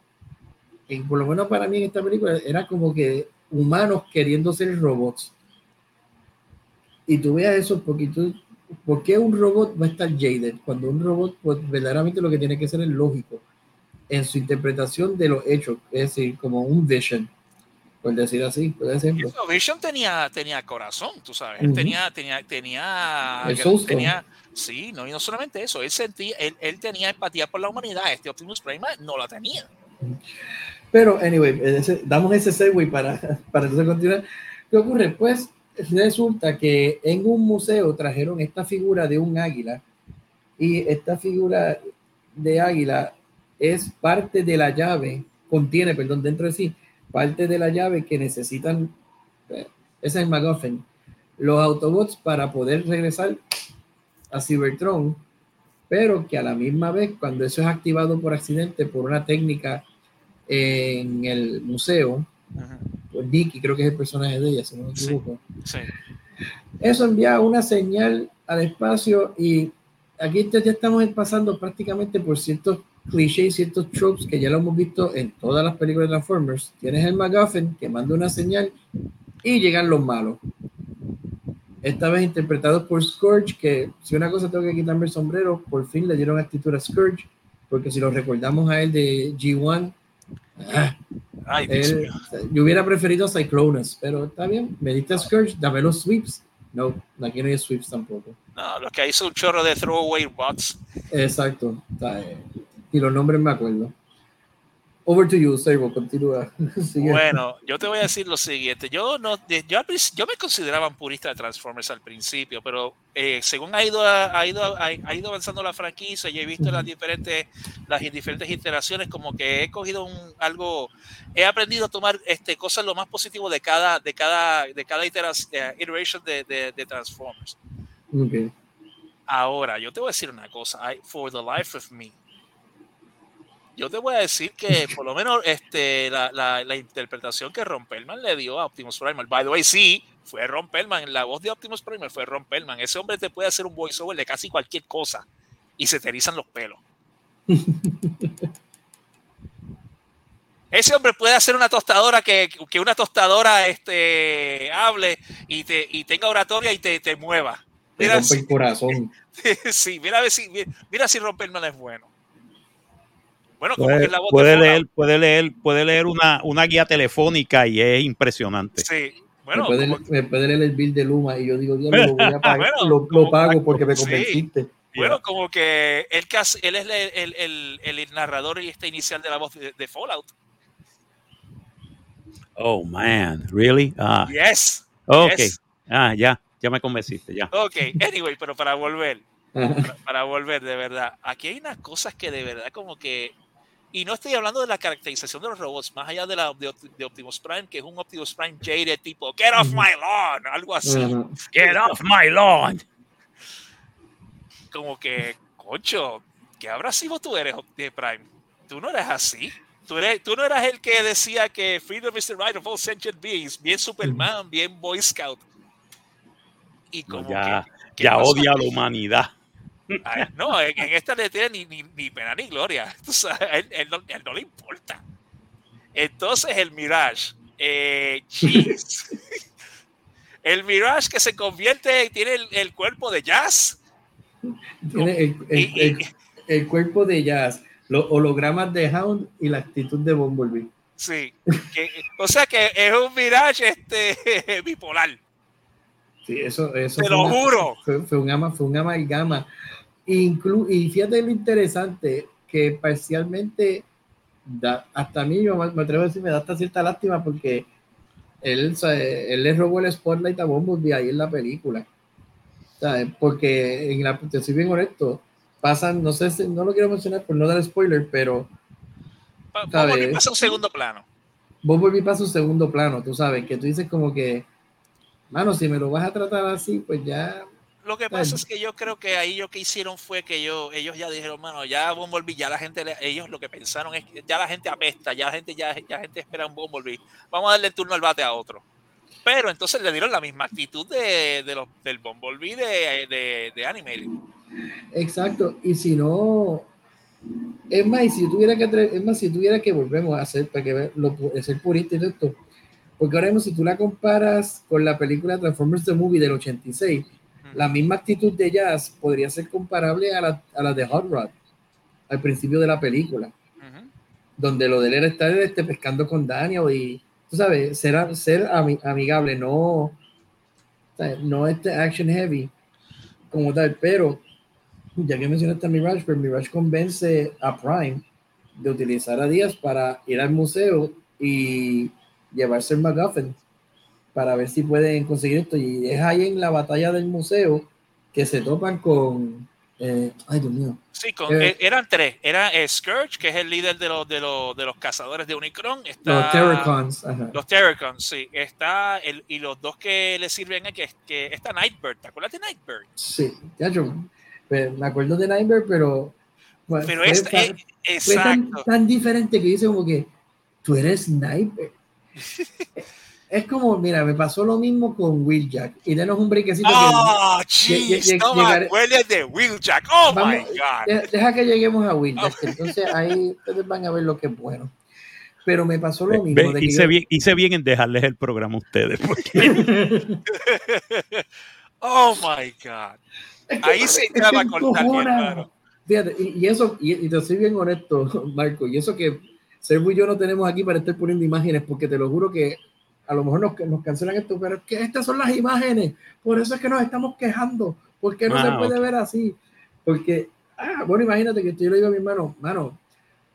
Speaker 4: en, por lo menos para mí en esta película, era como que humanos queriendo ser robots. Y tú veas eso porque tú, ¿por qué un robot va a estar jaded? Cuando un robot, pues verdaderamente lo que tiene que ser es lógico en su interpretación de los hechos, es decir, como un vision por decir así, por ejemplo.
Speaker 3: Vision tenía, tenía corazón, tú sabes, él tenía, tenía, tenía, tenía, sí, no, y no solamente eso, él sentía, él, él, tenía empatía por la humanidad, este Optimus Prime no la tenía.
Speaker 4: Pero, anyway, damos ese segue para, para entonces continuar. ¿Qué ocurre? Pues resulta que en un museo trajeron esta figura de un águila y esta figura de águila es parte de la llave, contiene, perdón, dentro de sí, parte de la llave que necesitan, eh, ese es MacGuffin, los Autobots para poder regresar a Cybertron, pero que a la misma vez, cuando eso es activado por accidente por una técnica en el museo, pues Nicky creo que es el personaje de ella, si no me equivoco, eso envía una señal al espacio y aquí ya estamos pasando prácticamente por ciertos clichés, ciertos tropes que ya lo hemos visto en todas las películas de Transformers. Tienes el MacGuffin que manda una señal y llegan los malos. Esta vez interpretados por Scourge, que si una cosa tengo que quitarme el sombrero, por fin le dieron actitud a Scourge, porque si lo recordamos a él de G1, ah, yo hubiera preferido Cyclones, pero está bien, me diste Scourge, dame los sweeps. No, aquí no hay sweeps tampoco.
Speaker 3: No, lo que hay es un chorro de throwaway bots.
Speaker 4: Exacto. Está, y los nombres me acuerdo. Over to you, Sebo, continúa. (laughs)
Speaker 3: bueno, yo te voy a decir lo siguiente. Yo no, yo, yo me consideraba un purista de Transformers al principio, pero eh, según ha ido, ha, ido, ha, ido avanzando la franquicia y he visto las diferentes, las diferentes iteraciones, como que he cogido un, algo, he aprendido a tomar este, cosas lo más positivo de cada, de cada, de cada iteración, eh, iteration de, de, de Transformers. Okay. Ahora, yo te voy a decir una cosa. I, for the life of me, yo te voy a decir que por lo menos este, la, la, la interpretación que Ron Perlman le dio a Optimus Primal, by the way, sí, fue Ron Perlman, la voz de Optimus Primal fue Ron Perlman. Ese hombre te puede hacer un voiceover de casi cualquier cosa y se te erizan los pelos. Ese hombre puede hacer una tostadora que, que una tostadora este, hable y, te, y tenga oratoria y te, te mueva.
Speaker 4: Mira, rompe el corazón. (laughs)
Speaker 3: sí, mira a ver si, mira si Ron Perlman es bueno.
Speaker 2: Bueno, como puede, que la voz puede leer, puede leer, puede leer una, una guía telefónica y es impresionante.
Speaker 3: Sí. Bueno,
Speaker 4: me puede, leer el bill de Luma y yo digo, Dios, lo, voy a (laughs) pagar, lo, lo, pago porque me convenciste.
Speaker 3: Bueno, como que él, él es el, el, el, narrador y este inicial de la voz de, de, Fallout.
Speaker 2: Oh, man, ¿really? Ah.
Speaker 3: Yes.
Speaker 2: Ok. Ah, ya, ya me convenciste, ya.
Speaker 3: Ok, anyway, pero para volver, para, (laughs) para, volver, de verdad, aquí hay unas cosas que de verdad como que y no estoy hablando de la caracterización de los robots, más allá de, la, de, Optimus Prime, que es un Optimus Prime jaded tipo, get off my lawn, algo así.
Speaker 2: Get off (laughs) my lawn.
Speaker 3: Como que, concho, ¿qué abrasivo tú eres, Optimus Prime? Tú no eres así. Tú, eres, tú no eras el que decía que freedom is the right of all sentient beings, bien Superman, bien Boy Scout.
Speaker 2: Y como ya, que, ya odia a la humanidad
Speaker 3: no, en, esta le tiene ni, ni, pena ni gloria. (laughs) él, no, le importa. Entonces el Mirage, eh, (laughs) el Mirage que se convierte, tiene el, cuerpo de Jazz.
Speaker 4: Tiene el, cuerpo de Jazz, los hologramas de Hound y la actitud de Bumblebee.
Speaker 3: Sí, o sea que es un Mirage este, (laughs) bipolar.
Speaker 4: Sí, eso, eso
Speaker 3: Te lo juro.
Speaker 4: Fue, fue, un fue un amalgama y fíjate lo interesante, que parcialmente, da, hasta a mí, yo me atrevo a decir, me da hasta cierta lástima porque él, él le robó el spotlight a Bumblebee ahí en la película. Porque en la, te soy bien honesto, pasan, no sé si, no lo quiero mencionar por no dar spoiler, pero.
Speaker 3: Bumblebee pasa un segundo plano.
Speaker 4: Bumblebee pasa un segundo plano, tú sabes, que tú dices como que, mano, si me lo vas a tratar así, pues ya
Speaker 3: lo que pasa es que yo creo que ahí lo que hicieron fue que ellos, ellos ya dijeron, mano, ya Bumblebee, ya la gente, ellos lo que pensaron es que ya la gente apesta, ya la gente, ya, ya la gente espera un Bumblebee, vamos a darle el turno al bate a otro. Pero entonces le dieron la misma actitud de, de los, del Bumblebee de, de, de Animated.
Speaker 4: Exacto, y si no, es más, si tuviera que, es más, si tuviera que volvemos a hacer, para que lo, ser purista y todo esto, porque ahora mismo si tú la comparas con la película Transformers The Movie del 86, la misma actitud de Jazz podría ser comparable a la, a la de Hot Rod al principio de la película, donde lo de él era estar este, pescando con Daniel y, tú sabes, ser, ser amigable, no, no este action heavy como tal, pero ya que mencionaste a Mirage, pero Mirage convence a Prime de utilizar a Díaz para ir al museo y llevarse el MacGuffin para ver si pueden conseguir esto. Y es ahí en la batalla del museo que se topan con. Eh, ay, Dios mío.
Speaker 3: Sí, con, eh, eran tres. Era Scourge, que es el líder de los, de los, de los cazadores de Unicron. Está,
Speaker 4: los Terracons.
Speaker 3: Los Terracons, sí. Está el, y los dos que le sirven es que, que está Nightbird. ¿Te acuerdas de Nightbird?
Speaker 4: Sí, ya yo me acuerdo de Nightbird, pero.
Speaker 3: pero es,
Speaker 4: tan, tan, diferente que dice como que tú eres Nightbird. (laughs) Es como, mira, me pasó lo mismo con Will Jack. Y denos un briquecito.
Speaker 3: ¡Oh, jeez! No me de Will Jack. ¡Oh, my God!
Speaker 4: Deja que lleguemos a Will Jack. (laughs) Entonces ahí ustedes van a ver lo que es bueno. Pero me pasó lo mismo.
Speaker 2: hice, bien, hice, bien, en dejarles el programa a ustedes. (laughs)
Speaker 3: ¡Oh, my God! ahí se acaba cortar,
Speaker 4: Fíjate, y, eso, y, te soy bien honesto, (laughs) Marco, y eso que Servo y yo no tenemos aquí para estar poniendo imágenes, porque te lo juro que a lo mejor nos, nos cancelan esto, pero es que estas son las imágenes, por eso es que nos estamos quejando, porque no se puede ver así, porque, ah, bueno, imagínate que yo le digo a mi hermano, mano,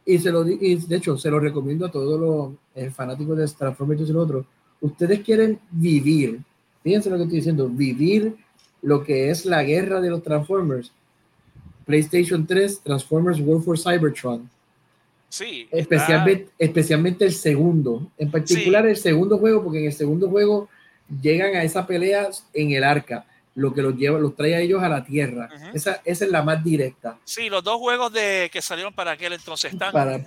Speaker 4: y se lo y de hecho se lo recomiendo a todos los eh, fanáticos de Transformers y lo otro, ustedes quieren vivir, fíjense lo que estoy diciendo, vivir lo que es la guerra de los Transformers, PlayStation 3, Transformers World for Cybertron,
Speaker 3: Sí.
Speaker 4: Especialmente, especialmente el segundo. En particular el segundo juego, porque en el segundo juego llegan a esa pelea en el arca, lo que los lleva, los trae a ellos a la tierra. esa, esa, es la más directa.
Speaker 3: Sí, los dos juegos de que salieron para aquel entonces están para,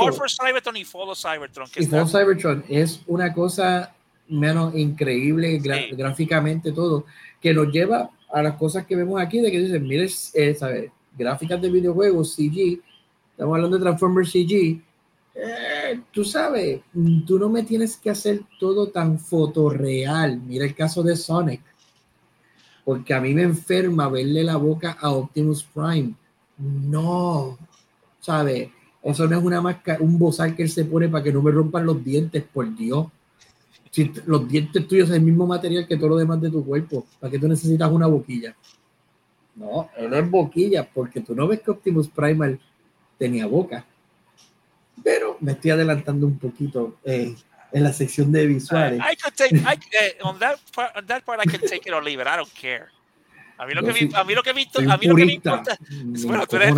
Speaker 3: War for Cybertron y Fall of Cybertron.
Speaker 4: y Fall Cybertron es una cosa menos increíble gráficamente todo, que nos lleva a las cosas que vemos aquí, de que dicen, mire, eh, gráficas de videojuegos, CG, estamos hablando de Transformers CG, eh, tú sabes, tú no me tienes que hacer todo tan fotorreal. Mira el caso de Sonic. Porque a mí me enferma verle la boca a Optimus Prime. No, ¿sabes? Eso no es una máscara, un bozal que él se pone para que no me rompan los dientes, por Dios. Si los dientes tuyos son el mismo material que todo lo demás de tu cuerpo, ¿para qué tú necesitas una boquilla? No, él es boquilla, porque tú no ves que Optimus Prime tenía boca. Pero me estoy adelantando un poquito eh, en la sección de visuales.
Speaker 3: I could take, I, uh, on, that part, on that part I can take it or leave it, I don't care. A mí lo que, a mí lo que, visto, a mí lo que me importa, bueno, tú eres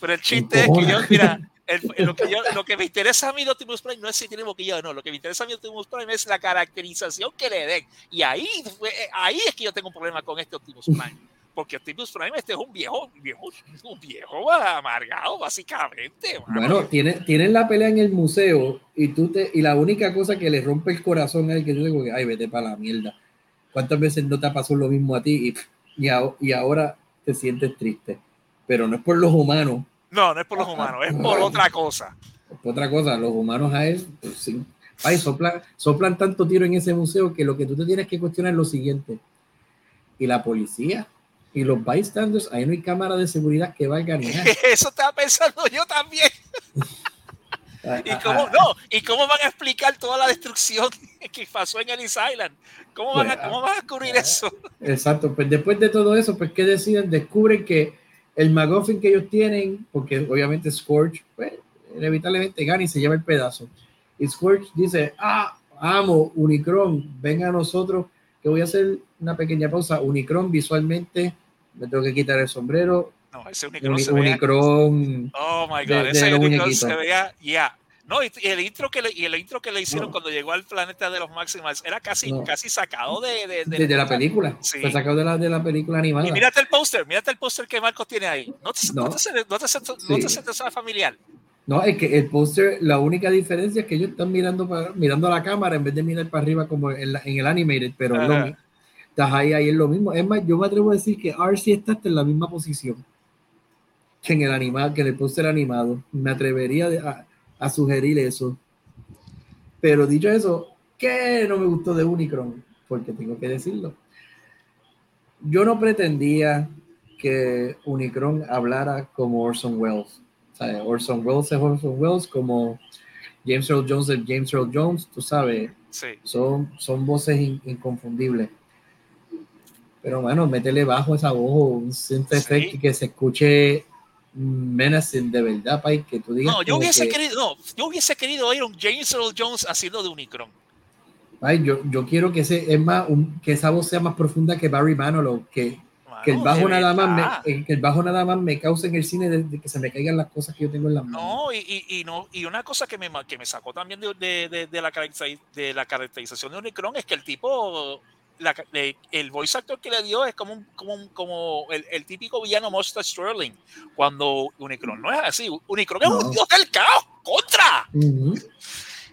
Speaker 3: pero el chiste es que yo, mira, el, lo, que yo, lo que me interesa a mí de Optimus Prime no es si tiene boquilla o no, lo que me interesa a mí de Optimus Prime es la caracterización que le den. Y ahí, ahí es que yo tengo un problema con este Optimus Prime porque Optimus Prime este es un viejo, viejo un viejo amargado, básicamente.
Speaker 4: Bueno, tienen, tienen la pelea en el museo y tú te, y la única cosa que le rompe el corazón es que yo digo, ay, vete para la mierda. ¿Cuántas veces no te ha pasado lo mismo a ti y, y, ahora te sientes triste? Pero no es por los humanos.
Speaker 3: No, no es por los humanos, es por (laughs) otra cosa.
Speaker 4: Es por otra cosa, los humanos a él, pues, sí. Ay, soplan, soplan tanto tiro en ese museo que lo que tú te tienes que cuestionar es lo siguiente. ¿Y la policía? Y los bystanders, ahí no hay cámara de seguridad que valga ni (laughs)
Speaker 3: Eso estaba pensando yo también. Ah, (laughs) ¿Y ah, cómo, ah. no, ¿Y cómo van a explicar toda la destrucción (laughs) que pasó en Ellis Island? ¿Cómo van, a, pues, cómo van a cubrir eso?
Speaker 4: Exacto, pues después de todo eso, pues ¿qué deciden? Descubren que el McGuffin que ellos tienen, porque obviamente Scorch, pues, inevitablemente gana y se lleva el pedazo. Y Scorch dice, ah, amo Unicron, ven a nosotros, que voy a hacer una pequeña pausa. Unicron visualmente, me tengo que quitar el sombrero.
Speaker 3: No, ese Unicron,
Speaker 4: Uni-
Speaker 3: se veía-
Speaker 4: Unicron
Speaker 3: Oh my
Speaker 4: de-
Speaker 3: god,
Speaker 4: de
Speaker 3: ese
Speaker 4: los
Speaker 3: Unicron
Speaker 4: muñequitos.
Speaker 3: se veía, ya. No, y, el intro que le, y el intro que le hicieron
Speaker 4: No.
Speaker 3: cuando llegó al planeta de los Maximals era casi,
Speaker 4: No.
Speaker 3: casi sacado de, de, de-
Speaker 4: la película.
Speaker 3: Sí.
Speaker 4: Fue sacado de la, de la película animada.
Speaker 3: Y mírate el póster, mírate el póster que Marcos tiene ahí. ¿No te, no.
Speaker 4: No.
Speaker 3: te, no te, no te,
Speaker 4: Sí.
Speaker 3: te familiar?
Speaker 4: No, es que el póster, la única diferencia es que ellos están mirando para, mirando a la cámara en vez de mirar para arriba como en, la- en el animated, pero. Estás ahí, ahí es lo mismo. Es más, yo me atrevo a decir que RC está hasta en la misma posición que en el animado, que en el póster animado. Me atrevería a, a sugerir eso. Pero dicho eso, ¿qué no me gustó de Unicron? Porque tengo que decirlo. Yo no pretendía que Unicron hablara como Orson Welles. O sea, Orson Welles es Orson Welles, como James Earl Jones es James Earl Jones, tú sabes,
Speaker 3: Sí.
Speaker 4: son, son voces in- inconfundibles. Pero bueno, métele bajo esa voz, un synth
Speaker 3: Sí.
Speaker 4: effect y que se escuche menacing de verdad, Pai, que tú digas
Speaker 3: No, yo hubiese
Speaker 4: que,
Speaker 3: querido, no, yo hubiese querido oír un James Earl Jones haciendo de Unicron.
Speaker 4: Pai, yo, yo quiero que, ese, es más, un- que esa voz sea más profunda que Barry Manilow, que, que el
Speaker 3: Mano,
Speaker 4: bajo nada más me, eh, que el bajo nada más me cause en el cine de, de que se me caigan las cosas que yo tengo en las manos.
Speaker 3: No, y, y, y no, y una cosa que me, que me sacó también de, de, de- la, de la caracterización de Unicron es que el tipo, la le- el voice actor que le dio es como, un, como, un- como el, el típico villano Monster Sterling, cuando Unicron no es así. Unicron es
Speaker 4: No.
Speaker 3: un dios del caos, contra.
Speaker 4: Ujú.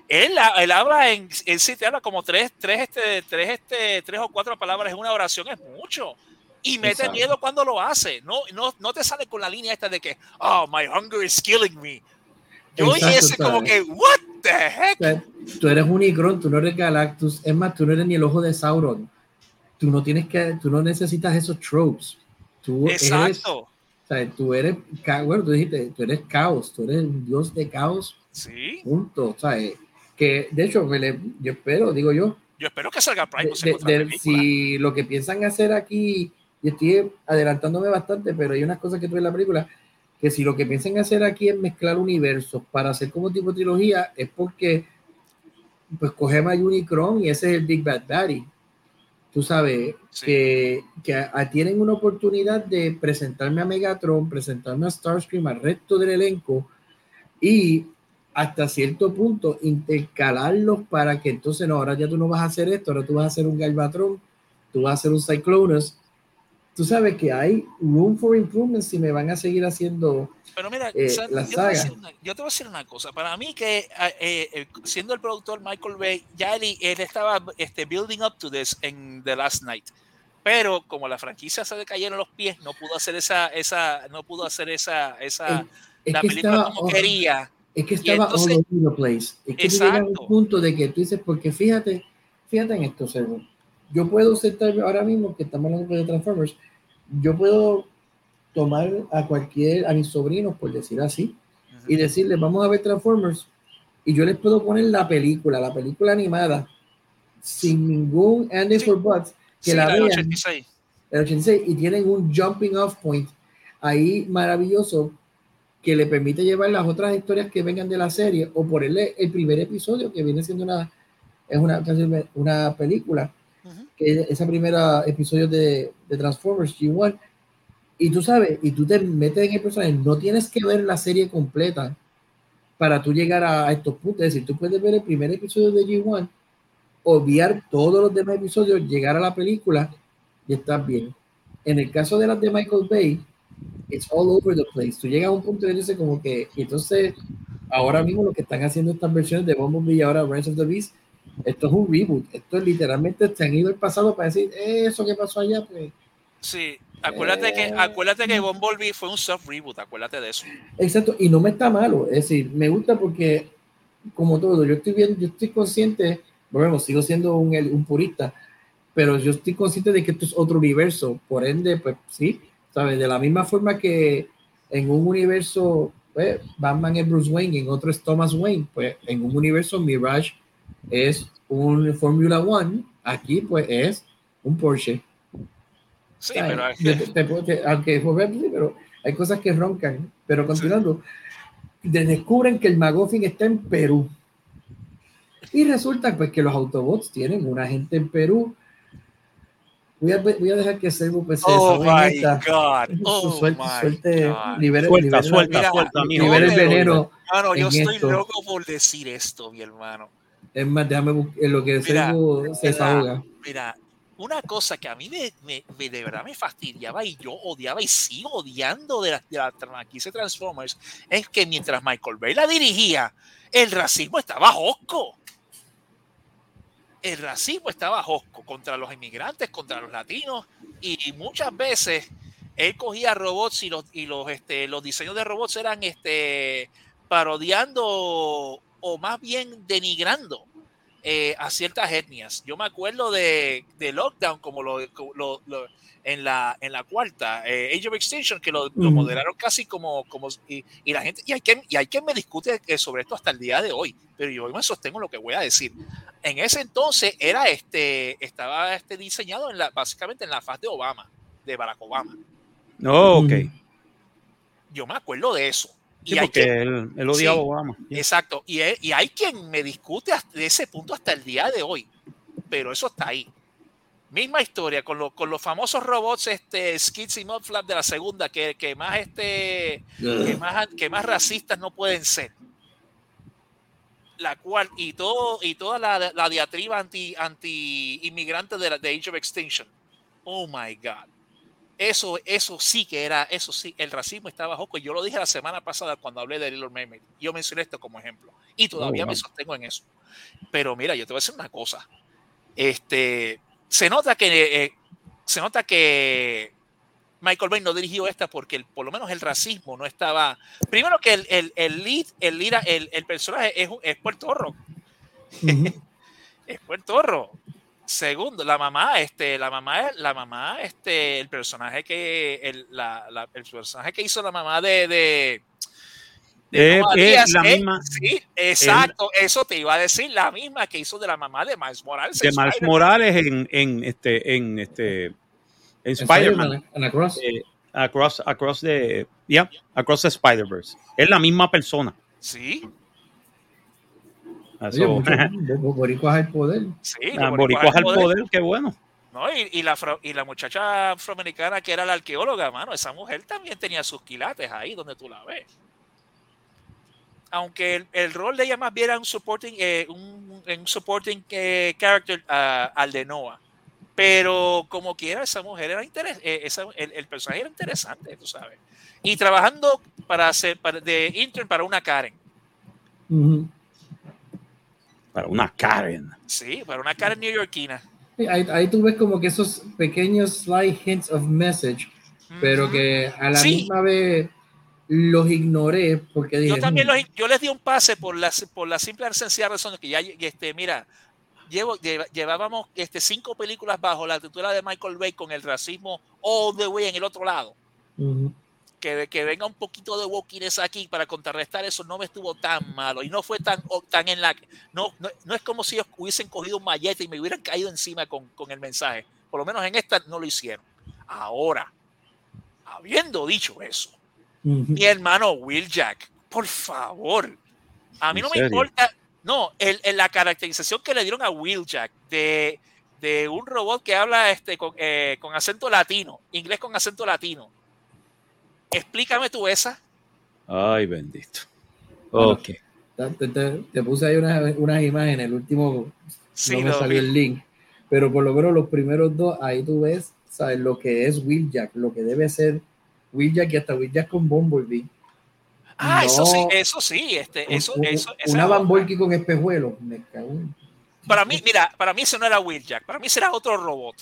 Speaker 3: Él, ha- él habla en, él sí te habla como tres, tres, este, tres, este, tres o cuatro palabras en una oración, es mucho. Y mete
Speaker 4: Exacto.
Speaker 3: miedo cuando lo hace. No, no, no te sale con la línea esta de que, oh, my hunger is killing me. Yo oí ese como que, what the heck?
Speaker 4: O sea, tú eres Unicron, tú no eres Galactus, es más, tú no eres ni el ojo de Sauron. Tú no tienes que, tú no necesitas esos tropes. Tú eres, o
Speaker 3: Exacto.
Speaker 4: sea, tú eres, bueno, tú dijiste, tú eres caos, tú eres un dios de caos,
Speaker 3: Sí.
Speaker 4: punto. O sea, eh, que de hecho, me le- yo espero, digo yo,
Speaker 3: Yo espero que salga
Speaker 4: de-
Speaker 3: Primus
Speaker 4: de- de-
Speaker 3: película.
Speaker 4: si lo que piensan hacer aquí, y estoy adelantándome bastante, pero hay unas cosas que tuve en la película, que si lo que piensan hacer aquí es mezclar universos para hacer como tipo trilogía, es porque pues cogemos a Unicron y ese es el Big Bad Daddy. Tú sabes
Speaker 3: Sí.
Speaker 4: que, que a- a- tienen una oportunidad de presentarme a Megatron, presentarme a Starscream, al resto del elenco y hasta cierto punto intercalarlos para que entonces no, ahora ya tú no vas a hacer esto, ahora tú vas a hacer un Galvatron, tú vas a hacer un Cyclonus. Tú sabes que hay room for improvement si me van a seguir haciendo
Speaker 3: Pero mira,
Speaker 4: eh,
Speaker 3: Sandy,
Speaker 4: la
Speaker 3: yo, te
Speaker 4: saga.
Speaker 3: decir una, yo te voy a decir una cosa. Para mí que eh, eh, siendo el productor Michael Bay, ya él, él estaba este, building up to this en The Last Night. Pero como la franquicia se le cayeron los pies, no pudo hacer esa, esa, no pudo hacer esa, esa
Speaker 4: es
Speaker 3: la
Speaker 4: que
Speaker 3: película
Speaker 4: estaba,
Speaker 3: como quería.
Speaker 4: es que estaba
Speaker 3: entonces-
Speaker 4: all over the place. Es que
Speaker 3: Exacto.
Speaker 4: un punto de que tú dices, porque fíjate, fíjate en esto, Sergio. Yo puedo sentarme ahora mismo que estamos hablando de Transformers, yo puedo tomar a cualquier, a mis sobrinos, por decir así, y decirles, vamos a ver Transformers, y yo les puedo poner la película, la película animada, sin ningún Andy
Speaker 3: Sí.
Speaker 4: for Butts, que
Speaker 3: Sí,
Speaker 4: la
Speaker 3: la
Speaker 4: vean,
Speaker 3: 86.
Speaker 4: el 86, y tienen un jumping off point ahí maravilloso que le permite llevar las otras historias que vengan de la serie o por el, primer episodio que viene siendo una es una, una película. Que es ese primer ah, episodio de, de Transformers G1 y tú sabes y tú te metes en el personaje no tienes que ver la serie completa para tú llegar a, a estos puntos. Es decir tú puedes ver el primer episodio de G1 obviar todos los demás episodios llegar a la película y estás bien. En el caso de las de Michael Bay it's all over the place. Tú llegas a un punto y dices como que y entonces ahora mismo lo que están haciendo estas versiones de Bumblebee y ahora Rise of the Beast esto es un reboot esto es literalmente se han ido al pasado para decir "Eh, eso que pasó allá pues
Speaker 3: Sí, acuérdate que,
Speaker 4: Eh.
Speaker 3: acuérdate que Bumblebee fue un soft reboot, acuérdate de eso.
Speaker 4: Exacto, y no me está malo, es decir, me gusta porque, como todo, yo estoy bien, yo estoy consciente, bueno, sigo siendo un, un purista, pero yo estoy consciente de que esto es otro universo, por ende, pues sí, ¿sabes? De la misma forma que en un universo, pues, Batman es Bruce Wayne, en otro es Thomas Wayne, pues en un universo Mirage es un Formula One, aquí pues es un Porsche.
Speaker 3: Sí,
Speaker 4: Ay,
Speaker 3: pero
Speaker 4: te- te te- aunque sí, pero hay cosas que roncan. Pero continuando, de- descubren que el Magofin está en Perú. Y resulta pues que los Autobots tienen una gente en Perú. Voy a, voy a dejar que Servo pues, se
Speaker 3: Oh my
Speaker 4: esta.
Speaker 3: God. (laughs) Oh
Speaker 4: suelte,
Speaker 3: my
Speaker 4: suelte,
Speaker 3: God.
Speaker 4: libere,
Speaker 2: Suelta,
Speaker 4: libere la-
Speaker 2: suelta, suelta, mijo.
Speaker 4: libere el veneno.
Speaker 3: Hermano, yo estoy
Speaker 4: esto.
Speaker 3: loco por decir esto, mi hermano.
Speaker 4: Es más, déjame buscar lo que
Speaker 3: Mira,
Speaker 4: se desahoga.
Speaker 3: Mira, una cosa que a mí me, me- me- de verdad me fastidiaba y yo odiaba y sigo odiando de la, de la franquicia Transformers es que mientras Michael Bay la dirigía, el racismo estaba josco. El racismo estaba josco contra los inmigrantes, contra los latinos y muchas veces él cogía robots y los, y los, este, los diseños de robots eran este, parodiando o más bien denigrando eh, a ciertas etnias. Yo me acuerdo de, de Lockdown, como lo, lo- lo- en, la, en la cuarta, eh, Age of Extinction, que lo,
Speaker 4: Ujú.
Speaker 3: modelaron casi como, como y, y la gente, y hay, quien, y hay quien me discute eh, sobre esto hasta el día de hoy, pero yo me sostengo en lo que voy a decir. En ese entonces era este, estaba este diseñado en la, básicamente en la faz de Obama, de Barack Obama.
Speaker 2: No, ok.
Speaker 4: Mm.
Speaker 3: Yo me acuerdo de eso.
Speaker 2: Sí,
Speaker 3: Y
Speaker 2: porque
Speaker 3: quien-
Speaker 2: él, él odiaba
Speaker 3: Sí.
Speaker 2: a Obama.
Speaker 3: Exacto. Y, he- y hay quien me discute de ese punto hasta el día de hoy. Pero eso está ahí. Misma historia con, lo- con los famosos robots este, Skids y Mudflap de la segunda, que, que más este que más, que más racistas no pueden ser. La cual, y todo, y toda la, la diatriba anti, anti inmigrante de, la, de Age of Extinction. Oh my God. Eso, eso sí que era, eso sí, el racismo estaba bajo. Yo lo dije la semana pasada cuando hablé de Little Mermaid. Yo mencioné esto como ejemplo. Y todavía
Speaker 2: Oh,
Speaker 3: me sostengo en eso. Pero mira, yo te voy a decir una cosa. Este, se nota que, eh, se nota que Michael Bay no dirigió esta porque el- por lo menos el racismo no estaba. Primero que el, el, el lead, el, lead- el, el personaje es, es puertorro,
Speaker 4: Ujú. (laughs)
Speaker 3: es puertorro. Segundo, la mamá, este, la mamá, la mamá, este, el personaje que, el, la, la- el personaje que hizo la mamá de, de, de
Speaker 2: Eh,
Speaker 3: Noah
Speaker 2: eh,
Speaker 3: Díaz,
Speaker 2: la
Speaker 3: eh,
Speaker 2: misma-
Speaker 3: sí, exacto, eso te iba a decir, la misma que hizo de la mamá de Miles Morales.
Speaker 2: De Miles
Speaker 3: Spider-Man.
Speaker 2: Morales en, en este, en este, en Spider-Man.
Speaker 4: En Across.
Speaker 2: eh, across, across the, yeah, across the Spider-Verse. Es la misma persona.
Speaker 3: Sí,
Speaker 2: Eso- (laughs)
Speaker 4: boricuas al poder.
Speaker 3: sí.
Speaker 2: Ah,
Speaker 3: los
Speaker 2: boricuas al
Speaker 3: poder.
Speaker 2: poder, qué bueno.
Speaker 3: No, y, y la, y la muchacha afroamericana que era la arqueóloga, mano, esa mujer también tenía sus quilates ahí donde tú la ves. Aunque el, el rol de ella más bien era un supporting, eh, un, un supporting eh, character ah, al de Noah. Pero como quiera, esa mujer era interesante, el, el personaje era interesante, tú sabes. Y trabajando para hacer para, de intern para una Karen.
Speaker 4: Ujú.
Speaker 2: Para una Karen.
Speaker 3: Sí, para una Karen neoyorquina.
Speaker 4: Ahí, ahí tú ves como que esos pequeños slight hints of message, pero
Speaker 3: Ujú.
Speaker 4: que a la
Speaker 3: Sí.
Speaker 4: misma vez los ignoré porque dije,
Speaker 3: yo también
Speaker 4: "Hmm,
Speaker 3: los- yo les di un pase por la, por la simple y sencilla razón de que ya, este, mira, llevo, lleva- llevábamos este, cinco películas bajo la tutela de Michael Bay con el racismo all the way en el otro lado.
Speaker 4: ujú".
Speaker 3: Que, que venga un poquito de wokiness aquí para contrarrestar eso no me estuvo tan malo y no fue tan, tan en la... No, no, no es como si ellos hubiesen cogido un mallete y me hubieran caído encima con, con el mensaje. Por lo menos en esta no lo hicieron. Ahora, habiendo dicho eso,
Speaker 4: Ujú.
Speaker 3: mi hermano Will Jack, por favor. A mí
Speaker 2: ¿En
Speaker 3: no me
Speaker 2: serio?
Speaker 3: importa. No, el, el- la caracterización que le dieron a Will Jack de, de un robot que habla este, con, eh, con acento latino, inglés con acento latino. Explícame tú esa.
Speaker 2: Ay, bendito.
Speaker 4: Bueno,
Speaker 2: Ok.
Speaker 4: Te, te- te puse ahí unas, imágenes, el último
Speaker 3: Sí,
Speaker 4: no me salió
Speaker 3: vi.
Speaker 4: el link, pero por lo menos los primeros dos, ahí tú ves ¿sabes? lo que es Will Jack, lo que debe ser Will Jack y hasta Will Jack con Bumblebee.
Speaker 3: Ah, eso sí, eso sí, este, eso,
Speaker 4: Un-
Speaker 3: eso, esa
Speaker 4: una. Volky con espejuelos, me cago en-
Speaker 3: Para mí, mira, para mí ese no era Will Jack, para mí ese era otro robot.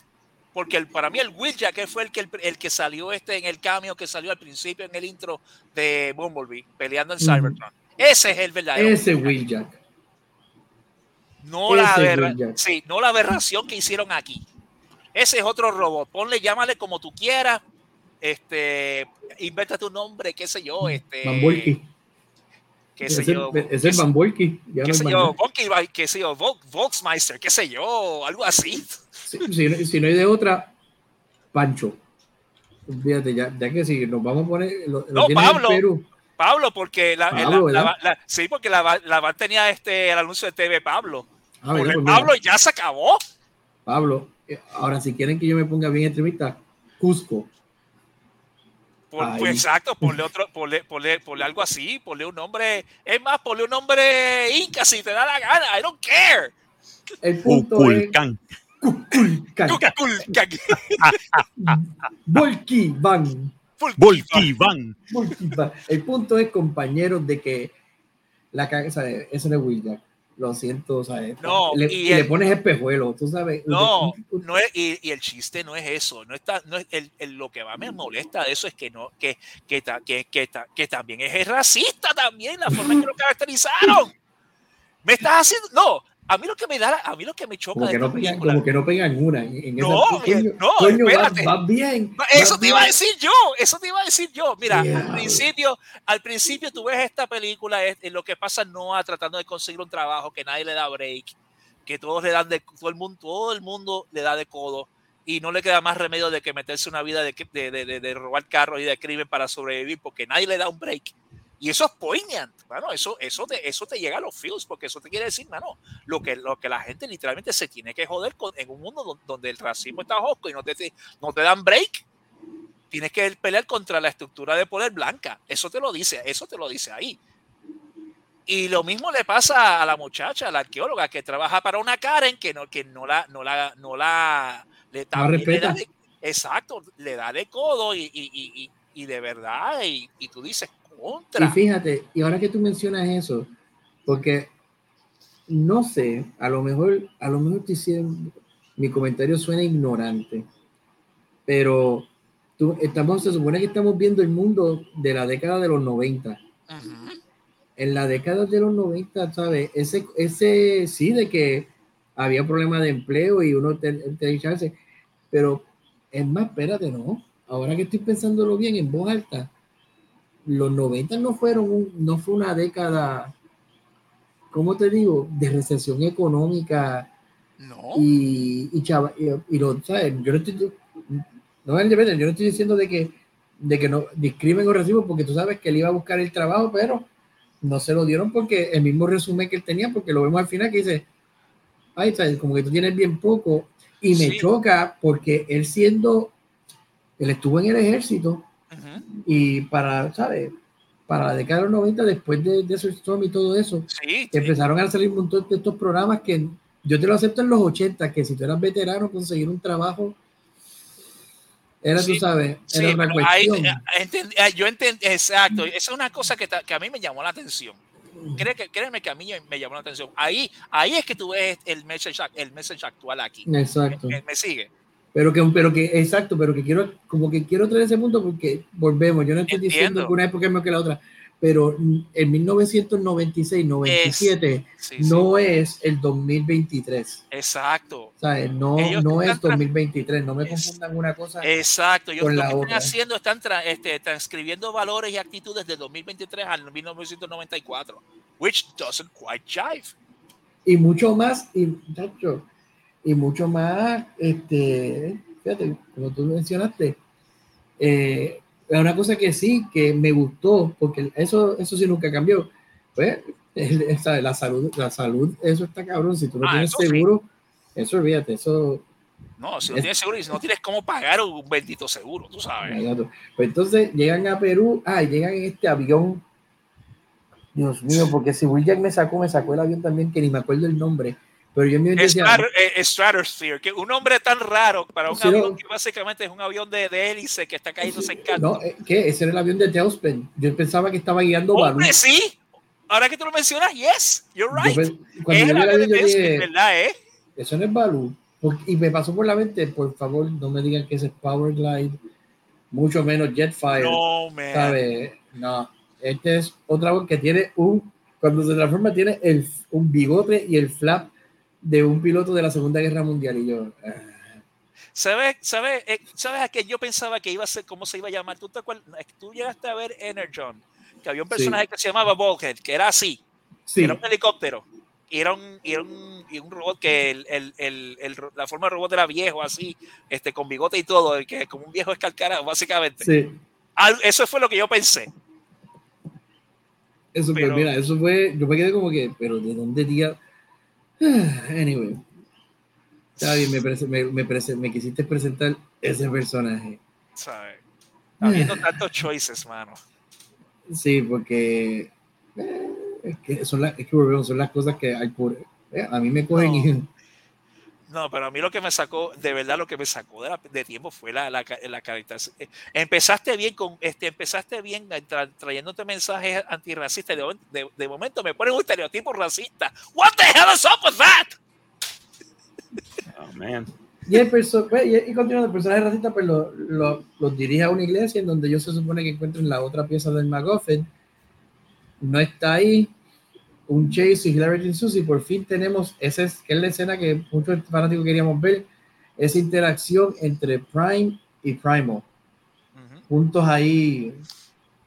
Speaker 3: Porque el, para mí el Will Jack fue el que, el, el que salió este en el cameo que salió al principio en el intro de Bumblebee peleando en. Cybertron. Ese es el verdadero.
Speaker 4: Ese
Speaker 3: Will Jack. No la, aberra-
Speaker 4: Jack.
Speaker 3: sí, no la aberración que hicieron aquí. Ese es otro robot. Ponle, llámale como tú quieras. Este, inventa tu nombre, qué sé yo, este,
Speaker 4: Van Volky.
Speaker 3: qué sé
Speaker 4: Ese
Speaker 3: yo,
Speaker 4: es el no
Speaker 3: qué
Speaker 4: es
Speaker 3: sé yo.
Speaker 4: Volky,
Speaker 3: qué sé yo, Volksmeister, qué sé yo, algo así.
Speaker 4: Si, no- si no hay de otra, Pancho. Fíjate, ya, ya que si nos vamos a poner. Lo, lo
Speaker 3: No,
Speaker 4: en
Speaker 3: Pablo.
Speaker 4: Perú.
Speaker 3: Pablo, porque la,
Speaker 4: Pablo,
Speaker 3: la- la-
Speaker 4: ¿verdad?
Speaker 3: la- sí, porque la, la van tenía este el anuncio de TV Pablo
Speaker 4: Ah, mira, pues mira,
Speaker 3: Pablo ya se acabó.
Speaker 4: Pablo, eh, ahora si quieren que yo me ponga bien extremista, Cusco.
Speaker 3: Por- pues exacto, ponle otro, ponle, ponle, ponle algo así, ponle un nombre, es más, ponle un nombre inca si te da la gana, I don't care.
Speaker 4: El punto es
Speaker 2: Kukulkan.
Speaker 4: Volkivan,
Speaker 2: Volkivan.
Speaker 4: El punto es, compañeros, de que la caga, ¿sabes? Eso no es Will Jack. Lo siento, ¿sabes?
Speaker 3: No,
Speaker 4: le,
Speaker 3: y
Speaker 4: y le
Speaker 3: el-
Speaker 4: pones espejuelo, tú sabes.
Speaker 3: No, no es, y, y el chiste no es eso, no está, no es el, el- lo que más me molesta de eso es que no, que, que, ta- que, que, ta- que también es racista también la forma en que lo caracterizaron. Me estás haciendo, no, a mí lo que me da, a mí lo que me choca
Speaker 4: Como que, no pegan, como que no pegan una. En,
Speaker 3: No,
Speaker 4: esa,
Speaker 3: no,
Speaker 4: coño,
Speaker 3: espérate.
Speaker 4: va bien.
Speaker 3: No,
Speaker 4: va
Speaker 3: Eso te iba a
Speaker 4: bien.
Speaker 3: decir yo, eso te iba a decir yo. Mira, al
Speaker 4: Diablo.
Speaker 3: principio, al principio tú ves esta película, es, lo que pasa Noah tratando de conseguir un trabajo, que nadie le da break, que todos le dan de, todo el mundo, todo el mundo le da de codo y no le queda más remedio de que meterse una vida de, de, de- de- de robar carros y de crimen para sobrevivir, porque nadie le da un break. Y eso es poignant, mano, eso, eso, te, eso te llega a los feels, porque eso te quiere decir, mano, lo que, lo que la gente literalmente se tiene que joder con, en un mundo don- donde el racismo está hosco y no te, no te dan break tienes que pelear contra la estructura de poder blanca. Eso te lo dice, eso te lo dice ahí. Y lo mismo le pasa a la muchacha, a la arqueóloga que trabaja para una Karen que no, que no la, no la, no la, le, le da de- exacto, le da de codo y, y, y, y- y de verdad, y, y tú dices
Speaker 4: Y
Speaker 3: contra.
Speaker 4: fíjate, y ahora que tú mencionas eso, porque no sé, a lo mejor, a lo mejor te hicieron- mi comentario suena ignorante, pero tú, estamos, se supone que estamos viendo el mundo de la década de los 90.
Speaker 3: Ujú.
Speaker 4: En la década de los 90, ¿sabes? Ese, ese sí, de que había problemas de empleo y uno te, te chance, pero es más, espérate, ¿no? Ahora que estoy pensándolo bien en voz alta, los 90 no fueron un- no fue una década, ¿cómo te digo? De recesión económica
Speaker 3: No,
Speaker 4: y, y, chava- y, y lo, ¿sabes? Yo no estoy, no, yo no estoy diciendo de que, de que no discrimen o recibo porque tú sabes que él iba a buscar el trabajo, pero no se lo dieron porque el mismo resumen que él tenía, porque lo vemos al final que dice, ay, ¿sabes? como que tú tienes bien poco, y me
Speaker 3: Sí.
Speaker 4: choca porque él siendo, él estuvo en el ejército y para, ¿sabes? Para la década de los 90, después de, de Storm y todo eso,
Speaker 3: sí, sí.
Speaker 4: empezaron a salir un montón de estos programas que yo te lo acepto en los 80, que si tú eras veterano, conseguir un trabajo era,
Speaker 3: Sí,
Speaker 4: tú sabes,
Speaker 3: Sí,
Speaker 4: era una cuestión.
Speaker 3: eh, entendí- eh, yo entendí, exacto, esa es una cosa que, ta- que a mí me llamó la atención. Cree que, créeme que a mí me llamó la atención. Ahí, ahí es que tú ves el message, el message actual aquí.
Speaker 4: Exacto.
Speaker 3: ¿Me, me sigue?
Speaker 4: Pero que, pero que, exacto, pero que quiero, como que quiero traer ese punto porque volvemos. Yo no estoy diciendo
Speaker 3: Entiendo.
Speaker 4: que una época es mejor que la otra, pero en 1996, 97
Speaker 3: Sí, sí,
Speaker 4: no es el 2023.
Speaker 3: exacto,
Speaker 4: ¿sabes? No,
Speaker 3: Ellos
Speaker 4: no es
Speaker 3: tra-
Speaker 4: 2023. No me
Speaker 3: Es-
Speaker 4: confundan una cosa.
Speaker 3: exacto.
Speaker 4: Con
Speaker 3: lo
Speaker 4: la
Speaker 3: que están haciendo están tra- este, transcribiendo valores y actitudes de 2023 al 1994, which doesn't quite jive.
Speaker 4: y mucho más, y, muchacho, y mucho más, este, fíjate, como tú mencionaste, eh, es una cosa que sí, que me gustó, porque eso, eso sí nunca cambió. Pues, la salud, la salud, eso está cabrón. Si tú no
Speaker 3: Ah,
Speaker 4: tienes
Speaker 3: eso sí.
Speaker 4: seguro, eso olvídate, eso.
Speaker 3: No, si no
Speaker 4: Es-
Speaker 3: tienes seguro y si no tienes cómo pagar un bendito seguro, tú sabes.
Speaker 4: Pues entonces llegan a Perú, ah, llegan en este avión. Dios mío, porque si Will Jack me sacó, me sacó el avión también, que ni me acuerdo el nombre. Pero yo me decía,
Speaker 3: Strat- eh, Stratosphere, que un nombre tan raro para un
Speaker 4: Sí,
Speaker 3: avión
Speaker 4: no.
Speaker 3: que básicamente es un avión de, de hélice que está cayéndose en canto.
Speaker 4: No, eh, ¿qué? Ese era el avión de Tailspin. Yo pensaba que estaba guiando.
Speaker 3: Hombre, sí. Ahora que tú lo mencionas, yes, you're
Speaker 4: Yo
Speaker 3: right.
Speaker 4: pe- Cuando
Speaker 3: es
Speaker 4: yo
Speaker 3: el
Speaker 4: vi el
Speaker 3: avión de
Speaker 4: yo
Speaker 3: Tailspin, ¿verdad? Eh?
Speaker 4: eso no es Balú. Y me pasó por la mente, por favor, no me digan que ese es Powerglide, mucho menos Jetfire.
Speaker 3: No, man.
Speaker 4: No, este es otra que tiene un, cuando se transforma, tiene el, un bigote y el flap de un piloto de la Segunda Guerra Mundial. Y yo, ah,
Speaker 3: ¿Sabes, sabes, eh, ¿Sabes a qué yo pensaba que iba a ser, cómo se iba a llamar? ¿Tú, te acuerdas? Tú llegaste a ver Energon, que había un personaje que se llamaba Bulkhead, que era así,
Speaker 4: sí,
Speaker 3: era un helicóptero. Y era un, y era un, y un robot que el, el, el, la forma de robot era viejo, así, este, con bigote y todo, que como un viejo escalcarado, básicamente.
Speaker 4: sí.
Speaker 3: Al- Eso fue lo que yo pensé.
Speaker 4: Eso
Speaker 3: Pero-
Speaker 4: mira, eso fue, yo me quedé como que, pero ¿de dónde día? Anyway. Está bien, me, me, me me quisiste presentar ese personaje.
Speaker 3: ¿Sabes? Habiendo tantos choices, mano.
Speaker 4: Sí, porque eh, es que son, las, es que volvemos, son las cosas que hay por. eh, a mí me cogen y.
Speaker 3: No, pero a mí lo que me sacó, de verdad lo que me sacó de, la- de tiempo fue la, la, la caracterización. Eh, Empezaste bien con, este, empezaste bien tra- trayéndote mensajes antirracistas. De, de, de momento me ponen un estereotipo racista. What the hell is up with that?
Speaker 2: Oh, man.
Speaker 4: Y, el pues, y, y continuando, el personaje racista pues lo, lo- los dirige a una iglesia en donde ellos se supone que encuentran la otra pieza del MacGuffin. No está ahí. Un Chase y Hillary Clinton Susie. Por fin tenemos, esa es, que es la escena que muchos fanáticos queríamos ver, esa interacción entre Prime y Primal,
Speaker 3: Ujú.
Speaker 4: juntos ahí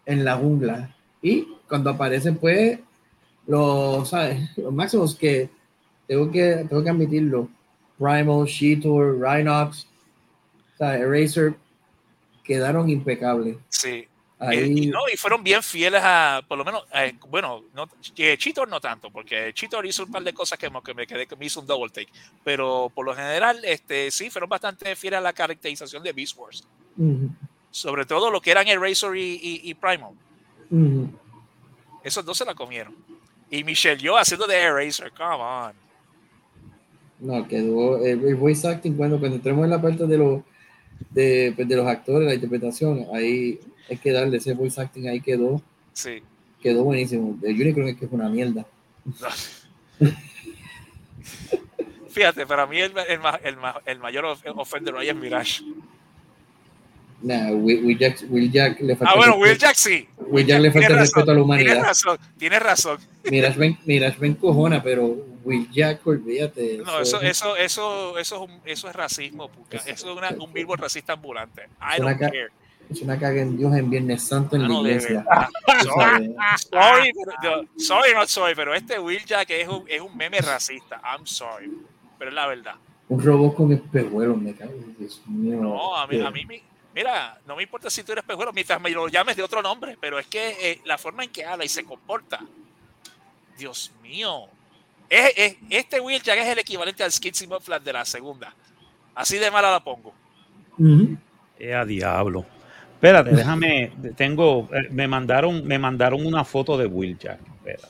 Speaker 4: en la jungla. Y cuando aparecen pues los, ¿sabes? (laughs) los máximos que tengo que, tengo que admitirlo, Primal, Sheetor, Rhinox, ¿sabes? Eraser, quedaron impecables.
Speaker 3: Sí. Eh,
Speaker 4: Ahí,
Speaker 3: y, no, y fueron bien fieles a, por lo menos, eh, bueno, no, eh, Cheetor no tanto, porque Cheetor hizo un par de cosas que, me- que me quedé, que me hizo un double take, pero por lo general, este, sí, fueron bastante fieles a la caracterización de Beast Wars,
Speaker 4: Ujú,
Speaker 3: sobre todo lo que eran Eraser y, y, y Primal,
Speaker 4: ujú.
Speaker 3: esos dos se la comieron. Y Michelle Yo haciendo de Eraser, come on.
Speaker 4: No, quedó el, el voice acting cuando, cuando entremos en la parte de los de, pues, de los actores, la interpretación, ahí hay que darle ese voice acting, ahí quedó,
Speaker 3: Sí.
Speaker 4: quedó buenísimo. El Unicron que es una mierda. (laughs)
Speaker 3: Fíjate, para mí el, el, el el mayor of- offender ahí es Mirage.
Speaker 4: Nah, Will, Will Jack, Will Jack le falta
Speaker 3: Ah, bueno,
Speaker 4: respeto-
Speaker 3: Will Jack sí.
Speaker 4: Will Jack le falta
Speaker 3: Tienes
Speaker 4: respeto a la
Speaker 3: Tienes
Speaker 4: humanidad.
Speaker 3: razón, tienes razón.
Speaker 4: Mirage ven, cojona, pero Will Jack, olvídate.
Speaker 3: No, eso,
Speaker 4: es-
Speaker 3: eso, eso, eso, es, un- eso es racismo, puca.
Speaker 4: Eso-
Speaker 3: es una- un billboard racista ambulante. I
Speaker 4: una
Speaker 3: don't
Speaker 4: ca-
Speaker 3: care.
Speaker 4: Es una caga en Dios en Viernes Santo en la
Speaker 3: Mano, de
Speaker 4: iglesia.
Speaker 3: Sorry, pero, yo- sorry, not sorry, pero este Will Jack es un, es un meme racista. I'm sorry. Pero es la verdad.
Speaker 4: Un robot con espejuelos, me cago. en Dios mío.
Speaker 3: No, a mí, a mí me- mira, no me importa si tú eres pejuelo mientras me lo llames de otro nombre, pero es que eh, la forma en que habla y se comporta, Dios mío, es, es- este Will Jack es el equivalente al Skitsy Muffler de la segunda. Así de mala la pongo.
Speaker 4: Ujú.
Speaker 2: Eh, a diablo. Espérate, déjame. Tengo. eh, Me mandaron, me mandaron una foto de Will Jack. Espérate.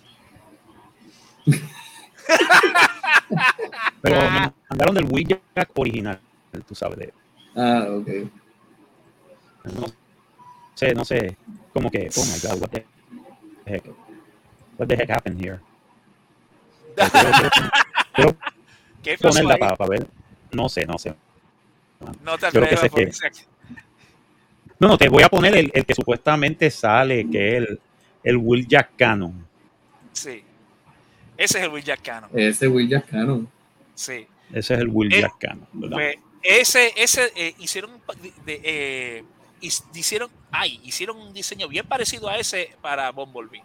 Speaker 2: Pero me mandaron del Will Jack original. Tú sabes de.
Speaker 4: Ah, ok.
Speaker 2: No sé, no sé. Como que. Oh my God, what the heck. What the heck happened here? Quiero (laughs)
Speaker 3: ¿Qué ahí?
Speaker 2: para, ver. No sé, no sé.
Speaker 3: No te
Speaker 2: Yo lo que
Speaker 3: atrevas
Speaker 2: sé es
Speaker 3: porque
Speaker 2: que-
Speaker 3: se-
Speaker 2: No, no, te voy a poner el, el que supuestamente sale, que es el, el Will Jack Canon.
Speaker 3: Sí. Ese es el Will Jack Cannon.
Speaker 4: Ese Will Jack Cannon.
Speaker 3: Sí.
Speaker 2: Ese es el Will
Speaker 3: Eh,
Speaker 2: Jack ¿verdad?
Speaker 3: Pues, ese, ese eh, hicieron de- eh, hicieron, ay, hicieron un diseño bien parecido a ese para Bumblebee.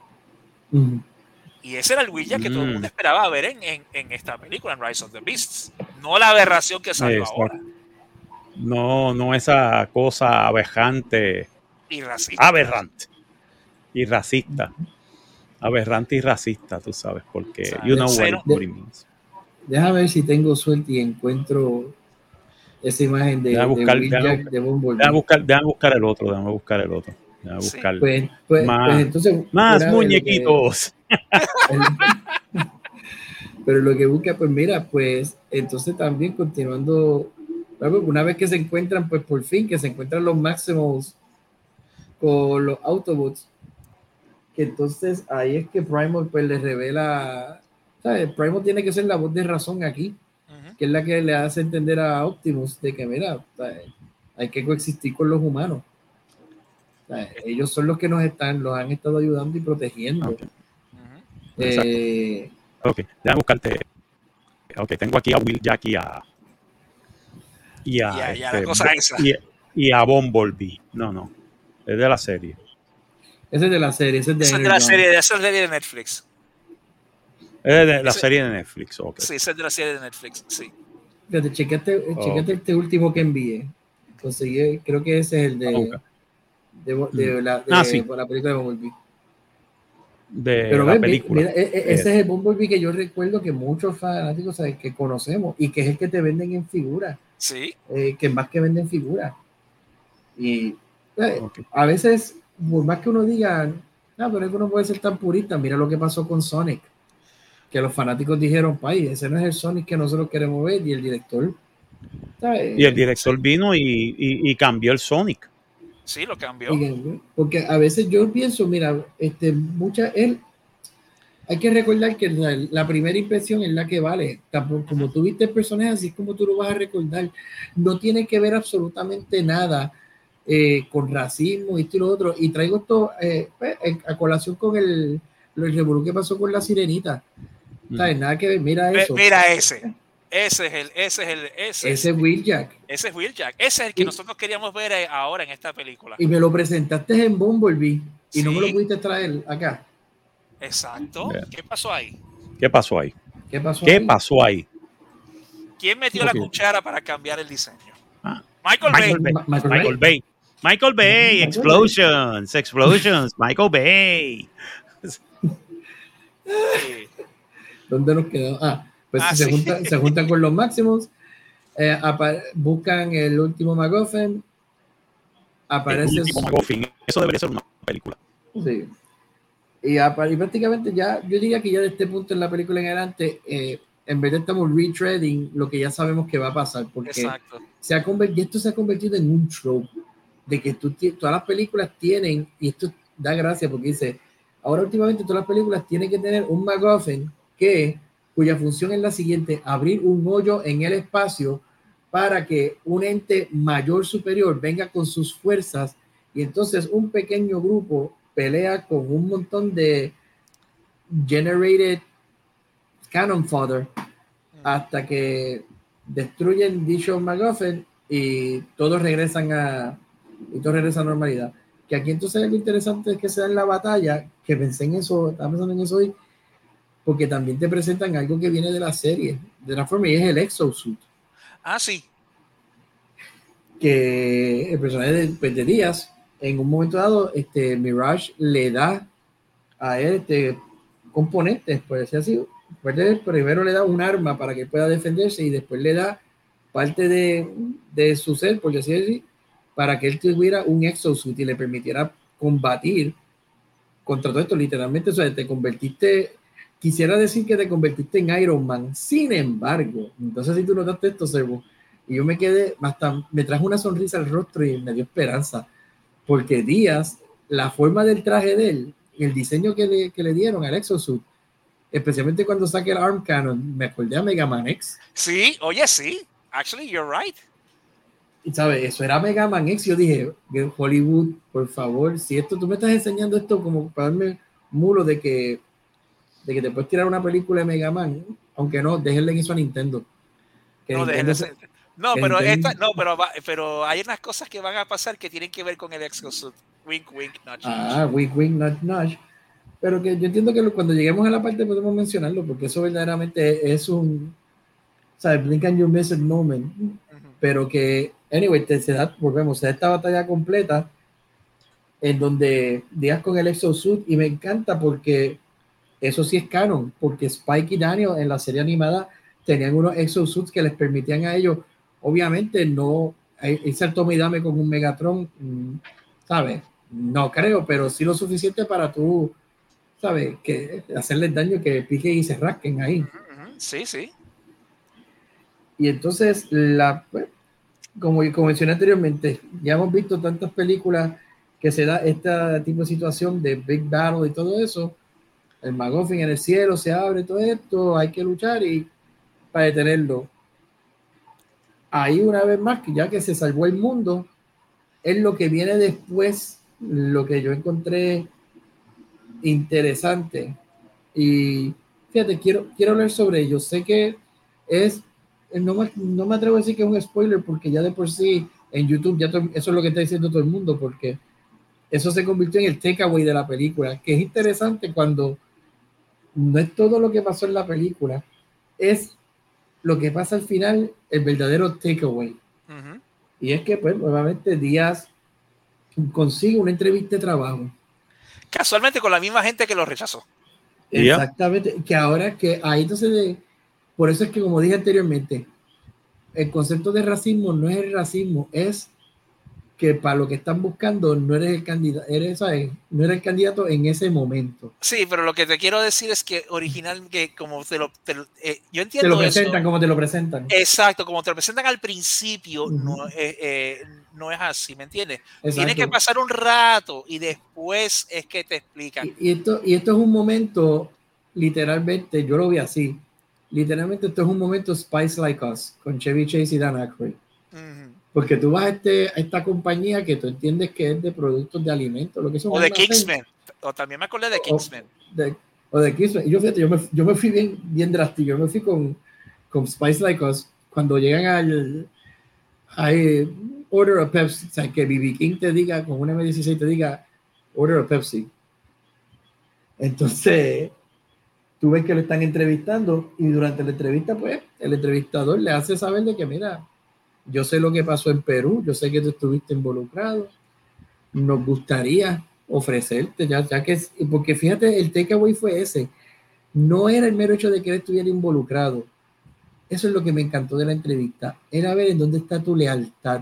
Speaker 3: Y ese era el Will Jack que todo el
Speaker 2: Mm.
Speaker 3: mundo esperaba ver en, en, en esta película, en Rise of the Beasts. No la aberración que salió
Speaker 2: Exacto.
Speaker 3: ahora.
Speaker 2: No, no esa cosa aberrante,
Speaker 3: Y racista.
Speaker 2: aberrante y racista. Aberrante y racista, tú sabes, porque
Speaker 3: O sea,
Speaker 2: you know what it means.
Speaker 4: Déjame ver si tengo suerte y encuentro esa imagen de,
Speaker 2: Deja
Speaker 4: de
Speaker 2: buscar- deja
Speaker 4: Jack de.
Speaker 2: Déjame buscar, déjame buscar el otro, déjame buscar el otro. Déjame
Speaker 3: Sí.
Speaker 2: buscar
Speaker 4: Pues, pues,
Speaker 2: Más-
Speaker 4: pues entonces.
Speaker 2: más
Speaker 4: fuera de lo que-
Speaker 2: muñequitos. (laughs)
Speaker 4: Pero lo que busca, pues mira, pues entonces también continuando, una vez que se encuentran, pues por fin que se encuentran los máximos con los Autobots, que entonces ahí es que Primal pues les revela, ¿sabes? Primal tiene que ser la voz de razón aquí, que es la que le hace entender a Optimus de que mira, ¿sabes? hay que coexistir con los humanos. ¿sabes? Ellos son los que nos están, los han estado ayudando y protegiendo.
Speaker 2: Ok,
Speaker 3: Ujú.
Speaker 2: Exacto.
Speaker 4: Eh,
Speaker 2: ok, déjame buscarte. Ok, tengo aquí a Will Jack y a. Y a,
Speaker 3: Y a- y a
Speaker 2: este,
Speaker 3: la cosa esa.
Speaker 2: y, y a Bumblebee. No, no. Es de la serie.
Speaker 4: ese es de la serie, ese es de
Speaker 3: Esa es de la serie, esa es la serie de Netflix.
Speaker 2: Es de la
Speaker 3: Ese-
Speaker 2: serie de Netflix. Ok.
Speaker 3: Sí, esa es de la serie de Netflix. Sí.
Speaker 4: Fíjate, chequeate,
Speaker 2: Oh.
Speaker 4: chequeate este último que envié. Conseguí, creo que ese es el de,
Speaker 2: buscar.
Speaker 4: de, de la, de
Speaker 2: Ah, sí.
Speaker 4: la película de Bumblebee.
Speaker 2: De Pero la película.
Speaker 4: E, e, ese es el Bumblebee que yo recuerdo que muchos fanáticos que conocemos y que es el que te venden en figura.
Speaker 3: Sí.
Speaker 4: Eh, que más que venden figura. Y eh, a veces, por más que uno diga, no, pero es que uno puede ser tan purista, mira lo que pasó con Sonic. Que los fanáticos dijeron, pay, ese no es el Sonic que nosotros queremos ver. Y el director.
Speaker 2: Y el director vino y, y cambió el Sonic.
Speaker 3: Sí, lo cambió.
Speaker 4: Porque a veces yo pienso, mira, este, mucha, él, hay que recordar que la, primera impresión es la que vale. Como tú viste el personaje, así es como tú lo vas a recordar. No tiene que ver absolutamente nada eh, con racismo y lo otro. Y traigo esto eh, pues, a colación con el, el que pasó con la sirenita. Nada que ver, mira eso.
Speaker 3: Mira ese. Ese es el, ese es el, ese,
Speaker 4: ese es Wheeljack.
Speaker 3: Ese es Wheeljack. Ese es el que nosotros queríamos ver eh, ahora en esta película.
Speaker 4: Y me lo presentaste en Bumblebee y no me lo pudiste traer acá.
Speaker 3: Exacto. ¿Qué pasó ahí?
Speaker 2: ¿Qué pasó ahí?
Speaker 4: ¿Qué pasó
Speaker 2: ¿Qué ahí? pasó ahí?
Speaker 3: ¿Quién metió la cuchara para cambiar el diseño?
Speaker 2: Ah. Michael, Bay. Michael, Bay. Michael Bay. Explosions. Explosions. Michael Bay. (laughs)
Speaker 4: ¿Dónde nos quedó? Ah, pues ah, se, juntan, se, juntan, con los máximos, eh, buscan el último MacGuffin, aparece...
Speaker 2: eso debería ser una película.
Speaker 4: Sí. Y, y, prácticamente ya, yo diría que ya de este punto en la película en adelante, eh, en vez de estamos retreading lo que ya sabemos que va a pasar, porque se ha convertido, esto se ha convertido en un trope, de que tú, todas las películas tienen, y esto da gracia porque dice, ahora últimamente todas las películas tienen que tener un MacGuffin que cuya función es la siguiente, abrir un hoyo en el espacio para que un ente mayor superior venga con sus fuerzas y entonces un pequeño grupo pelea con un montón de generated cannon fodder hasta que destruyen dicho MacGuffin y todos regresan a y todo regresa a normalidad. Que aquí entonces lo interesante es que se da en la batalla, que pensé en eso, estaba pensando en eso hoy, porque también te presentan algo que viene de la serie, de la forma, y es el exosuit.
Speaker 3: Ah, sí.
Speaker 4: Que el personaje de, pues, de Díaz, en un momento dado, este, Mirage le da a él este, componentes, por decir así. Primero le da un arma para que pueda defenderse y después le da parte de, de su ser, por decir así, para que él tuviera un exosuit y le permitiera combatir contra todo esto. Literalmente, o sea, te convertiste quisiera decir que te convertiste en Iron Man. Sin embargo, entonces si tú notaste esto, Sebo, y yo me quedé, hasta me trajo una sonrisa al rostro y me dio esperanza, porque Díaz, la forma del traje de él, el diseño que le, que le dieron al Exosuit, especialmente cuando saque el Arm Cannon, me acordé a Mega Man X.
Speaker 3: Sí, oye, sí, actually, you're right.
Speaker 4: Y sabes, eso era Mega Man X. Yo dije, Hollywood, por favor, si esto tú me estás enseñando esto como para darme mulo de que de que te puedes tirar una película de Mega Man, aunque no, déjenle eso a Nintendo.
Speaker 3: no, no, pero esta, no, pero, pero hay unas cosas que van a pasar que tienen que ver con el Exosuit. Wink, wink, nudge,
Speaker 4: Ah, wink, wink, nudge, nudge. Pero que yo entiendo que cuando lleguemos a la parte podemos mencionarlo, porque eso verdaderamente es un, ¿sabes? Blink and you miss it moment. Pero que, anyway, te, se da, volvemos, a esta batalla completa en donde digas con el exosuit y me encanta porque eso sí es canon, porque Spike y Daniel en la serie animada tenían unos exosuits que les permitían a ellos, obviamente, no irse al tome y dame con un Megatron, mm, ¿sabes? No creo, pero sí lo suficiente para tú, ¿sabes? Que hacerles daño, que piquen y se rasquen ahí.
Speaker 3: Sí, sí.
Speaker 4: Y entonces, la, pues, como, como mencioné anteriormente, ya hemos visto tantas películas que se da este tipo de situación de Big Battle y todo eso el Magoffin en el cielo se abre todo esto, hay que luchar y para detenerlo. Ahí una vez más, que ya que se salvó el mundo, es lo que viene después, lo que yo encontré interesante. Y fíjate, quiero, quiero hablar sobre ello. Sé que es, no me, no me atrevo a decir que es un spoiler porque ya de por sí en YouTube ya eso es lo que está diciendo todo el mundo porque eso se convirtió en el takeaway de la película, que es interesante cuando no es todo lo que pasó en la película, es lo que pasa al final, el verdadero takeaway. Y es que, pues, nuevamente Díaz consigue una entrevista de trabajo.
Speaker 3: Casualmente con la misma gente que lo rechazó.
Speaker 4: Exactamente. Que ahora que ahí entonces, de, por eso es que como dije anteriormente, el concepto de racismo no es el racismo, es que para lo que están buscando no eres el candidato, eres, no eres el candidato en ese momento.
Speaker 3: Sí, pero lo que te quiero decir es que original, que como te lo, eh, yo entiendo.
Speaker 4: Te lo presentan como te lo presentan.
Speaker 3: Exacto, como te lo presentan al principio, no, eh, eh, no, es así, ¿me entiendes? Tiene que pasar un rato y después es que te explican.
Speaker 4: Y, esto, y esto es un momento, literalmente, yo lo vi así. Literalmente, esto es un momento Spice Like Us con Chevy Chase y Dan Aykroyd. Porque tú vas a, este, a esta compañía que tú entiendes que es de productos de alimentos, lo que son.
Speaker 3: O de Kingsman. O también me acordé de Kingsman.
Speaker 4: O de, Kingsman. Y yo, fíjate, yo me, yo me fui bien, bien drástico. Yo me fui con, con Spice Like Us. Cuando llegan al. Order of Pepsi. O sea, que BB King te diga, con un M16 te diga order of Pepsi. Entonces, tú ves que lo están entrevistando y durante la entrevista, pues, el entrevistador le hace saber de que, mira, yo sé lo que pasó en Perú, yo sé que tú estuviste involucrado. Nos gustaría ofrecerte, ya, ya que, porque fíjate, el takeaway fue ese. No era el mero hecho de que él estuviera involucrado. Eso es lo que me encantó de la entrevista. Era ver en dónde está tu lealtad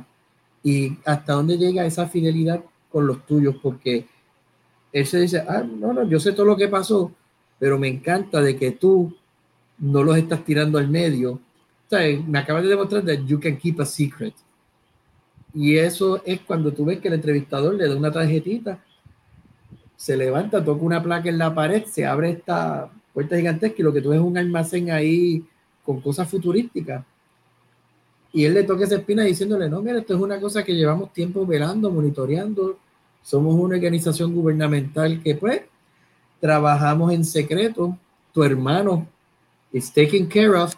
Speaker 4: y hasta dónde llega esa fidelidad con los tuyos, porque él se dice, ah, no, no, yo sé todo lo que pasó, pero me encanta de que tú no los estás tirando al medio me acabas de demostrar que you can keep a secret. Y eso es cuando tú ves que el entrevistador le da una tarjetita, se levanta, toca una placa en la pared, se abre esta puerta gigantesca y lo que tú ves es un almacén ahí con cosas futurísticas. Y él le toca esa espina diciéndole, no, mira, esto es una cosa que llevamos tiempo velando, monitoreando. Somos una organización gubernamental que pues trabajamos en secreto. Tu hermano is taken care of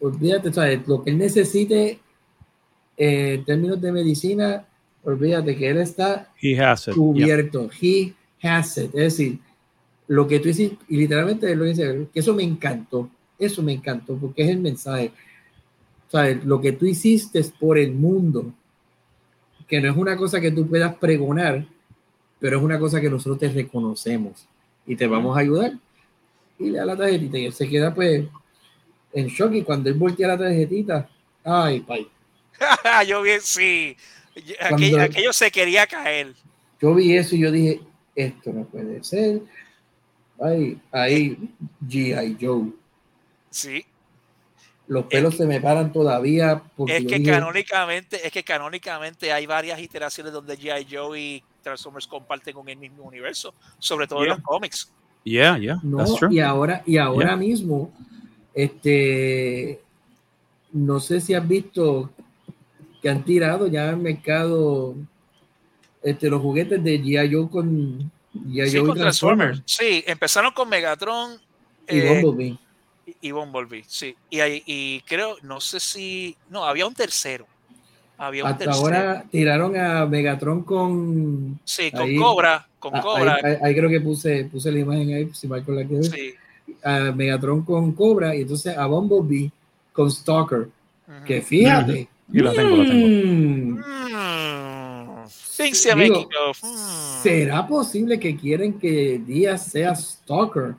Speaker 4: olvídate, ¿sabes? Lo que él necesite eh, en términos de medicina, olvídate que él está cubierto. He has it. Es decir, lo que tú hiciste, y literalmente lo dice, que eso me encantó, eso me encantó, porque es el mensaje. ¿Sabes? Lo que tú hiciste es por el mundo, que no es una cosa que tú puedas pregonar, pero es una cosa que nosotros te reconocemos y te vamos a ayudar. Y le da la tarjetita y él se queda pues en shock y cuando él voltea la tarjetita, ay, pay. (laughs)
Speaker 3: yo vi, sí, aquello, se quería caer.
Speaker 4: Yo vi eso y yo dije, esto no puede ser. Ay, ahí, G.I. Joe.
Speaker 3: Sí.
Speaker 4: Los pelos se me paran todavía.
Speaker 3: Porque es que canónicamente, es que canónicamente hay varias iteraciones donde G.I. Joe y Transformers comparten el mismo universo, sobre todo en los cómics.
Speaker 2: Yeah, yeah.
Speaker 4: No, y ahora, y ahora mismo este, no sé si has visto que han tirado ya al mercado este, los juguetes de G.I. Joe con
Speaker 3: G.I. sí, Transformers. Sí, empezaron con Megatron
Speaker 4: y eh, Bumblebee.
Speaker 3: Y, Bumblebee, sí. Y, y, creo, no sé si, no, había un tercero. Había un
Speaker 4: Hasta ahora tiraron a Megatron con.
Speaker 3: Sí, con Cobra. Con ah, Cobra.
Speaker 4: Ahí, creo que puse, puse la imagen ahí, si con la que Sí a Megatron con Cobra y entonces a Bumblebee con Stalker. Que fíjate.
Speaker 2: Y la tengo, la tengo.
Speaker 3: Mm.
Speaker 4: ¿Será posible que quieren que Díaz sea Stalker?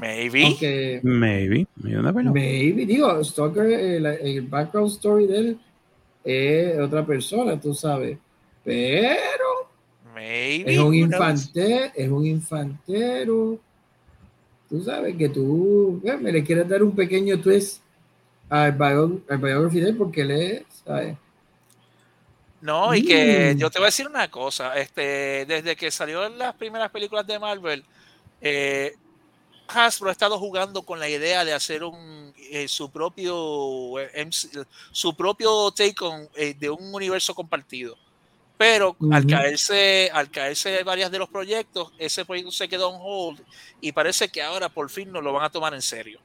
Speaker 3: Maybe.
Speaker 2: maybe.
Speaker 4: Maybe. Digo, Stalker, el, el, background story de él es otra persona, tú sabes. Pero.
Speaker 3: Maybe.
Speaker 4: Es un infante, es un infantero tú sabes que tú eh, me le quieres dar un pequeño twist al, biography de él porque él es, ¿sabes?
Speaker 3: No, y que mm. yo te voy a decir una cosa, este, desde que salió en las primeras películas de Marvel, eh, Hasbro ha estado jugando con la idea de hacer un eh, su propio su propio take on, de un universo compartido pero al caerse al caerse varias de los proyectos ese proyecto se quedó on hold y parece que ahora por fin nos lo van a tomar en serio.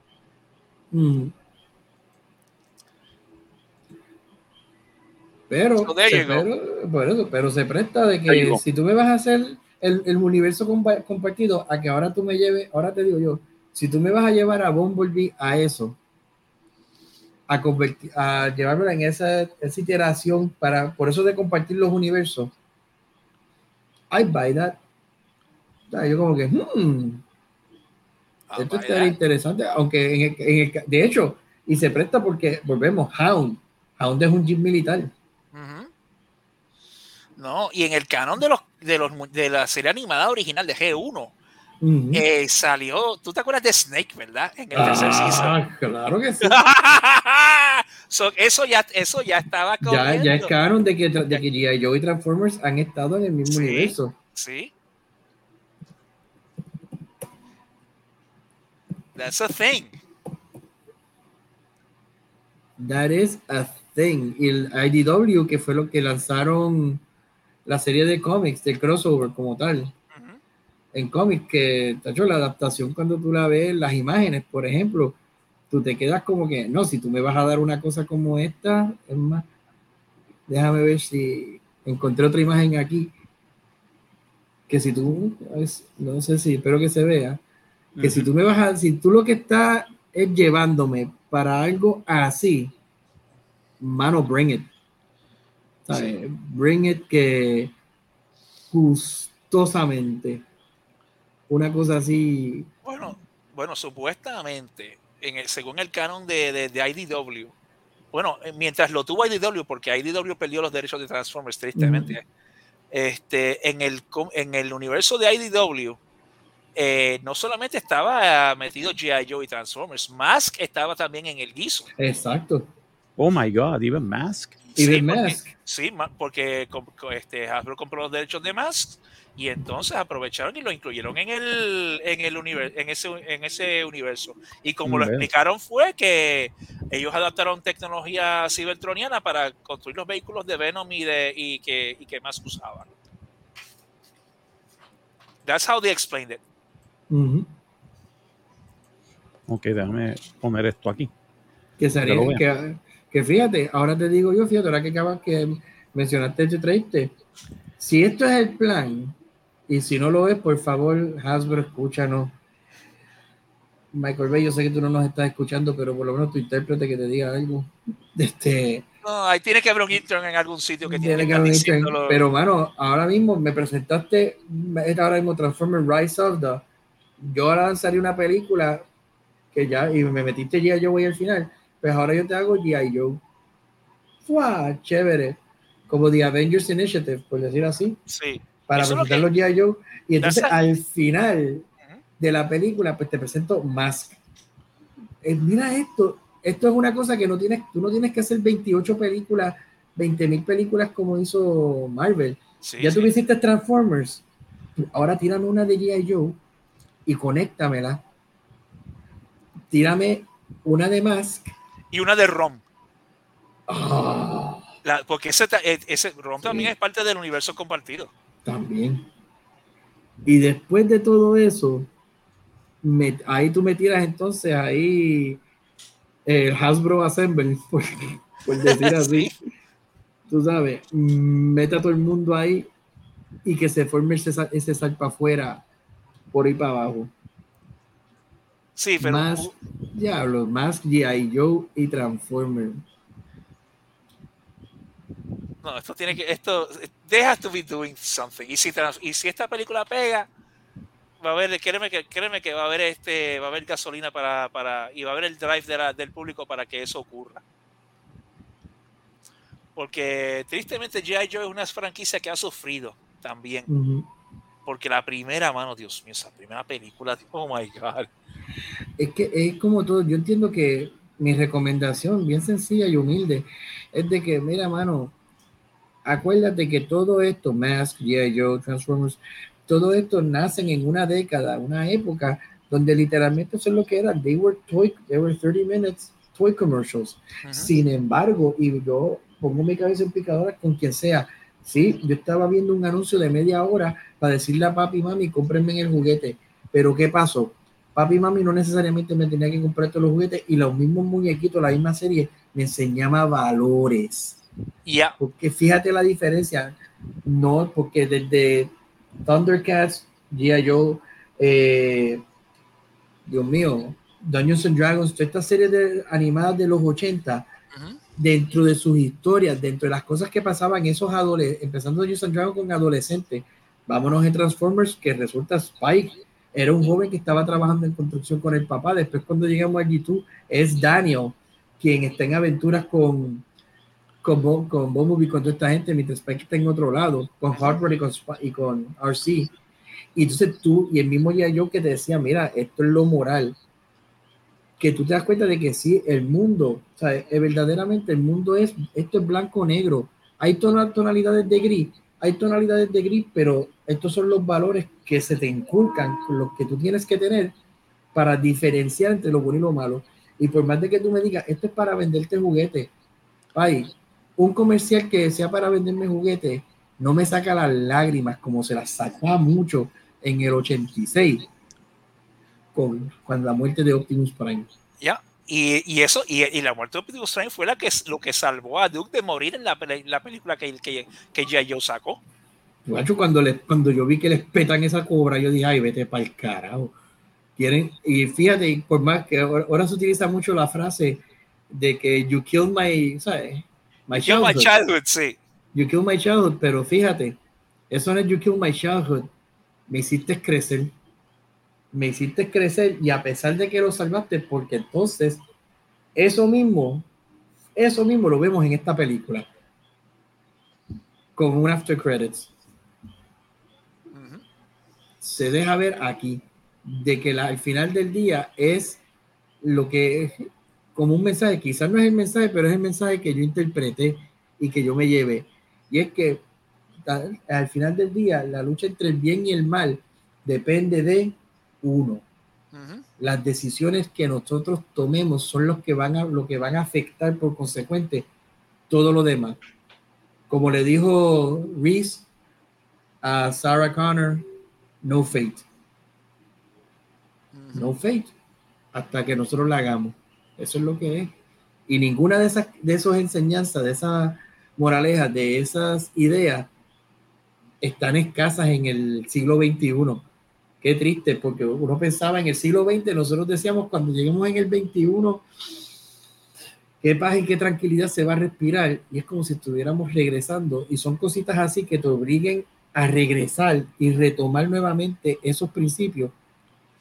Speaker 4: Pero, se, pero, se presta de que si tú me vas a hacer el, el, universo compartido a que ahora tú me lleves ahora te digo yo si tú me vas a llevar a Bumblebee a eso a, convertir, a llevármela en esa, esa iteración para, por eso de compartir los universos. I buy that. yo como que, hmm, esto estaría interesante, aunque en el- en el ca- de hecho, y se presta porque, volvemos, Hound, Hound es un jeep militar.
Speaker 3: No, y en el canon de los de los de la serie animada original de G1 Eh, salió, tú te acuerdas de Snake, ¿verdad? En el tercer season.
Speaker 4: ah, claro que sí. (laughs)
Speaker 3: So, eso ya eso ya estaba
Speaker 4: ya, ya es canon de que, de que G.I. Joe y Transformers han estado en el mismo
Speaker 3: Sí.
Speaker 4: universo.
Speaker 3: Sí. That's a thing.
Speaker 4: That is a thing. Y el IDW, que fue lo que lanzaron la serie de cómics, del crossover como tal. En cómics, que, tacho, la adaptación cuando tú la ves, las imágenes, por ejemplo, tú te quedas como que, no, si tú me vas a dar una cosa como esta, es más, déjame ver si encontré otra imagen aquí. Que si tú, no sé si, espero que se vea, que si tú me vas a, si tú lo que estás es llevándome para algo así, mano, bring it. ¿Sabes? Bring it que gustosamente una cosa así,
Speaker 3: Bueno, bueno, supuestamente, en el, según el canon de, de, de IDW, bueno, eh, mientras lo tuvo IDW, porque IDW perdió los derechos de Transformers, tristemente, este, en, el, en el universo de IDW, eh, no solamente estaba metido G.I. Joe y Transformers, Mask estaba también en el guiso.
Speaker 4: exacto.
Speaker 2: Oh my God, even Mask.
Speaker 3: Sí,
Speaker 4: de
Speaker 3: porque-
Speaker 4: Mask,
Speaker 3: Sí, porque este, Hasbro compró los derechos de Mask y entonces aprovecharon y lo incluyeron en el, en el universo, en ese, en ese universo. Y como lo explicaron fue que ellos adaptaron tecnología cibertroniana para construir los vehículos de Venom y, de, y, que, y que Mask usaban. That's how they explained it.
Speaker 2: Ok, déjame poner esto aquí.
Speaker 4: que sería, que, que fíjate, ahora te digo yo, fíjate, ahora que acabas que mencionaste este traiste, si esto es el plan, y si no lo es, por favor, Hasbro, escúchanos. Michael Bay, yo sé que tú no nos estás escuchando, pero por lo menos tu intérprete que te diga algo. (laughs) Este,
Speaker 3: No, ahí tiene que haber un intern en algún sitio que tiene
Speaker 4: tiene
Speaker 3: que
Speaker 4: haber un intern. Pero, mano, ahora mismo me presentaste, es ahora mismo Transformers Rise of the. Yo ahora lanzaría una película que ya, y me metiste G.I. Joe ahí al final, pues ahora yo te hago G.I. Joe. ¡Fua! Chévere. Como The Avengers Initiative, por decir así,
Speaker 3: Sí.
Speaker 4: Para
Speaker 3: Eso
Speaker 4: presentar los G.I. Joe. Y entonces
Speaker 3: That's
Speaker 4: al final de la película, pues te presento Mask. Eh, mira esto, esto es una cosa que no tienes, tú no tienes que hacer 28 películas, 20 mil películas como hizo Marvel.
Speaker 3: Sí,
Speaker 4: ya
Speaker 3: sí.
Speaker 4: tú hiciste Transformers, ahora tírame una de G.I. Joe y conéctamela. Tírame una de Mask.
Speaker 3: Y una de ROM.
Speaker 4: Ah,
Speaker 3: La- porque ese, ta- e- ese ROM
Speaker 4: Sí.
Speaker 3: también es parte del universo compartido.
Speaker 4: También. Y después de todo eso, me- ahí tú me tiras entonces ahí el Hasbro Assemble, (laughs) por, por decir (laughs) así. Tú sabes, meta a todo el mundo ahí y que se forme ese, ese sal para afuera, por ahí para abajo.
Speaker 3: Sí, pero
Speaker 4: más, diablo, más G.I. Joe y Transformer.
Speaker 3: No, esto tiene que, esto, they have to be doing something. Y si, trans- y si esta película pega, va a haber, créeme que, créeme que va a haber este, va a haber gasolina para, para, y va a haber el drive de la- del público para que eso ocurra. Porque tristemente G.I. Joe es una franquicia que ha sufrido también.
Speaker 4: Ujú.
Speaker 3: Porque la primera mano, Dios mío, esa primera película, oh my God.
Speaker 4: Es que es como todo, yo entiendo que mi recomendación, bien sencilla y humilde, es de que, mira, mano, acuérdate que todo esto, Mask, G.I. Joe, Transformers, todo esto nacen en una década, una época donde literalmente eso es lo que era, they were toy, they were 30 minutes toy commercials. Sin embargo, y yo pongo mi cabeza en picadora con quien sea, sí, yo estaba viendo un anuncio de media hora para decirle a papi y mami, cómprenme el juguete, pero ¿qué pasó? Papi y mami no necesariamente me tenía que comprar todos los juguetes y los mismos muñequitos, la misma serie, me enseñaba valores.
Speaker 3: Ya,
Speaker 4: Porque fíjate la diferencia, no, porque desde Thundercats, G.I. Joe, eh, Dios mío, Dungeons and Dragons, toda esta serie de animadas de los 80,
Speaker 3: ujú.
Speaker 4: dentro de sus historias, dentro de las cosas que pasaban esos adolescentes, empezando Dungeons and Dragons con adolescentes, Vámonos en Transformers, que resulta Spike. Era un joven que estaba trabajando en construcción con el papá. Después, cuando llegamos a G2, es Daniel quien está en aventuras con, con, con Bumblebee, con toda esta gente, mientras Spike está en otro lado, con Hardware y con, y con RC. Y entonces tú, y el mismo día yo que te decía, mira, esto es lo moral, que tú te das cuenta de que sí, el mundo, o sea, es, verdaderamente el mundo es, esto es blanco-negro, hay tonalidades de gris, hay tonalidades de gris, pero estos son los valores que se te inculcan, los que tú tienes que tener para diferenciar entre lo bueno y lo malo. Y por más de que tú me digas, esto es para venderte juguetes, ay, un comercial que sea para venderme juguetes, no me saca las lágrimas como se las sacaba mucho en el 86 con, con la muerte de Optimus Prime.
Speaker 3: Ya, y, y, eso, y, y, la muerte de Optimus Prime fue la que, lo que salvó a Duke de morir en la, la película que, que, que ya yo sacó.
Speaker 4: cuando, le, cuando yo vi que les petan esa cobra, yo dije, ay, vete para el carajo. Quieren, y fíjate, por más que ahora, se utiliza mucho la frase de que you killed my, ¿sabes?
Speaker 3: My childhood. my childhood, sí.
Speaker 4: You killed my childhood, pero fíjate, eso no es you killed my childhood, me hiciste crecer, me hiciste crecer y a pesar de que lo salvaste, porque entonces eso mismo, eso mismo lo vemos en esta película con un after credits. Se deja ver aquí de que la, al final del día es lo que como un mensaje, quizás no es el mensaje, pero es el mensaje que yo interpreté y que yo me llevé. Y es que al final del día, la lucha entre el bien y el mal depende de uno. Las decisiones que nosotros tomemos son los que van a, lo que van a afectar por consecuente todo lo demás. Como le dijo Reese a Sarah Connor, no fate. No fate. Hasta que nosotros la hagamos. Eso es lo que es. Y ninguna de esas de esas enseñanzas, de esas moralejas, de esas ideas están escasas en el siglo XXI. Qué triste, porque uno pensaba en el siglo XX, nosotros decíamos cuando lleguemos en el XXI, qué paz y qué tranquilidad se va a respirar. Y es como si estuviéramos regresando. Y son cositas así que te obliguen a regresar y retomar nuevamente esos principios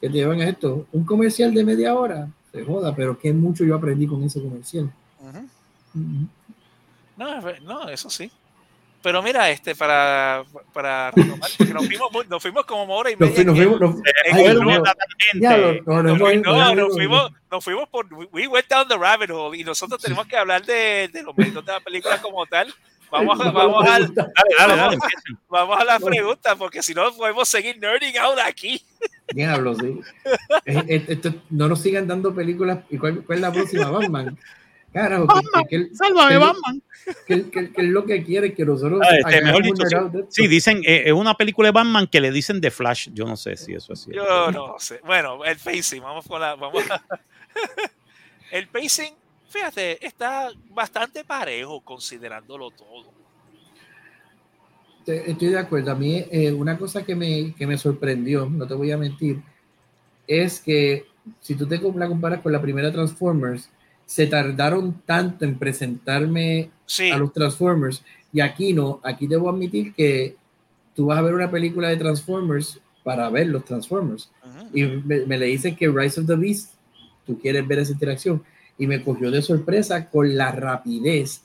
Speaker 4: que te llevan a esto. Un comercial de media hora, se joda, pero qué mucho yo aprendí con ese comercial.
Speaker 3: No, no, eso sí. Pero mira, este, para, para retomar, porque nos fuimos, nos fuimos como hora y media. Nos, fuimos, nos, fuimos, nos fuimos por, we went down the rabbit hole y nosotros tenemos que hablar de, de los méritos de la película como tal. Vamos a, vamos a, dale, dale, dale, vamos a la pregunta, porque si no podemos seguir nerding out aquí.
Speaker 4: Diablo, sí. no nos sigan dando películas. ¿Y cuál, cuál es la próxima? Batman. Carajo,
Speaker 2: Batman, que, que, sálvame, Batman.
Speaker 4: Que, es lo que quiere que nosotros.
Speaker 2: Ah, este, mejor dicho, sí, dicen, eh, es una película de Batman que le dicen de Flash. Yo no sé si eso es cierto.
Speaker 3: Yo no sé. Bueno, el pacing, vamos con la. Vamos (laughs) el pacing, fíjate, está bastante parejo considerándolo todo.
Speaker 4: Estoy de acuerdo. A mí, eh, una cosa que me, que me sorprendió, no te voy a mentir, es que si tú te la comparas con la primera Transformers, se tardaron tanto en presentarme a los Transformers. Y aquí no, aquí debo admitir que tú vas a ver una película de Transformers para ver los Transformers. Y me, le dicen que Rise of the Beast, tú quieres ver esa interacción y me cogió de sorpresa con la rapidez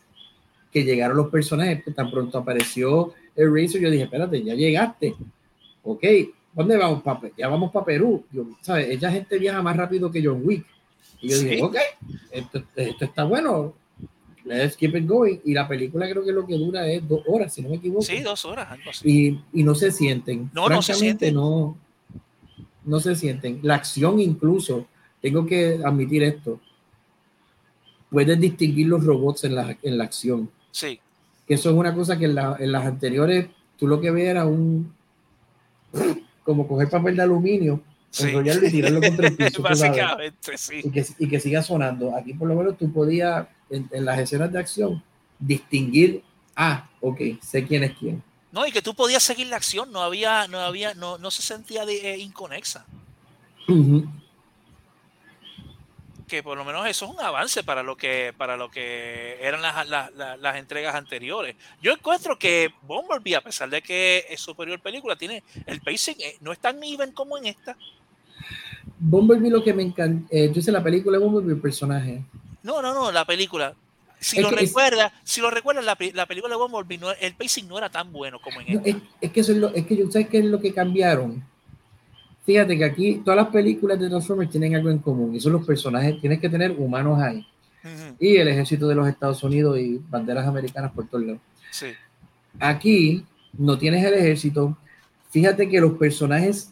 Speaker 4: que llegaron los personajes, tan pronto apareció el Razor, yo dije, espérate, ya llegaste, ok, ¿dónde vamos, papá? Ya vamos para Perú, yo, ¿sabes? Ella gente viaja más rápido que John Wick y yo dije, ok, esto, está bueno, let's keep it going. Y la película creo que lo que dura es dos horas, si no me equivoco.
Speaker 3: Sí, dos horas, algo así.
Speaker 4: Y, y no se sienten. No, no se sienten. No, no se sienten. La acción incluso, tengo que admitir esto, puedes distinguir los robots en la, en la acción.
Speaker 3: Sí.
Speaker 4: Que eso es una cosa que en, la, en las anteriores tú lo que ves era un como coger papel de aluminio enrollarlo y tirarlo contra el piso. (laughs)
Speaker 3: Básicamente, sí.
Speaker 4: Y que, y que, siga sonando. Aquí por lo menos tú podías, en, las escenas de acción, distinguir, ah, ok, sé quién es quién.
Speaker 3: No, y que tú podías seguir la acción, no había, no había, no, no se sentía de, eh, inconexa. Que por lo menos eso es un avance para lo que para lo que eran las, las, las, entregas anteriores. Yo encuentro que Bumblebee, a pesar de que es superior película, tiene el pacing eh, no es tan even como en esta.
Speaker 4: Bumblebee lo que me encanta, eh, yo sé la película de Bumblebee el personaje.
Speaker 3: No, no, no, la película. Si lo recuerdas, si lo recuerdas, la, la, película de Bumblebee, el pacing no era tan bueno como en esta.
Speaker 4: Es, es, que eso es lo, es que yo sé que es lo que cambiaron fíjate que aquí todas las películas de Transformers tienen algo en común y son los personajes, tienes que tener humanos ahí. Y el ejército de los Estados Unidos y banderas americanas por todos lados.
Speaker 3: Sí.
Speaker 4: Aquí no tienes el ejército. Fíjate que los personajes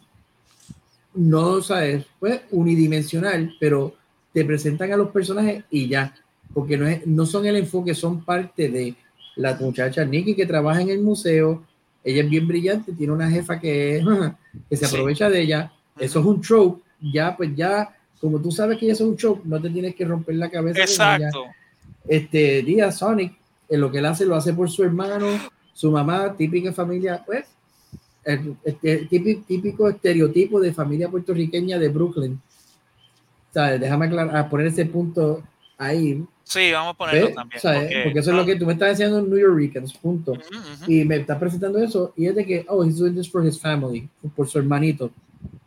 Speaker 4: no sabes, pues unidimensional, pero te presentan a los personajes y ya, porque no, es, no son el enfoque, son parte de la muchacha Nikki que trabaja en el museo, ella es bien brillante, tiene una jefa que, (laughs) que se aprovecha de ella. Eso es un trope. Ya, pues ya, como tú sabes que eso es un trope, no te tienes que romper la cabeza.
Speaker 3: Exacto.
Speaker 4: Este día, Sonic, en lo que él hace, lo hace por su hermano, su mamá, típica familia, pues, este, típico, estereotipo de familia puertorriqueña de Brooklyn. ¿Sabes? Déjame aclarar, poner ese punto ahí.
Speaker 3: Sí, vamos a ponerlo también.
Speaker 4: Porque, eso es lo que tú me estás diciendo en New York, punto. Y me estás presentando eso y es de que, oh, he's doing this for his family, por su hermanito.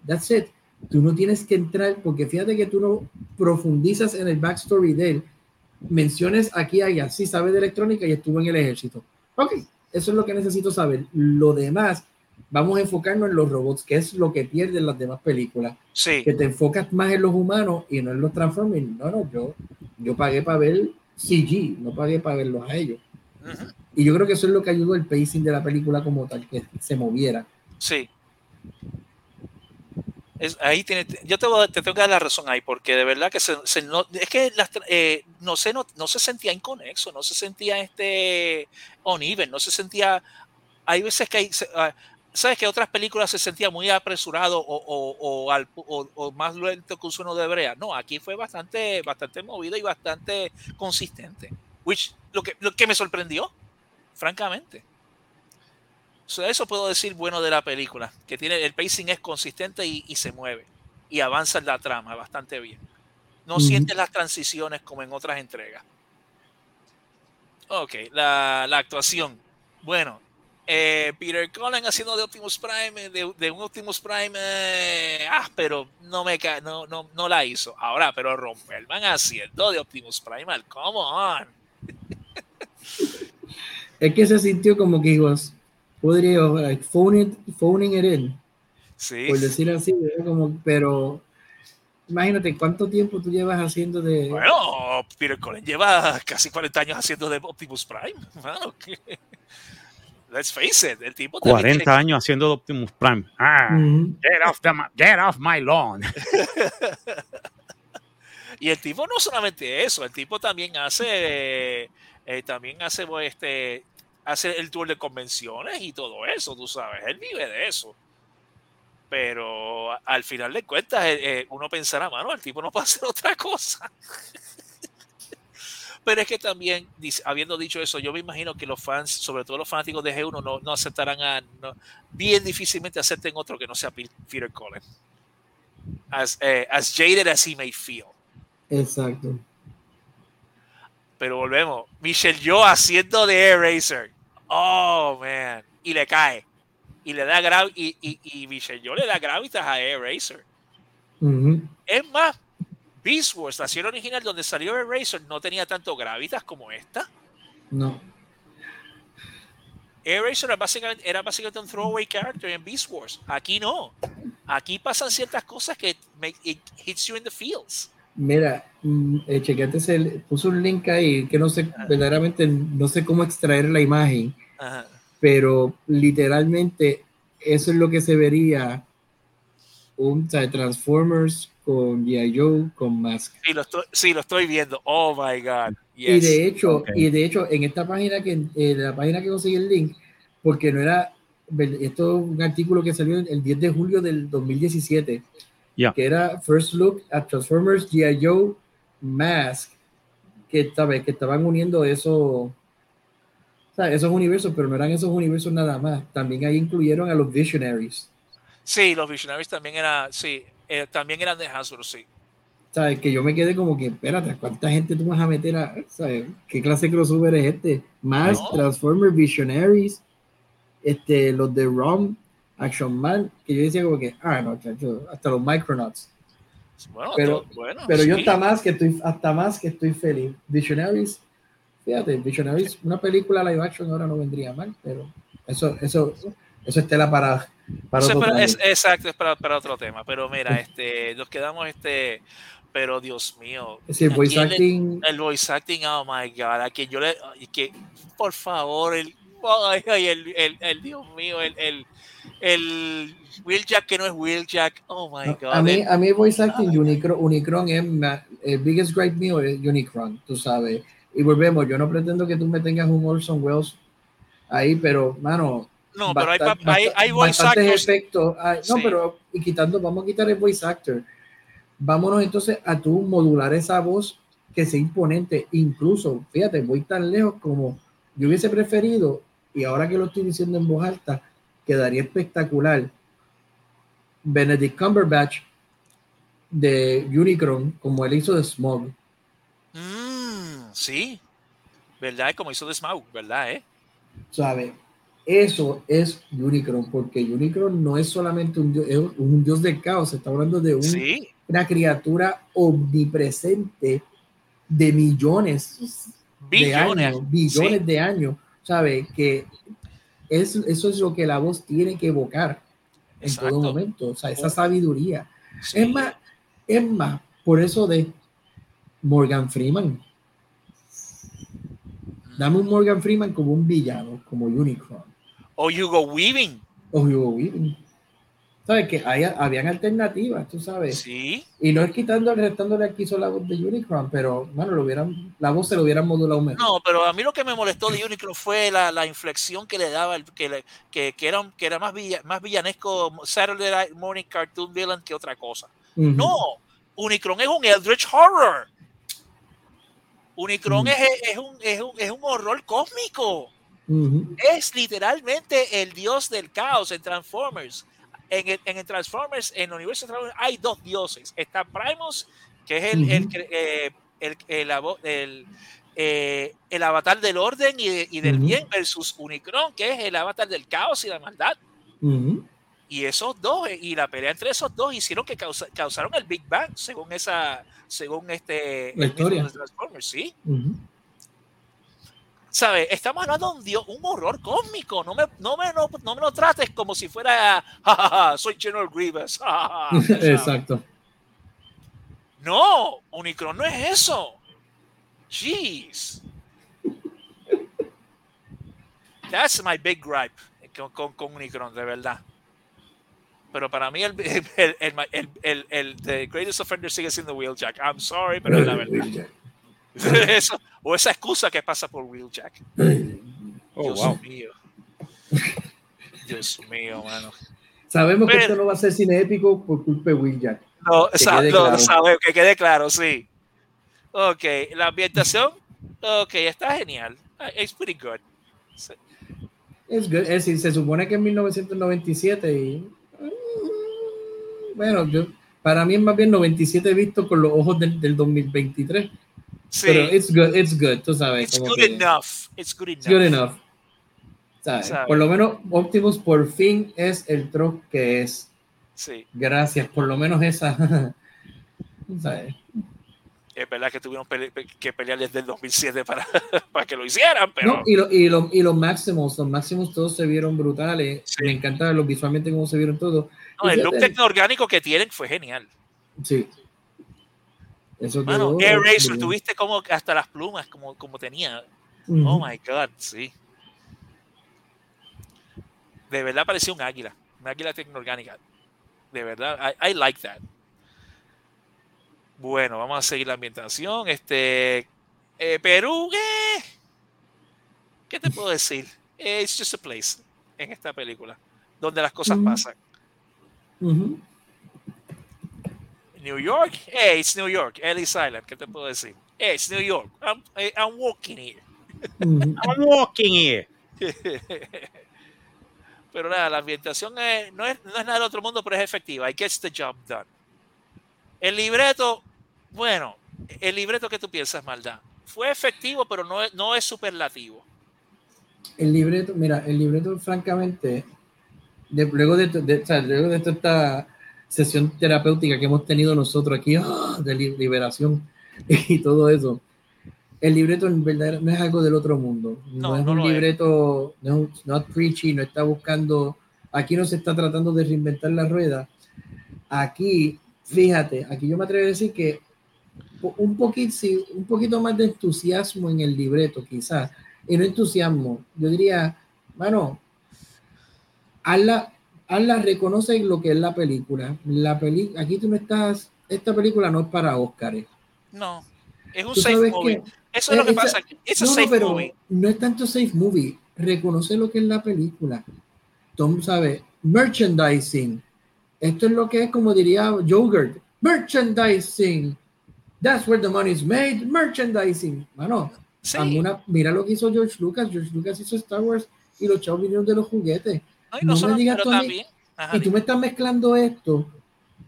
Speaker 4: That's it. Tú no tienes que entrar, porque fíjate que tú no profundizas en el backstory de él. Menciones aquí y allá, sí sabe de electrónica y estuvo en el ejército. Ok, eso es lo que necesito saber. Lo demás, vamos a enfocarnos en los robots, que es lo que pierden las demás películas.
Speaker 3: Sí.
Speaker 4: Que te enfocas más en los humanos y no en los Transformers. No, no, yo, yo pagué para ver CG, no pagué para verlos a ellos. Y yo creo que eso es lo que ayudó el pacing de la película como tal, que se moviera.
Speaker 3: Sí. Es, ahí tiene, yo te, te, tengo que dar la razón ahí, porque de verdad que se, no, es que eh, no, se, no, no, se sentía inconexo, no se sentía este uneven, no se sentía. Hay veces que hay, ah, sabes que otras películas se sentía muy apresurado o, o, más lento que un sueno de brea. No, aquí fue bastante, bastante movido y bastante consistente. Which, lo, que, lo que me sorprendió, francamente. eso puedo decir bueno de la película, que tiene el pacing es consistente y, se mueve y avanza en la trama bastante bien. No sientes las transiciones como en otras entregas. Ok, la, la actuación. Bueno, eh, Peter Cullen haciendo de Optimus Prime, de, un Optimus Prime, eh, ah, pero no me no, no, no la hizo. Ahora, pero van haciendo de Optimus Prime, come on. (laughs)
Speaker 4: es que se sintió como que ibas, podría, like, phone phoning it in.
Speaker 3: Sí.
Speaker 4: Por decir así, como, pero imagínate cuánto tiempo tú llevas haciendo de.
Speaker 3: Bueno, Peter Cullen lleva casi 40 años haciendo de Optimus Prime. Bueno, let's face it, el tipo
Speaker 2: 40 años haciendo Optimus Prime. Ah, get, off get off my lawn. (laughs)
Speaker 3: y el tipo no solamente eso, el tipo también hace, eh, también hace, este, hace el tour de convenciones y todo eso, tú sabes, él vive de eso. Pero al final de cuentas, eh, eh, uno pensará, mano, el tipo no puede hacer otra cosa. (laughs) Pero es que también, habiendo dicho eso, yo me imagino que los fans, sobre todo los fanáticos de G1, no, no aceptarán a. bien difícilmente acepten otro que no sea Peter Cullen. As, eh, as jaded as he may feel.
Speaker 4: Exacto.
Speaker 3: Pero volvemos. Michelle Yo haciendo de Air Racer. Oh, man. Y le cae. Y le da grav y, y, y Michelle Yo le da gravitas a Air Racer. Es más, Beast Wars, la serie original donde salió Eraser, no tenía tanto gravitas como esta.
Speaker 4: No.
Speaker 3: Eraser era básicamente, era básicamente un throwaway character en Beast Wars. Aquí no. Aquí pasan ciertas cosas que make, it hits you in the feels.
Speaker 4: Mira, mm, eh, chequete, se puso un link ahí que no sé, verdaderamente no sé cómo extraer la imagen, pero literalmente eso es lo que se vería un Transformers con G.I. Joe, con Mask.
Speaker 3: Sí lo, estoy, viendo. Oh my God.
Speaker 4: Y de hecho, y de hecho, en esta página que, en la página que conseguí el link, porque no era, esto es un artículo que salió el 10 de julio del 2017, que era First Look at Transformers, G.I. Joe, Mask, que, que estaban uniendo eso, esos universos, pero no eran esos universos nada más. También ahí incluyeron a los Visionaries.
Speaker 3: Sí, los Visionaries también eran, sí, eh, también eran de Hasbro, sí.
Speaker 4: ¿Sabes? Que yo me quedé como que, espérate, ¿cuánta gente tú vas a meter a, ¿sabes? ¿Qué clase de crossover es este? Más
Speaker 3: No.
Speaker 4: Transformers, Visionaries, este, los de ROM, Action Man, que yo decía como que, ah, no, chacho, hasta los Micronauts.
Speaker 3: Bueno,
Speaker 4: Pero-
Speaker 3: bueno,
Speaker 4: Pero yo hasta más que estoy, hasta más que estoy feliz. Visionaries, fíjate, Visionaries, una película live action ahora no vendría mal, pero eso, eso, eso es tela para, para otro
Speaker 3: para- es- exacto, es para, para otro tema. Pero mira, este, nos quedamos este, pero Dios mío.
Speaker 4: Es
Speaker 3: ¿a
Speaker 4: voice
Speaker 3: le-
Speaker 4: acting,
Speaker 3: el voice acting, oh my god, a quien yo le, que, por favor, el, ay, ay, el, el, el Dios mío, el, el, el Will Jack que no es Will Jack, oh my god.
Speaker 4: a mí,
Speaker 3: el-
Speaker 4: a mí voice acting, Unicron, Unicron es el biggest gripe mío es Unicron, tú sabes. Y volvemos, yo no pretendo que tú me tengas un Orson Welles ahí, pero, mano,
Speaker 3: no, pero hay,
Speaker 4: bastan-
Speaker 3: pa- hay, hay voice actors.
Speaker 4: efectos. Ay, no,
Speaker 3: Sí.
Speaker 4: pero y quitando, vamos a quitar el voice actor. Vámonos entonces a tú modular esa voz que sea imponente. Incluso, fíjate, voy tan lejos como yo hubiese preferido, y ahora que lo estoy diciendo en voz alta, quedaría espectacular. Benedict Cumberbatch de Unicron, como él hizo de Smog.
Speaker 3: Mm, sí, ¿verdad? Como hizo de Smaug, ¿verdad? Eh?
Speaker 4: ¿Sabe? Eso es Unicron, porque Unicron no es solamente un dios, es un dios del caos, está hablando de un,
Speaker 3: Sí,
Speaker 4: una criatura omnipresente de millones de
Speaker 3: billones.
Speaker 4: años, billones
Speaker 3: Sí.
Speaker 4: de años, ¿sabe? Que es, eso es lo que la voz tiene que evocar en todo momento, o sea, esa sabiduría.
Speaker 3: Sí.
Speaker 4: Es más, es más, por eso de Morgan Freeman. Dame un Morgan Freeman como un villano, como Unicron.
Speaker 3: O Hugo Weaving.
Speaker 4: o Hugo Weaving. ¿Sabes? Que hay, habían alternativas, tú sabes.
Speaker 3: Sí,
Speaker 4: Y no es quitando, restándole aquí hizo la voz de Unicron, pero, bueno, lo hubieran, la voz se lo hubieran modulado mejor.
Speaker 3: no, pero a mí lo que me molestó de Unicron fue la, la inflexión que le daba, el- que, le- que, que era, que era más, villa- más villanesco Saturday Night Morning Cartoon Villain que otra cosa. No, Unicron es un Eldritch Horror. Unicron es, es un, es, un, es un horror cósmico.
Speaker 4: Ujú.
Speaker 3: Es literalmente el dios del caos en Transformers. En el, en el Transformers, en el universo de Transformers, hay dos dioses. Está Primus, que es el, que- eh, el, el, eh, el avatar del orden y, de- y del
Speaker 4: Ujú.
Speaker 3: bien, versus Unicron, que es el avatar del caos y la maldad. Y esos dos, eh, y la pelea entre esos dos hicieron que causa- causaron el Big Bang, según esa, según este
Speaker 4: La historia.
Speaker 3: de Transformers, sí. ¿Sabes? Estamos hablando de un, dios, un horror cósmico. No me, no, me, no, no me lo trates como si fuera, "Ja, ja, ja, soy General Grievous. ja, ja, ja", ¿sabes?
Speaker 4: Exacto.
Speaker 3: No, Unicron no es eso. Jeez. That's my big gripe con, con, con Unicron, de verdad. Pero para mí el, el, el, el, el, el- the greatest offender sigue siendo Wheeljack. I'm sorry, pero es la verdad. Eso, o esa excusa que pasa por Wheeljack.
Speaker 2: Oh,
Speaker 3: Dios
Speaker 2: wow.
Speaker 3: mío. Dios mío, mano.
Speaker 4: Sabemos que esto no va a ser cine épico por culpa de Will Jack.
Speaker 3: No,
Speaker 4: Que quede
Speaker 3: lo
Speaker 4: claro.
Speaker 3: sabemos, que quede claro, sí. Ok, la ambientación, ok, está genial. Ah, It's pretty good. Sí.
Speaker 4: Es, good. es decir, se supone que en 1997 y mm, bueno, yo, para mí es más bien 97 visto con los ojos del, del 2023.
Speaker 3: Sí,
Speaker 4: Pero it's good, it's good, tú sabes.
Speaker 3: it's
Speaker 4: como
Speaker 3: good
Speaker 4: que
Speaker 3: enough. It's good enough.
Speaker 4: it's good enough. ¿Sabes?
Speaker 3: Sabe.
Speaker 4: Por lo menos Optimus por fin es el truck que es.
Speaker 3: Sí,
Speaker 4: Gracias, por lo menos esa. (laughs) ¿sabes?
Speaker 3: es verdad que tuvieron pele- pe- que pelear desde el 2007 para, (laughs) para que lo hicieran, pero
Speaker 4: No, y, lo- y, lo- y los Maximus, los Maximus todos se vieron brutales.
Speaker 3: Sí.
Speaker 4: Me encanta los visualmente cómo se vieron todos.
Speaker 3: no, el look tecnoorgánico que tienen fue genial.
Speaker 4: Sí. Eso
Speaker 3: Mano,
Speaker 4: quedó-
Speaker 3: Air Racer, tuviste como hasta las plumas como, como tenía. Oh my god, sí. De verdad parecía un águila, un águila tecnoorgánica. De verdad, I, I like that. Bueno, vamos a seguir la ambientación. Este eh, Perú, eh, ¿qué te puedo decir? It's just a place en esta película donde las cosas pasan. New York, hey, it's New York. Ellis Island, ¿qué te puedo decir? Hey, it's New York. I'm, eh, I'm walking here.
Speaker 4: Ujú.
Speaker 2: I'm walking here. (laughs)
Speaker 3: Pero nada, la ambientación es- no, es, no es nada del otro mundo, pero es efectiva. It gets the job done. El libreto, Bueno, el libreto que tú piensas, maldad, fue efectivo, pero no es, no es superlativo.
Speaker 4: El libreto, mira, el libreto, francamente, luego, de, luego de esta sesión terapéutica que hemos tenido nosotros aquí, ¡ah! de liberación (laughs) y todo eso, el libreto en verdad no es algo del otro mundo. No, es un libreto, no es not preachy, no está buscando, aquí no se está tratando de reinventar la rueda. Aquí, fíjate, aquí yo me atrevo a decir que un poquito, un poquito más de entusiasmo en el libreto, quizás, y no entusiasmo, yo diría, bueno, hazla, hazla, reconoce lo que es la película. La peli aquí tú no estás, esta película no es para Oscar.
Speaker 3: No, es un safe movie. Eso es lo que pasa. Eso
Speaker 4: no,
Speaker 3: es safe
Speaker 4: pero No es tanto safe movie. Reconoce lo que es la película. Tom sabe, merchandising. Esto es lo que es, como diría Jogurt, merchandising. That's where the money is made, merchandising. Bueno, mira lo que hizo George Lucas. George Lucas hizo Star Wars y los chavos vinieron de los juguetes. No, me digas tú y tú me estás mezclando esto.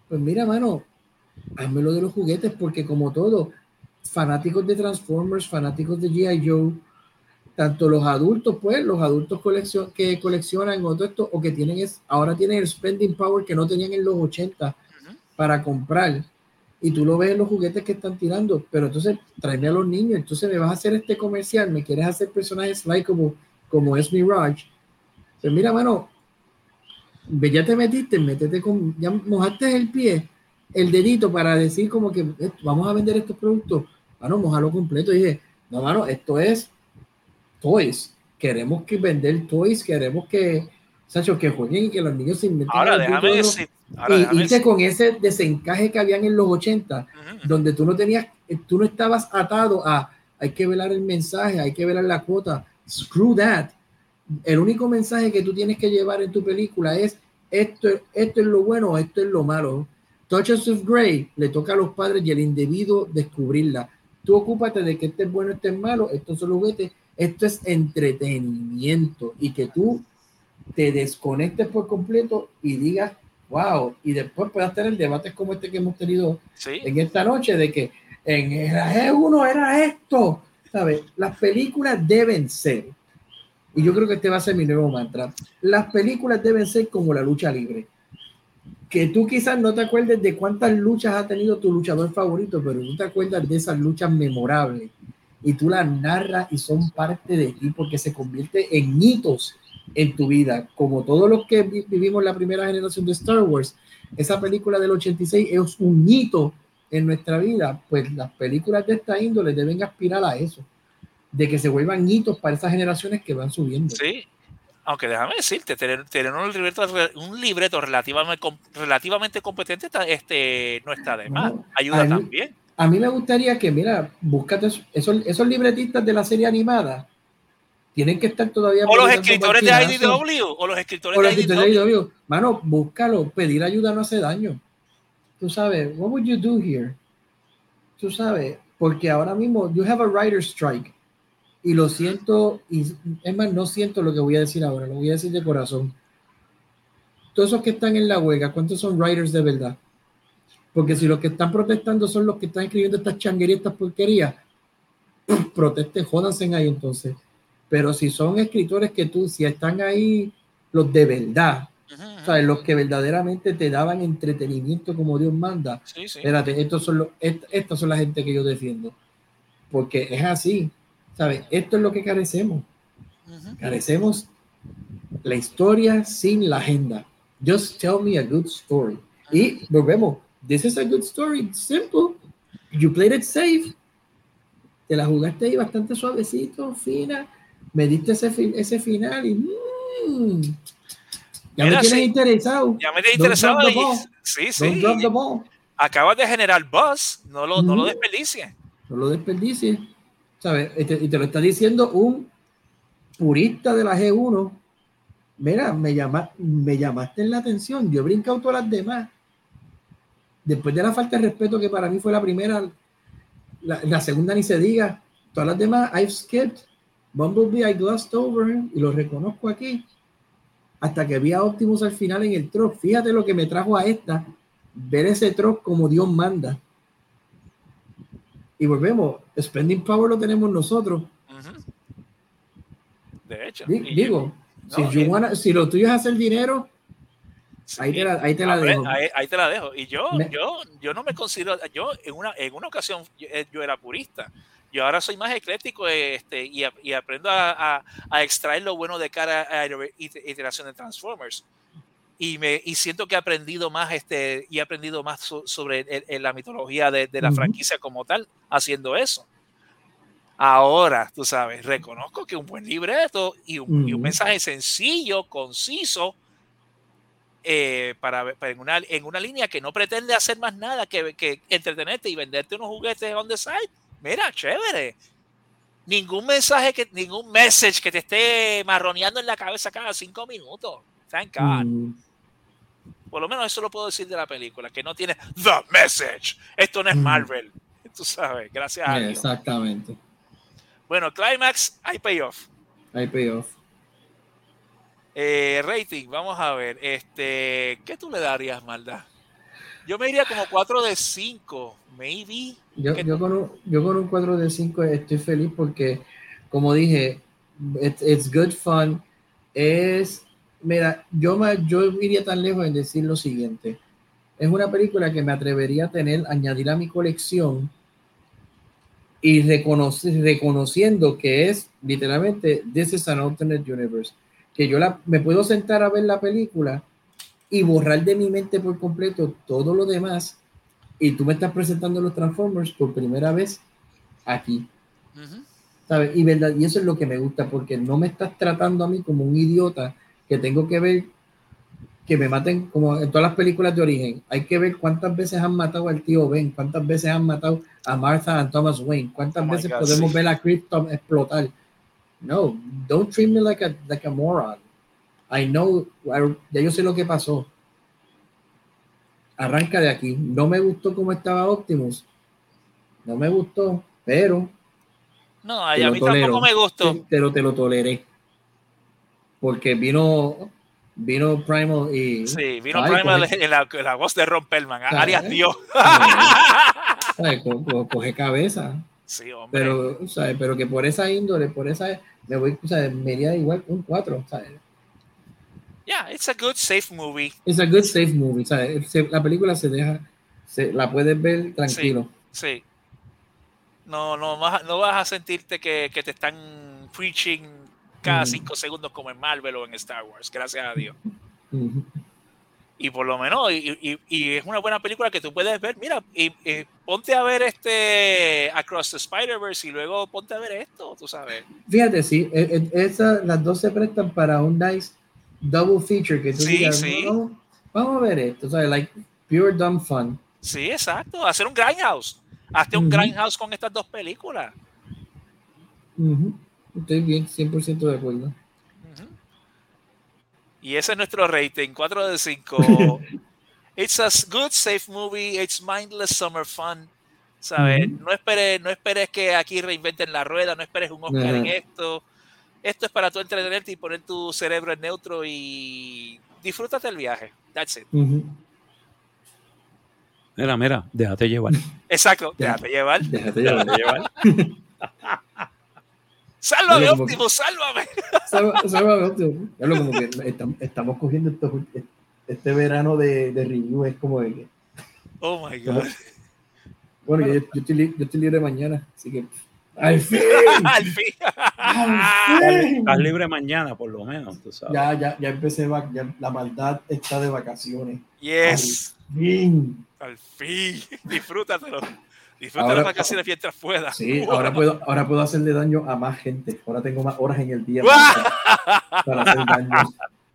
Speaker 4: Pues mira, mano, házmelo de los juguetes porque como todo, fanáticos de Transformers, fanáticos de G.I. Joe, tanto los adultos, pues, los adultos coleccion que coleccionan o todo esto, o que tienen es, ahora tienen el spending power que no tenían en los 80 para comprar. Y tú lo ves en los juguetes que están tirando, pero entonces tráeme a los niños, entonces me vas a hacer este comercial, me quieres hacer personajes like como, como es Mirage. Pues mira, mano, ya te metiste, métete con, ya mojaste el pie, el dedito para decir como que eh, vamos a vender estos productos mano, mojalo completo. Y dije, no, mano, esto es toys. Queremos que vender toys, queremos que, Sacho, que jueguen y que los niños se inventen.
Speaker 3: Ahora, déjame decir.
Speaker 4: y con ese desencaje que habían en los 80, donde tú no tenías, tú no estabas atado a, hay que velar el mensaje, hay que velar la cuota. Screw that. El único mensaje que tú tienes que llevar en tu película es esto, esto es lo bueno, esto es lo malo. Touches of Grey le toca a los padres y al individuo descubrirla Tú ocúpate de que este es bueno, este es malo, esto son los esto es entretenimiento y que tú te desconectes por completo y digas, wow, y después puedas tener debates como este que hemos tenido en esta noche de que en el G1 era esto, ¿sabes? Las películas deben ser, y yo creo que este va a ser mi nuevo mantra, las películas deben ser como la lucha libre. Que tú quizás no te acuerdes de cuántas luchas ha tenido tu luchador favorito, pero tú te acuerdas de esas luchas memorables. Y tú las narras y son parte de ti porque se convierte en hitos en tu vida, como todos los que vivimos la primera generación de Star Wars. Esa película del 86 es un hito en nuestra vida, pues las películas de esta índole deben aspirar a eso, de que se vuelvan hitos para esas generaciones que van subiendo.
Speaker 3: Sí, aunque déjame decirte, tener, un, libreto, un libreto relativamente, relativamente competente este, no está de más. Ayuda también.
Speaker 4: A mí me gustaría que, mira, búscate esos, esos libretistas de la serie animada. Tienen que estar todavía.
Speaker 3: O los escritores de IDW. O los escritores, de, IDW.
Speaker 4: Mano, búscalo. Pedir ayuda no hace daño. Tú sabes, what would you do here? Tú sabes, porque ahora mismo, you have a writer's strike y lo siento, y es más, no siento lo que voy a decir ahora, lo voy a decir de corazón. Todos esos que están en la huelga, ¿cuántos son writers de verdad? Porque si los que están protestando son los que están escribiendo estas changuerías, estas porquerías, protesten, jódanse ahí entonces. Pero si son escritores que tú, si están ahí los de verdad, ¿sabes? los que verdaderamente te daban entretenimiento como Dios manda, espérate, estos son los, estas son la gente que yo defiendo. Porque es así esto es lo que carecemos. Carecemos la historia sin la agenda. Just tell me a good story. Y volvemos. This is a good story. Simple. You played it safe. Te la jugaste ahí bastante suavecito, fina. Me diste ese, ese final y. Mm, ya me tienes interesado.
Speaker 3: Ya me tienes interesado. sí, sí. Acabas de generar buzz. No lo, no lo desperdicies.
Speaker 4: No lo desperdicies. ¿Sabes? Y te, lo está diciendo un purista de la G1. Mira, me, llama, me llamaste en la atención. Yo he brincado todas las demás. Después de la falta de respeto que para mí fue la primera, la, segunda ni se diga. Todas las demás, I've skipped. Bumblebee, I glossed over y lo reconozco aquí. Hasta que vi a Optimus al final en el truck. Fíjate lo que me trajo a esta. Ver ese truck como Dios manda Y volvemos, spending power lo tenemos nosotros.
Speaker 3: De hecho.
Speaker 4: Digo,
Speaker 3: no,
Speaker 4: si, you
Speaker 3: y-
Speaker 4: wanna- si lo tuyo es hacer dinero,
Speaker 3: sí,
Speaker 4: ahí te la, ahí te la
Speaker 3: hombre,
Speaker 4: dejo.
Speaker 3: ahí, ahí te la dejo. Y yo,
Speaker 4: Me-
Speaker 3: yo, yo no me considero, yo en una, en una ocasión yo, eh, yo era purista. Yo ahora soy más ecléctico este, y, a- y aprendo a, a- a extraer lo bueno de cada eh, iter- iteración de Transformers. Y, me, y siento que he aprendido más este, y he aprendido más so- sobre el- el- la mitología de, de la
Speaker 4: Ujú.
Speaker 3: franquicia como tal, haciendo eso. Ahora, tú sabes, reconozco que un buen libreto y un, y un mensaje sencillo, conciso, eh, para, para en, una, en una línea que no pretende hacer más nada que, que entretenerte y venderte unos juguetes on the side. Mira, chévere. Ningún mensaje, que, ningún message que te esté marroneando en la cabeza cada cinco minutos. Thank God.
Speaker 4: Mm,
Speaker 3: Por lo menos eso lo puedo decir de la película, que no tiene the message. Esto no es. Marvel. (laughs) Tú sabes, gracias a Dios.
Speaker 4: exactamente.
Speaker 3: Bueno, Climax, hay payoff.
Speaker 4: Hay payoff.
Speaker 3: Eh, rating, vamos a ver. Este, ¿Qué tú le darías, Malda? Yo me iría como 4 de 5, maybe.
Speaker 4: Yo,
Speaker 3: ¿Qué
Speaker 4: yo, con un, yo con un 4 de 5 estoy feliz porque, como dije, it's, it's good fun. Es, mira, yo, me, yo iría tan lejos en decir lo siguiente. Es una película que me atrevería a tener, añadir a mi colección y reconociendo que es literalmente, this is an alternate universe. Que yo la, me puedo sentar a ver la película y borrar de mi mente por completo todo lo demás y tú me estás presentando los Transformers por primera vez aquí. ¿sabes? Y, verdad, y eso es lo que me gusta, porque no me estás tratando a mí como un idiota que tengo que ver que me maten como en todas las películas de origen. Hay que ver cuántas veces han matado al tío Ben, cuántas veces han matado a Martha y Thomas Wayne, cuántas
Speaker 3: Oh
Speaker 4: veces
Speaker 3: God,
Speaker 4: podemos
Speaker 3: sí.
Speaker 4: ver a Krypton explotar. No, don't treat me like a, like a moron. I know, I- ya yo sé lo que pasó. Arranca de aquí. No me gustó cómo estaba Optimus. No me gustó, pero
Speaker 3: No, a mí tampoco me gustó.
Speaker 4: Pero te lo toleré. Porque vino, vino Primal y.
Speaker 3: Sí, vino
Speaker 4: Ay,
Speaker 3: Primal
Speaker 4: coge-
Speaker 3: en la, en la voz de Ron Perlman.
Speaker 4: Claro.
Speaker 3: Arias Dios.
Speaker 4: ¿sabes? Co- co- Coge cabeza.
Speaker 3: sí, hombre.
Speaker 4: Pero, ¿sabes? pero que por esa índole, por esa. Me voy, ¿sabes? Me iría igual un 4. ¿sabes?
Speaker 3: yeah, it's a good, safe movie.
Speaker 4: Es a good safe movie. ¿sabes? La película se deja. Se, la puedes ver tranquilo.
Speaker 3: Sí. No, no, a- no vas a sentirte que, que te están preaching cada cinco segundos como en Marvel o en Star Wars, gracias a Dios. Y por lo menos, y, y- y es una buena película que tú puedes ver. Mira, y, ponte a ver este Across the Spider-Verse y luego ponte a ver esto, tú sabes.
Speaker 4: Fíjate, sí, e- e- esa- las dos se prestan para un nice double feature que tú
Speaker 3: Sí,
Speaker 4: digas,
Speaker 3: sí.
Speaker 4: "No, vamos a ver esto, ¿sabes? Like pure dumb fun.
Speaker 3: Sí, exacto. Hacer un Grindhouse. Hazte un
Speaker 4: Ujú.
Speaker 3: Grindhouse con estas dos películas.
Speaker 4: Ujú. Estoy bien, 100% de acuerdo.
Speaker 3: Y ese es nuestro rating, 4 de 5. (laughs) It's a good, safe movie. It's mindless summer fun. ¿Sabes? No, esperes, no esperes que aquí reinventen la rueda, no esperes un Oscar en esto. Esto es para tú entretenerte y poner tu cerebro en neutro y disfrútate el viaje. That's it.
Speaker 2: Mira, mira, déjate llevar.
Speaker 3: Exacto,
Speaker 4: Ya.
Speaker 3: déjate llevar.
Speaker 4: Déjate llevar.
Speaker 2: Déjate (laughs) llevar.
Speaker 3: Sálvame,
Speaker 4: como
Speaker 3: Optimus, sálvame.
Speaker 4: Salva- sálvame, Optimus. Ya lo como que estam- estamos cogiendo estos- este verano de, de review, es como de que,
Speaker 3: Oh my God.
Speaker 4: bueno, yo, yo estoy, li- yo estoy libre mañana, así que al fin, (laughs)
Speaker 3: Al fin.
Speaker 4: al fin.
Speaker 2: Estás libre mañana, por lo menos, tú sabes.
Speaker 4: Ya, ya, ya empecé, ya, la maldad está de vacaciones.
Speaker 3: Yes.
Speaker 4: Fin.
Speaker 3: Al fin. Disfrútatelo. Disfruta
Speaker 4: Ahora-
Speaker 3: las vacaciones mientras puedas.
Speaker 4: Sí, ahora (laughs) puedo, ahora puedo hacerle daño a más gente. Ahora tengo más horas en el día para, para hacer daño.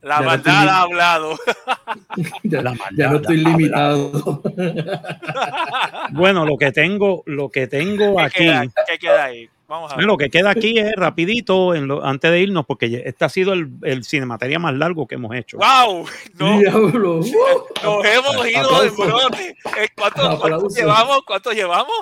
Speaker 3: La
Speaker 4: Ya (laughs)
Speaker 3: maldad
Speaker 4: estoy-
Speaker 3: ha hablado.
Speaker 4: Ya,
Speaker 2: La
Speaker 4: ya no estoy limitado. (laughs)
Speaker 2: Bueno, lo que tengo, lo que tengo
Speaker 3: ¿Qué
Speaker 2: aquí,
Speaker 3: queda, qué queda ahí? Vamos a ver.
Speaker 2: lo que queda aquí es rapidito, en lo- antes de irnos, porque este ha sido el, el cinemateria más largo que hemos hecho.
Speaker 3: ¡Wow! No,
Speaker 4: Diablo.
Speaker 3: Nos hemos ido de brote. Eh, ¿Cuánto, cuánto llevamos? ¿Cuánto llevamos?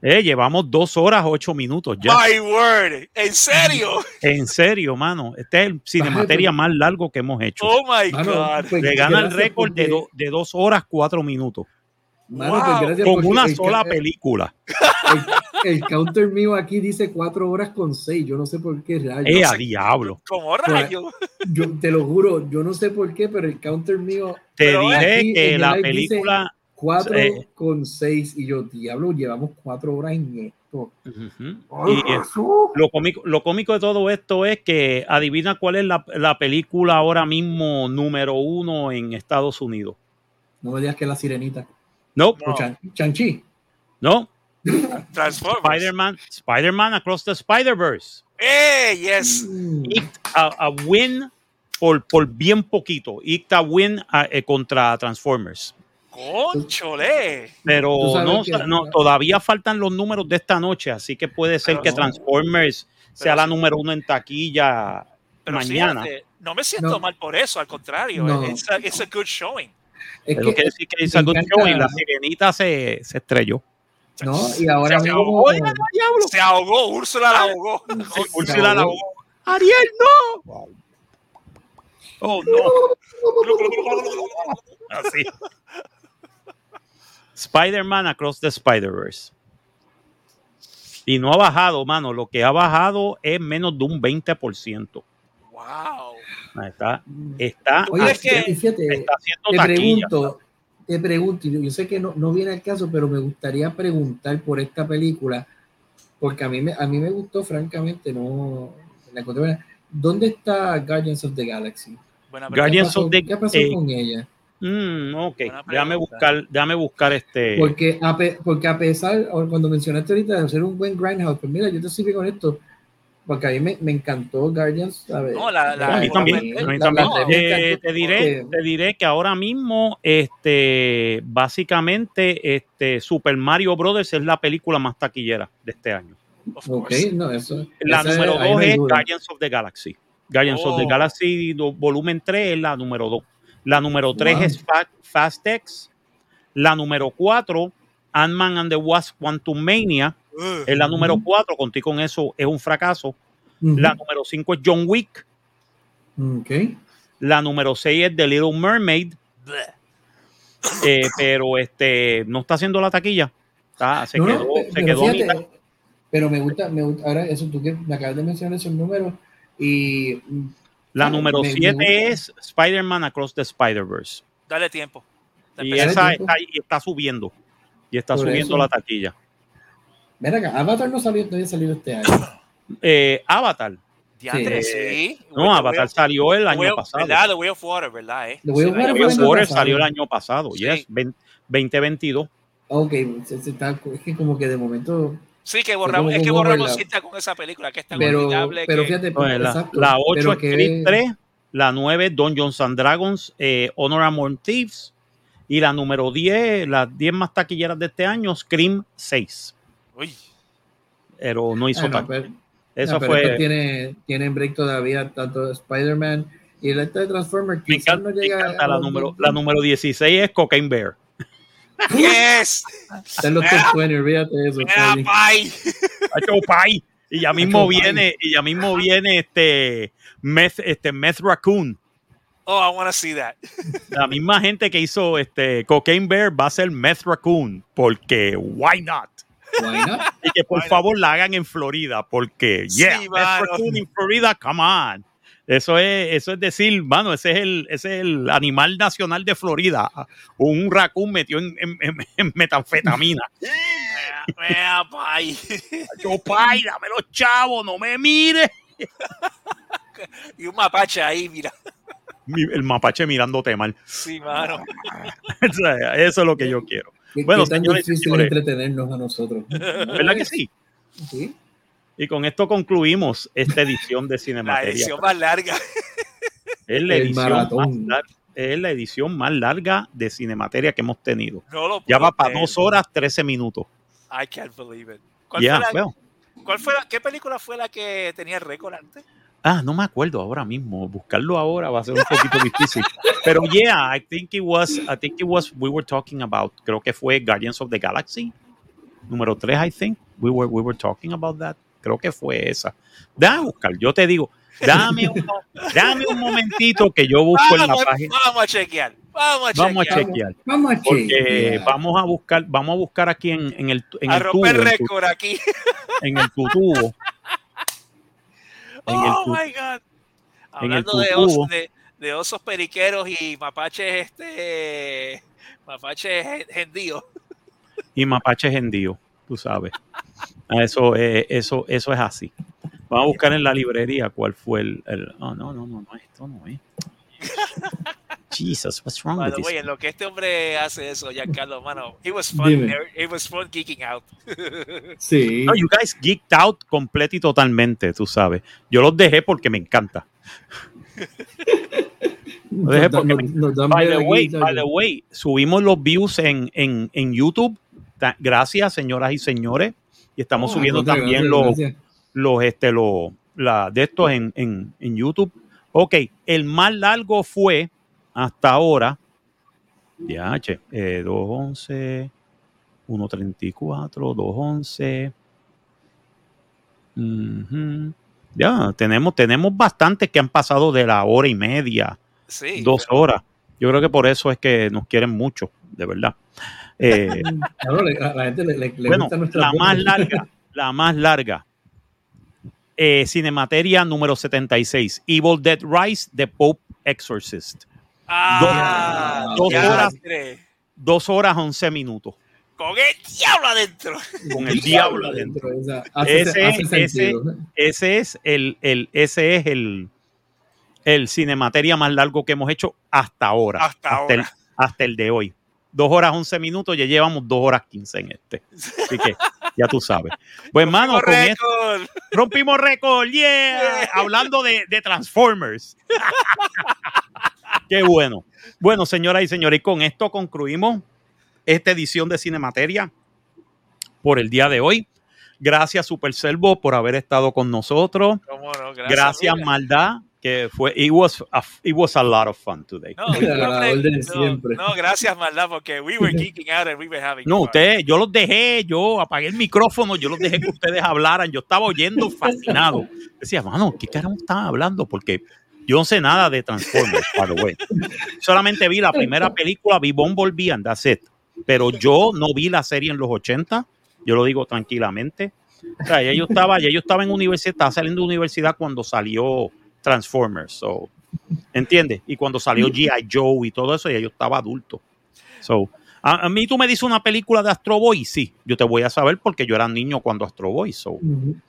Speaker 2: Eh, llevamos dos horas, ocho minutos ya.
Speaker 3: My word. ¿En serio? (laughs)
Speaker 2: En serio, mano. Este es el cinemateria más largo que hemos hecho.
Speaker 3: Oh my
Speaker 4: Mano,
Speaker 3: God.
Speaker 4: pues,
Speaker 2: Le gana el récord de, do- de dos horas, cuatro minutos.
Speaker 4: Mano,
Speaker 3: Wow.
Speaker 4: pues
Speaker 2: Con una
Speaker 4: el
Speaker 2: sola película.
Speaker 4: El, el counter mío aquí dice cuatro horas con seis. Yo no sé por qué rayos.
Speaker 2: ¡Eh, a diablo!
Speaker 3: Como rayo.
Speaker 4: Yo te lo juro, yo no sé por qué, pero el counter mío
Speaker 2: Te diré
Speaker 4: aquí
Speaker 2: que la
Speaker 4: dice-
Speaker 2: película.
Speaker 4: cuatro
Speaker 2: Eh.
Speaker 4: con seis. Y yo, diablo, llevamos cuatro horas en esto. Ay,
Speaker 2: Y, eh, lo, cómico, lo cómico de todo esto es que adivina cuál es la, la película ahora mismo número uno en Estados Unidos.
Speaker 4: No me digas que la sirenita.
Speaker 2: No,
Speaker 3: No.
Speaker 4: Chan- Chanchi.
Speaker 2: no.
Speaker 3: Transformers.
Speaker 2: Spider-Man, Spider-Man Across the Spider-Verse.
Speaker 3: ¡Eh! Yes.
Speaker 4: Mm.
Speaker 2: It a, a win por, por bien poquito. It a win a- eh, contra Transformers.
Speaker 3: ¡Conchole!
Speaker 2: Pero no,
Speaker 4: que-
Speaker 2: no, todavía faltan los números de esta noche, así que puede ser
Speaker 3: Pero
Speaker 2: que
Speaker 3: no.
Speaker 2: Transformers sea la número uno en taquilla
Speaker 3: Pero
Speaker 2: mañana.
Speaker 3: fíjate, no me siento
Speaker 4: No.
Speaker 3: mal por eso, al contrario.
Speaker 4: No.
Speaker 3: It's, a, it's a good showing.
Speaker 4: Es
Speaker 2: Pero
Speaker 4: que,
Speaker 2: quiere decir que
Speaker 4: me
Speaker 2: hizo good
Speaker 4: encanta-
Speaker 2: show y la sirenita se, se estrelló.
Speaker 4: no, y ahora
Speaker 3: Se
Speaker 4: mismo.
Speaker 3: ahogó, Se ahogó, Úrsula la ahogó.
Speaker 2: Sí, Úrsula la
Speaker 4: ahogó.
Speaker 2: ahogó. Ariel, no. Oh, no. (laughs) Así. Spider-Man Across the Spider-Verse. Y no ha bajado, mano. Lo que ha bajado es menos de un 20%.
Speaker 3: Wow.
Speaker 2: Ahí Está, está,
Speaker 4: Oye,
Speaker 3: es que-
Speaker 4: y fíjate,
Speaker 2: está haciendo
Speaker 4: te
Speaker 2: taquilla.
Speaker 4: pregunto, te pregunto, yo, yo sé que no, no viene al caso, pero me gustaría preguntar por esta película, porque a mí me, a mí me gustó, francamente, no la encontré buena. ¿Dónde está Guardians of the Galaxy?
Speaker 3: Buena
Speaker 4: ¿Qué
Speaker 2: Guardians
Speaker 4: pasó,
Speaker 2: of the-
Speaker 4: ¿qué pasó
Speaker 2: eh,
Speaker 4: con ella?
Speaker 2: Mm, ok, déjame buscar, déjame buscar este.
Speaker 4: Porque a, pe- porque a pesar, cuando mencionaste ahorita de ser un buen Grindhouse, pues mira, yo te sirvo con esto, porque a mí me, me encantó Guardians. ¿sabes?
Speaker 3: No, la- la-
Speaker 2: a mí también,
Speaker 3: la-
Speaker 2: a mí
Speaker 4: la-
Speaker 2: también.
Speaker 4: la- me
Speaker 2: Eh, te diré,
Speaker 4: porque-
Speaker 2: te diré que ahora mismo, este, básicamente, este, Super Mario Brothers es la película más taquillera de este año.
Speaker 4: Ok, no, eso.
Speaker 2: La número
Speaker 4: ahí
Speaker 2: 2
Speaker 4: no hay
Speaker 2: es. Guardians of the Galaxy. Guardians of the
Speaker 3: Oh.
Speaker 2: Galaxy volumen 3 es la número 2. La número 3
Speaker 4: Wow.
Speaker 2: es Fa- Fast X. La número 4, Ant-Man and the Wasp Quantum Mania, es la número
Speaker 4: Ujú.
Speaker 2: 4. Contigo con eso es un fracaso. La número 5 es John Wick.
Speaker 4: Ok.
Speaker 2: La número 6 es The Little Mermaid. Eh, pero este no está haciendo la taquilla. Está- se
Speaker 4: No,
Speaker 2: quedó, se
Speaker 4: pero
Speaker 2: quedó a
Speaker 4: fíjate,
Speaker 2: mitad.
Speaker 4: pero me gusta, me gusta, ahora eso tú que me acabas de mencionar esos números y
Speaker 2: La número
Speaker 4: me- me
Speaker 2: 7
Speaker 4: gusta.
Speaker 2: es Spider-Man Across the Spider-Verse.
Speaker 3: Dale tiempo.
Speaker 2: Y
Speaker 4: Dale
Speaker 2: esa
Speaker 4: tiempo.
Speaker 2: está, y está subiendo. Y está
Speaker 4: Por
Speaker 2: subiendo
Speaker 4: eso.
Speaker 2: la taquilla.
Speaker 4: Mira acá, Avatar no salió, no había salido este año. (coughs)
Speaker 2: Eh, Avatar.
Speaker 4: Sí.
Speaker 3: sí.
Speaker 2: No, Avatar salió el año pasado.
Speaker 3: ¿Verdad? The Way of Water, ¿verdad? Eh?
Speaker 4: The Way of
Speaker 3: Sí,
Speaker 4: Water
Speaker 2: salió el año pasado.
Speaker 3: Sí.
Speaker 2: Yes, 20- 2022.
Speaker 4: Ok, se- se está- es que como que de momento,
Speaker 3: Sí, que borramos, es que borramos cinta con esa película, que es tan
Speaker 4: pero,
Speaker 3: olvidable
Speaker 4: pero
Speaker 3: que...
Speaker 4: fíjate,
Speaker 2: Pues, la,
Speaker 4: exacto,
Speaker 2: la 8
Speaker 4: pero
Speaker 2: es
Speaker 4: que-
Speaker 2: Creed 3. La 9 Dungeons and Dragons eh, Honor Among Thieves. Y la número 10, las 10 más taquilleras de este año, Scream 6.
Speaker 3: Uy,
Speaker 2: Pero no hizo
Speaker 4: Ah, no, pero-
Speaker 2: Eso
Speaker 4: no, pero
Speaker 2: fue.
Speaker 4: tiene, tienen break todavía, tanto Spider-Man y el este de Transformers.
Speaker 2: Me encanta,
Speaker 4: no
Speaker 2: me
Speaker 4: llega
Speaker 2: encanta
Speaker 4: a
Speaker 2: la, número,
Speaker 4: 20.
Speaker 2: la número 16 es Cocaine Bear.
Speaker 3: Yes,
Speaker 4: Está en los top 20, olvídate de eso.
Speaker 3: mira,
Speaker 4: Tony.
Speaker 3: pay.
Speaker 2: Hacho Pai. Y ya mismo viene, y ya mismo viene este Meth, este Meth Raccoon.
Speaker 3: Oh, I want to see that.
Speaker 2: La misma gente que hizo este Cocaine Bear va a ser Meth Raccoon. Porque why not?
Speaker 4: Why not?
Speaker 2: Y que por
Speaker 3: Why not?
Speaker 2: favor la hagan en Florida. Porque
Speaker 3: Sí,
Speaker 2: yeah, Meth. Raccoon en Florida, come on. Eso es, eso es decir, mano, ese es el, ese es el animal nacional de Florida. Un raccoon metió en, en- en- en metanfetamina. (laughs)
Speaker 3: Mira, pay.
Speaker 2: Yo, pai, dame los chavos, no me mires.
Speaker 3: Y un mapache ahí, mira.
Speaker 2: Mi- El mapache mirándote mal.
Speaker 3: Sí, mano. (laughs)
Speaker 2: Eso es lo que yo quiero.
Speaker 4: Qué,
Speaker 2: Bueno,
Speaker 4: qué tan
Speaker 2: señores
Speaker 4: difícil
Speaker 2: señores.
Speaker 4: entretenernos a nosotros.
Speaker 2: ¿Verdad que sí?
Speaker 4: Sí.
Speaker 2: Y con esto concluimos esta edición de
Speaker 3: La
Speaker 2: Cinemateria.
Speaker 3: edición más larga.
Speaker 2: Es la,
Speaker 4: El
Speaker 2: edición más es la edición más larga de Cinemateria que hemos tenido.
Speaker 3: No lo
Speaker 2: Ya va para dos horas, 13 minutos.
Speaker 3: I can't believe it. ¿Cuál,
Speaker 2: Ya,
Speaker 3: fue la,
Speaker 2: bueno.
Speaker 3: cuál fue la- qué película fue la que tenía el récord antes?
Speaker 2: Ah, no me acuerdo ahora mismo. Buscarlo ahora va a ser un poquito difícil. Pero yeah, I think it was, I think it was, we were talking about, creo que fue Guardians of the Galaxy. Número 3, I think. We were, we were talking about that. Creo que fue esa. Déjame buscar, yo te digo. Dame un, dame un momentito que yo busco en la página.
Speaker 3: vamos a chequear. Vamos a chequear.
Speaker 2: Vamos a chequear.
Speaker 4: Vamos a
Speaker 2: Porque
Speaker 4: chequear.
Speaker 2: vamos a buscar, vamos a buscar aquí en, en el, en
Speaker 3: a
Speaker 2: el tubo,
Speaker 3: romper
Speaker 2: en, tu-
Speaker 3: récord aquí.
Speaker 2: en el tutubo. (laughs) En el
Speaker 3: Oh
Speaker 2: tu-
Speaker 3: my God.
Speaker 2: en el
Speaker 3: Hablando de, osos, de, de osos periqueros y mapaches, este. Mapaches gen- gendíos.
Speaker 2: y mapaches hendío, tú sabes. Eso, eh, eso, eso es así. Vamos a buscar en la librería cuál fue el. el- oh, no, no, no, no, esto no es. Jesus, what's wrong
Speaker 3: By
Speaker 2: with
Speaker 3: the
Speaker 2: this?
Speaker 3: way, en lo que este hombre hace eso, Giancarlo, mano, it was fun.
Speaker 4: Dime.
Speaker 3: It was fun geeking out. (laughs)
Speaker 4: Sí.
Speaker 2: No, you guys geeked out completo y totalmente, tú sabes. Yo los dejé porque me encanta.
Speaker 4: Nos
Speaker 2: dejé porque
Speaker 4: nos-
Speaker 2: me-
Speaker 4: nos dan
Speaker 2: By the way, by the way, subimos los views en, en, en YouTube. Ta- Gracias, señoras y señores. Y estamos
Speaker 4: Oh,
Speaker 2: subiendo
Speaker 4: gracias,
Speaker 2: también
Speaker 4: gracias,
Speaker 2: los,
Speaker 4: gracias.
Speaker 2: los, este, los, la, de estos en, en, en YouTube. Ok, el más largo fue hasta ahora, che, eh, 211, 134, 211. Ujú. Ya, tenemos, tenemos bastantes que han pasado de la hora y media,
Speaker 3: Sí.
Speaker 2: dos horas. Yo creo que por eso es que nos quieren mucho, de verdad. Eh, (laughs)
Speaker 4: Claro, la gente le, le- le
Speaker 2: bueno,
Speaker 4: gusta nuestra
Speaker 2: la
Speaker 4: voz.
Speaker 2: más larga, la más larga. Eh, Cinemateria número 76. Evil Dead Rise, The Pope Exorcist.
Speaker 3: Ah,
Speaker 2: dos
Speaker 3: ya,
Speaker 2: horas. Dos horas, 11 minutos.
Speaker 3: Con el diablo adentro.
Speaker 2: Con el (laughs) diablo adentro.
Speaker 4: O sea, hace,
Speaker 2: Ese-
Speaker 4: hace
Speaker 2: ese-. Ese es el, el, ese es el, el Cinemateria más largo que hemos hecho hasta ahora.
Speaker 3: Hasta
Speaker 2: El,
Speaker 3: ahora.
Speaker 2: hasta el de hoy. Dos horas, 11 minutos, ya llevamos dos horas 15 en este. Así que ya tú sabes. Pues, hermano, rompimos récord, yeah. Hablando de, de Transformers. Qué bueno. Bueno, señoras y señores, y con esto concluimos esta edición de Cinemateria por el día de hoy. Gracias, Super Servo, por haber estado con nosotros.
Speaker 3: ¿Cómo no? Gracias,
Speaker 2: Gracias. Maldad, que fue, it was, a, it was a lot of fun today.
Speaker 3: No, no, no, gracias, maldad, porque we were (laughs) geeking out and we were having
Speaker 2: No,
Speaker 3: fun.
Speaker 2: ustedes, yo los dejé, yo apagué el micrófono, yo los dejé que ustedes hablaran, yo estaba oyendo fascinado. Decía, mano, ¿qué carajo estaban hablando? Porque yo no sé nada de Transformers, by the way. Solamente vi la primera película, vi Bumblebee and that's it. Pero yo no vi la serie en los 80, yo lo digo tranquilamente. O sea, ya yo estaba, ya yo estaba en universidad, estaba saliendo de universidad cuando salió Transformers, so, ¿entiendes? Y cuando salió G.I. Joe y todo eso, ya yo estaba adulto. So, a, a mí tú me dices una película de Astro Boy, sí, yo te voy a saber porque yo era niño cuando Astro Boy, so.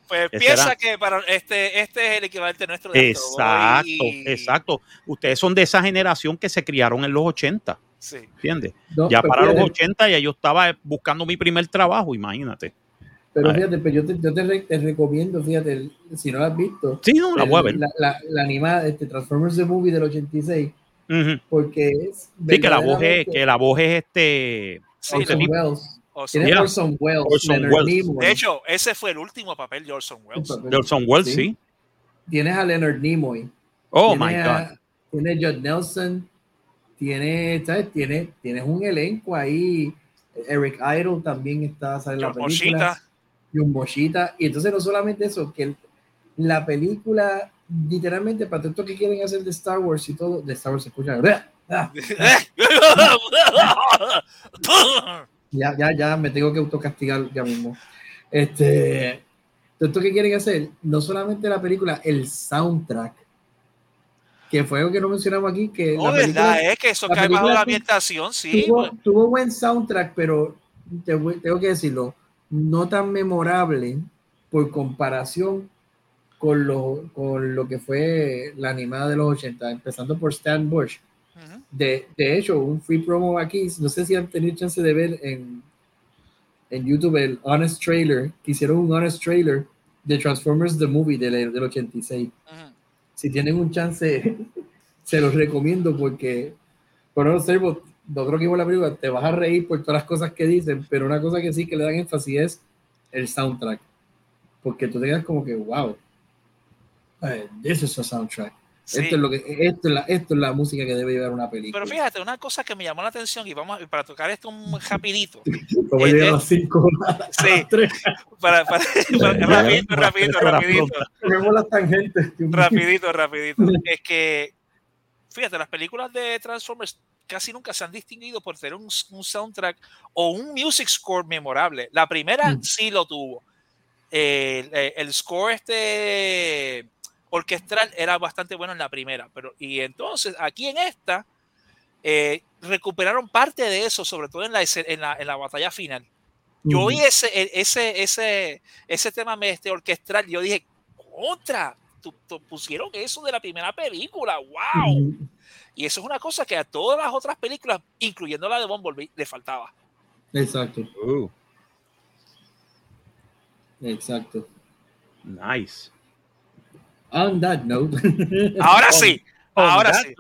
Speaker 3: Pues piensa
Speaker 2: era-
Speaker 3: que para este, este es el equivalente nuestro de Astro
Speaker 2: Exacto,
Speaker 3: Boy.
Speaker 2: exacto. Ustedes son de esa generación que se criaron en los 80,
Speaker 3: Sí.
Speaker 2: ¿entiendes?
Speaker 4: No,
Speaker 2: Ya
Speaker 4: pues
Speaker 2: para los
Speaker 4: fíjate,
Speaker 2: 80 ya yo estaba buscando mi primer trabajo, imagínate.
Speaker 4: Pero fíjate, pero yo te, yo te, re- te recomiendo, fíjate, el- si no la has visto,
Speaker 2: Sí, no, la voy a ver.
Speaker 4: el- la, la, la animada, este Transformers The Movie del 86,
Speaker 2: Ujú.
Speaker 4: porque es.
Speaker 2: Sí, que la voz es, que la voz es este.
Speaker 3: Sí,
Speaker 2: Orson
Speaker 4: Welles.
Speaker 3: Orson
Speaker 2: Yeah.
Speaker 4: Orson Welles,
Speaker 2: Orson
Speaker 4: Leonard
Speaker 2: Welles.
Speaker 4: Nimoy.
Speaker 3: De hecho, ese fue el último papel de Orson Welles.
Speaker 2: de Orson Welles,
Speaker 4: Sí.
Speaker 2: sí.
Speaker 4: Tienes a Leonard Nimoy.
Speaker 2: Oh
Speaker 4: Tienes
Speaker 2: my
Speaker 4: a-
Speaker 2: God.
Speaker 4: Tiene Judd Nelson. Tiene, ¿sabes? Tiene, tienes un elenco ahí. Eric Idle también está sale en la película.
Speaker 3: Moshita.
Speaker 4: John Moshita. Y entonces no solamente eso, que el- la película, literalmente, para todo esto que quieren hacer de Star Wars y todo, de Star Wars se escucha. (laughs) ya, ya, ya, me tengo que autocastigar ya mismo. Este, todo esto que quieren hacer, no solamente la película, el soundtrack, que fue algo que no mencionamos aquí, que
Speaker 3: No,
Speaker 4: la película
Speaker 3: verdad, es que eso cae bajo la ambientación, sí.
Speaker 4: tuvo, tuvo buen soundtrack, pero tengo que decirlo, no tan memorable por comparación con lo, con lo que fue la animada de los 80, empezando por Stan Bush.
Speaker 3: Ujú.
Speaker 4: De, de hecho, un free promo aquí, no sé si han tenido chance de ver en, en YouTube el Honest Trailer, que hicieron un Honest Trailer de Transformers The Movie del, del 86.
Speaker 3: Ujú.
Speaker 4: Si tienen un chance, (laughs) se los recomiendo porque, por vos- no creo que igual la película te vas a reír por todas las cosas que dicen, pero una cosa que sí que le dan énfasis es el soundtrack. Porque tú te quedas como que, wow, this is a soundtrack. Esto, es lo que, esto, es la, esto es la música que debe llevar una película.
Speaker 3: Pero fíjate, una cosa que me llamó la atención y vamos a, para tocar esto un rapidito. (laughs)
Speaker 4: Como
Speaker 3: eh,
Speaker 4: llegar a
Speaker 3: eh,
Speaker 4: las 5
Speaker 3: Sí, para, para, (laughs) (laughs) para- rapidito, rapidito, rapidito,
Speaker 4: Vemos las tangentes. Dios mío.
Speaker 3: rapidito, rapidito. Es que, fíjate, las películas de Transformers casi nunca se han distinguido por tener un, un soundtrack o un music score memorable. La primera
Speaker 4: Mm.
Speaker 3: sí lo tuvo. El, el- el score este orquestral era bastante bueno en la primera, pero y entonces aquí en esta eh, recuperaron parte de eso, sobre todo en la, en la, en la batalla final. Yo oí ese, e- ese, ese, ese tema este, orquestral, yo dije, contra, pusieron eso de la primera película, wow. Y eso es una cosa que a todas las otras películas, incluyendo la de Bumblebee, le faltaba.
Speaker 4: Exacto,
Speaker 2: Uh,
Speaker 4: exacto.
Speaker 2: nice.
Speaker 4: On that note. (laughs)
Speaker 3: Ahora sí, ahora sí.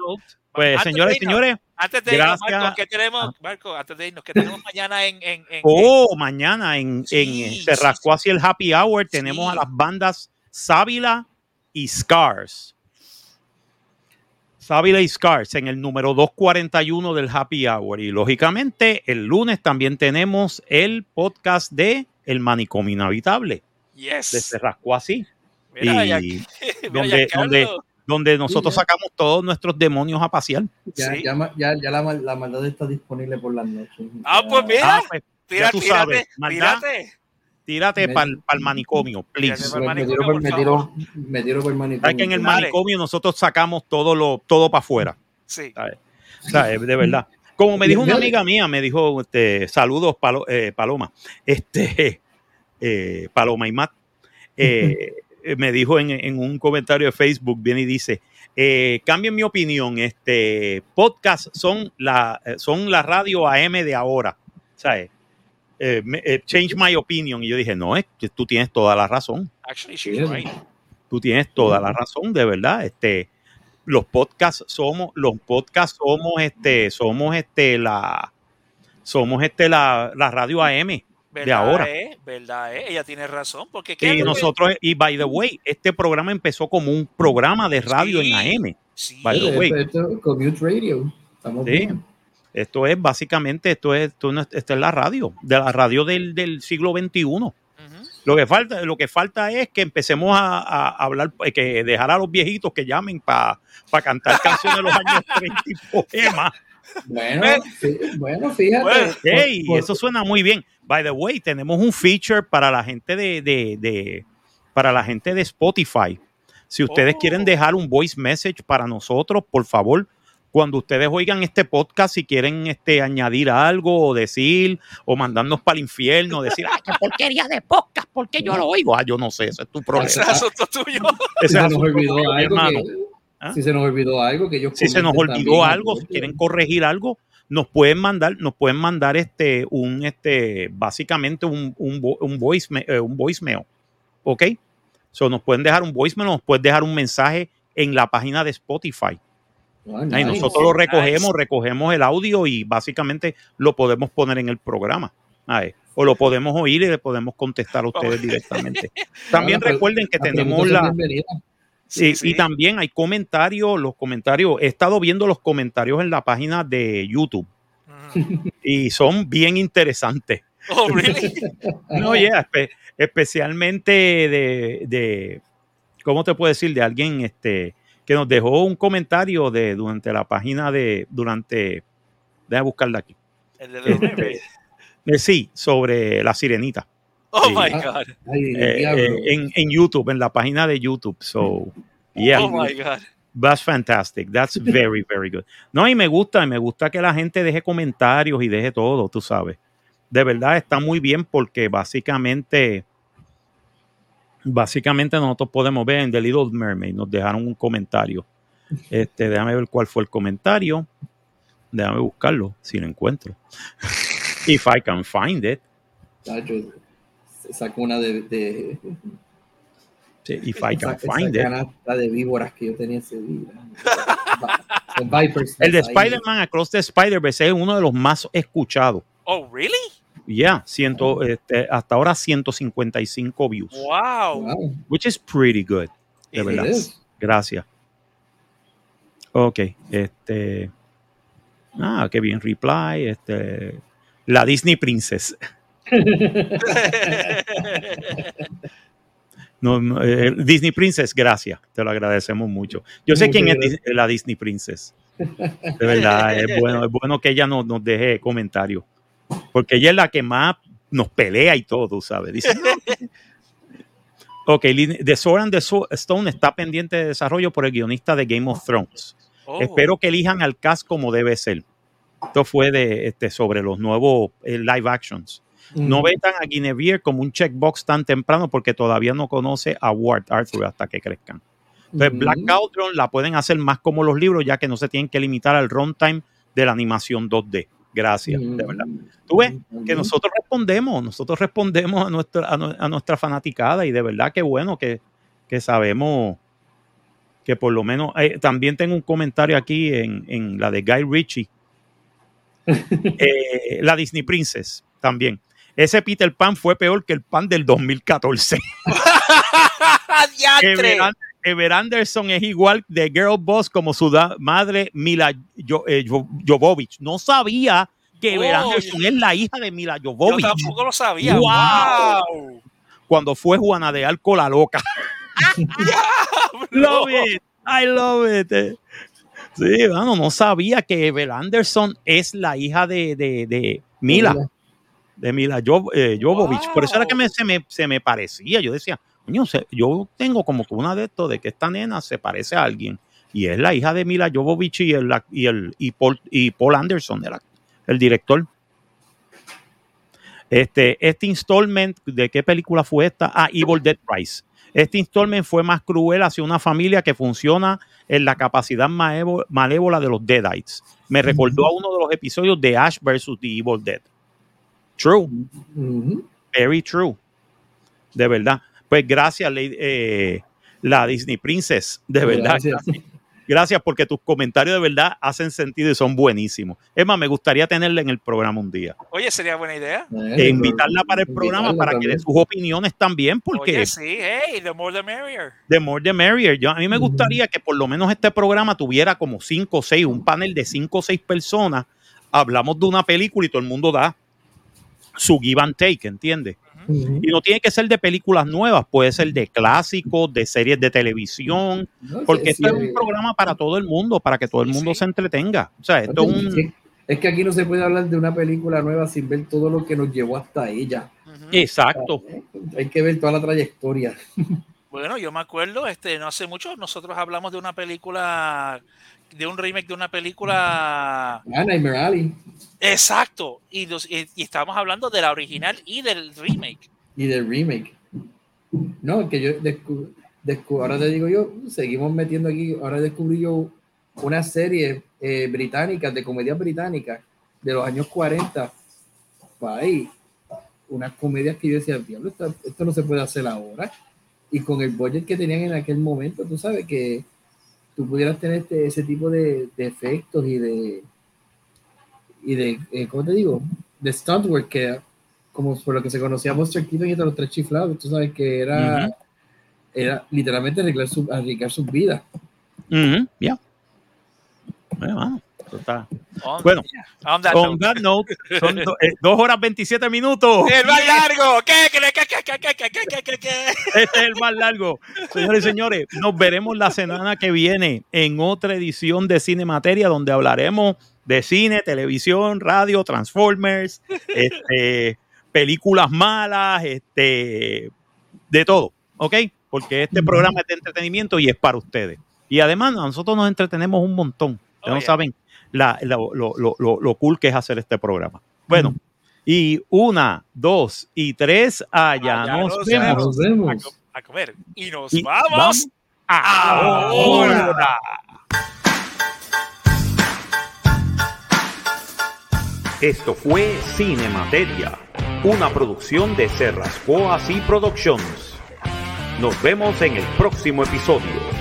Speaker 2: Pues,
Speaker 3: Antes
Speaker 2: señores y señores,
Speaker 3: Antes de irnos. Marco, ¿qué tenemos? Marco, antes de irnos, ¿qué tenemos mañana en, en, en-
Speaker 2: oh, mañana en,
Speaker 3: Sí,
Speaker 2: en Se
Speaker 3: sí,
Speaker 2: rascó así el Happy Hour, tenemos
Speaker 3: Sí.
Speaker 2: a las bandas Sábila y Scars. Sábila y Scars en el número 241 del Happy Hour. Y lógicamente, el lunes también tenemos el podcast de El Manicomio Inhabitable, de
Speaker 3: Yes.
Speaker 2: Se rascó así.
Speaker 3: Mira,
Speaker 2: y (laughs) donde- donde- donde nosotros sacamos todos nuestros demonios a pasear.
Speaker 4: ya,
Speaker 3: Sí.
Speaker 4: ya, ma- ya, ya la, la maldad está disponible por las noches.
Speaker 3: Ah, pues
Speaker 4: Ya.
Speaker 3: mira.
Speaker 2: Ah, pues,
Speaker 3: Tira-
Speaker 2: tú
Speaker 3: tírate,
Speaker 2: sabes, maldad.
Speaker 3: tírate.
Speaker 2: Tírate para el manicomio, please.
Speaker 4: Me, tiro por,
Speaker 3: por
Speaker 4: me,
Speaker 3: favor.
Speaker 4: tiro, me tiro por el manicomio.
Speaker 2: Que en el
Speaker 3: Dale.
Speaker 2: manicomio nosotros sacamos todo lo todo para afuera.
Speaker 3: Sí.
Speaker 2: De verdad. Como me dijo una amiga mía, me dijo, este, saludos Palo- eh, Paloma, este, (laughs) eh, Paloma y Matt, eh, (laughs) me dijo en, en un comentario de Facebook, viene y dice, eh, cambien mi opinión, este, podcast son la, son la radio AM de ahora, ¿sabes? Eh, eh, change my opinion. Y yo dije, no, es que tú tienes toda la razón.
Speaker 3: Actually, she's right.
Speaker 2: Tú tienes toda la razón, de verdad. Este, los podcasts somos, los podcasts somos, este, somos, este, la, somos, este, la, la radio AM.
Speaker 3: ¿Verdad
Speaker 2: ahora.
Speaker 3: Es, ¿Verdad? Es? Ella tiene razón. Porque ¿qué
Speaker 2: Y
Speaker 3: lo que-
Speaker 2: nosotros, y by the way, este programa empezó como un programa de radio
Speaker 3: Sí.
Speaker 2: en AM.
Speaker 3: Sí.
Speaker 2: by the way.
Speaker 4: Commute Radio. Estamos
Speaker 2: Sí.
Speaker 4: bien.
Speaker 2: Esto es básicamente, esto es, esto, no es- esto es la radio, de la radio del, del siglo XXI. Lo que falta, lo que falta es que empecemos a, a hablar, eh, que dejar a los viejitos que llamen para cantar (laughs) canciones de los años 30 y poemas.
Speaker 4: Bueno,
Speaker 3: Bueno.
Speaker 4: fí- bueno, fíjate.
Speaker 3: Bueno.
Speaker 4: por- por-
Speaker 2: eso suena muy bien. By the way, tenemos un feature para la gente de, de- de- para la gente de Spotify. Si ustedes
Speaker 3: Oh.
Speaker 2: quieren dejar un voice message para nosotros, por favor, cuando ustedes oigan este podcast, si quieren este, añadir algo o decir o mandarnos para el infierno, decir, ay, qué porquería de podcast, ¿por qué yo lo oigo? Ah, yo no sé, ese es tu
Speaker 3: Ese
Speaker 2: problema.
Speaker 3: es asunto tuyo.
Speaker 4: si
Speaker 2: Ese
Speaker 4: se
Speaker 2: es
Speaker 4: nos
Speaker 2: asunto
Speaker 4: olvidó
Speaker 2: tuyo,
Speaker 4: algo
Speaker 2: hermano.
Speaker 4: que,
Speaker 2: ¿Ah?
Speaker 4: si se nos olvidó algo que ellos
Speaker 2: si se nos olvidó
Speaker 4: también,
Speaker 2: algo, si quieren corregir algo, nos pueden mandar, nos pueden mandar este, un, este, básicamente un, un, un, voicemail, eh, un voicemail, ¿ok? So, nos pueden dejar un voicemail, nos pueden dejar un mensaje en la página de Spotify.
Speaker 4: Nice.
Speaker 2: nosotros lo recogemos, recogemos el audio y básicamente lo podemos poner en el programa. Ahí. O lo podemos oír y le podemos contestar a ustedes directamente. (laughs) También recuerden que tenemos la. Sí,
Speaker 3: Sí,
Speaker 2: y también hay comentarios, los comentarios, he estado viendo los comentarios en la página de YouTube (laughs) y son bien interesantes.
Speaker 3: Oh, really? (laughs)
Speaker 2: No, yeah, espe- especialmente de, de, ¿cómo te puedo decir? De alguien este, que nos dejó un comentario de durante la página de, durante, déjame buscarla aquí.
Speaker 3: El de los memes.
Speaker 2: Eh, sí, sobre la sirenita.
Speaker 3: Oh
Speaker 2: Sí.
Speaker 3: my
Speaker 4: Ah.
Speaker 3: God.
Speaker 4: Ay,
Speaker 2: Eh, eh, en, en YouTube, en la página de YouTube. So, yeah.
Speaker 3: Oh my God.
Speaker 2: That's fantastic. That's very, very good. No, y me gusta, y me gusta que la gente deje comentarios y deje todo, tú sabes. De verdad está muy bien porque básicamente, básicamente nosotros podemos ver en The Little Mermaid, nos dejaron un comentario. Este, déjame ver cuál fue el comentario. Déjame buscarlo, si lo encuentro. If I can find it.
Speaker 4: Tacho, Sacó una de, de
Speaker 2: Sí, If I
Speaker 4: esa,
Speaker 2: can
Speaker 4: esa
Speaker 2: find it.
Speaker 4: canasta de víboras que yo tenía ese día. (laughs)
Speaker 2: El de. Spider-Man Across the Spider-Verse es uno de los más escuchados.
Speaker 3: Oh, really?
Speaker 2: Ya, ciento, este, hasta ahora 155 views,
Speaker 3: Wow.
Speaker 4: Wow,
Speaker 2: which is pretty good. De
Speaker 3: It
Speaker 2: verdad.
Speaker 4: is.
Speaker 2: Gracias. Ok, este. Ah, qué bien, reply. Este. La Disney Princess. (laughs) No, no, eh, Disney Princess, gracias, te lo agradecemos mucho. Yo sé quién es la Disney Princess. De verdad, es bueno, es bueno que ella nos, nos deje comentarios. Porque ella es la que más nos pelea y todo, ¿sabes? Dice. (laughs) Ok, The Sword and the Stone está pendiente de desarrollo por el guionista de Game of Thrones.
Speaker 3: Oh.
Speaker 2: Espero que elijan al cast como debe ser. Esto fue de, este, sobre los nuevos eh, live actions. No vetan a Guinevere como un checkbox tan temprano porque todavía no conoce a Ward Arthur hasta que crezcan. Entonces,
Speaker 4: Ujú.
Speaker 2: Black Cauldron la pueden hacer más como los libros, ya que no se tienen que limitar al runtime de la animación 2D. Gracias, de verdad. Tú ves que
Speaker 4: Ujú.
Speaker 2: nosotros respondemos, nosotros respondemos a nuestra, a, nu- a nuestra fanaticada y de verdad que bueno que, que sabemos que por lo menos eh, también tengo un comentario aquí en, en la de Guy Ritchie, (laughs) Eh, la Disney Princess también. Ese Peter Pan fue peor que el pan del 2014. (laughs) (laughs)
Speaker 3: ¡Diantre!
Speaker 2: Ever, An- Ever Anderson es igual de Girl Boss como su da- madre Mila Jo- eh, Jo- Jovovich. No sabía que Ever
Speaker 3: Oh,
Speaker 2: Anderson es la hija de Mila
Speaker 3: Yo
Speaker 2: Jovovich.
Speaker 3: tampoco lo sabía.
Speaker 2: Wow.
Speaker 3: ¡Wow!
Speaker 2: Cuando fue Juana de Arco la loca. (laughs) (laughs) love it. I love it. Eh, Sí, bueno, no sabía que Ever Anderson es la hija de, de, de Mila, de Mila eh, Jovovich. Por eso era que me- se, me, se me parecía. Yo decía, coño, yo tengo como que una de estos de que esta nena se parece a alguien. Y es la hija de Mila Jovovich y el, y el y Paul, y Paul Anderson, el, el director. Este, este installment, ¿de qué película fue esta? Ah, Evil Dead Rise. Este installment fue más cruel hacia una familia que funciona en la capacidad malévo- malévola de los Deadites. Me recordó a uno de los episodios de Ash vs. The Evil Dead. True, very true. De verdad. Pues gracias, eh, la Disney Princess. De verdad.
Speaker 4: Gracias.
Speaker 2: Gracias porque tus comentarios de verdad hacen sentido y son buenísimos. Es más, me gustaría tenerla en el programa un día.
Speaker 3: Oye, sería buena idea.
Speaker 2: E invitarla para el programa para que dé
Speaker 4: también.
Speaker 2: sus opiniones también, porque
Speaker 3: Oye, sí, hey, the more the merrier.
Speaker 2: the more the merrier. Yo, a mí me gustaría que por lo menos este programa tuviera como cinco o seis, un panel de cinco o seis personas. Hablamos de una película y todo el mundo da su give and take, ¿entiendes? Y no tiene que ser de películas nuevas, puede ser de clásicos, de series de televisión,
Speaker 4: No,
Speaker 2: porque
Speaker 4: sí,
Speaker 2: esto
Speaker 4: sí.
Speaker 2: es un programa para todo el mundo, para que todo el mundo
Speaker 3: sí.
Speaker 2: se entretenga. O sea, esto es un...
Speaker 4: Es que aquí no se puede hablar de una película nueva sin ver todo lo que nos llevó hasta ella.
Speaker 2: Exacto.
Speaker 4: Hay que ver toda la trayectoria. (laughs)
Speaker 3: Bueno, yo me acuerdo, este, no hace mucho, nosotros hablamos de una película, de un remake de una película.
Speaker 4: Ah, Nightmare Alley
Speaker 3: Exacto. Y, los- y, y estábamos hablando de la original y del remake.
Speaker 4: y del remake. No, que yo descubrí, ahora te digo yo, seguimos metiendo aquí, ahora descubrí yo una serie eh, británica, de comedia británica, de los años 40. Pa' ahí, unas comedias que yo decía, diablo, esto, esto no se puede hacer ahora. Y con el budget que tenían en aquel momento, tú sabes que tú pudieras tener este- ese tipo de, de efectos y de, y de, eh, ¿cómo te digo? De stunt work que como por lo que se conocía Monster Keaton y hasta los tres chiflados, tú sabes que era, era literalmente arriesgar, su, arriesgar sus vidas.
Speaker 2: Ujú, Ya. Bueno, vamos, bueno,
Speaker 3: on that,
Speaker 2: son 2 do, eh, horas 27 minutos.
Speaker 3: El más largo.
Speaker 2: Este es el más largo. Señores y señores, nos veremos la semana que viene en otra edición de Cine Materia donde hablaremos de cine, televisión, radio, Transformers, películas malas, este, de todo. ¿Ok? Porque este programa es de entretenimiento y es para ustedes. Y además nosotros nos entretenemos un montón. Ustedes no saben la- lo, lo- lo- lo- lo cool que es hacer este programa. Bueno, y una, dos y tres, allá
Speaker 3: Allá
Speaker 2: nos
Speaker 3: nos
Speaker 2: vemos.
Speaker 4: Nos
Speaker 3: A,
Speaker 4: vemos.
Speaker 3: a comer. Y nos
Speaker 2: Y
Speaker 3: vamos.
Speaker 2: vamos ahora.
Speaker 3: ahora.
Speaker 1: Esto fue Cinemateria, una producción de Serrascoa y Productions. Nos vemos en el próximo episodio.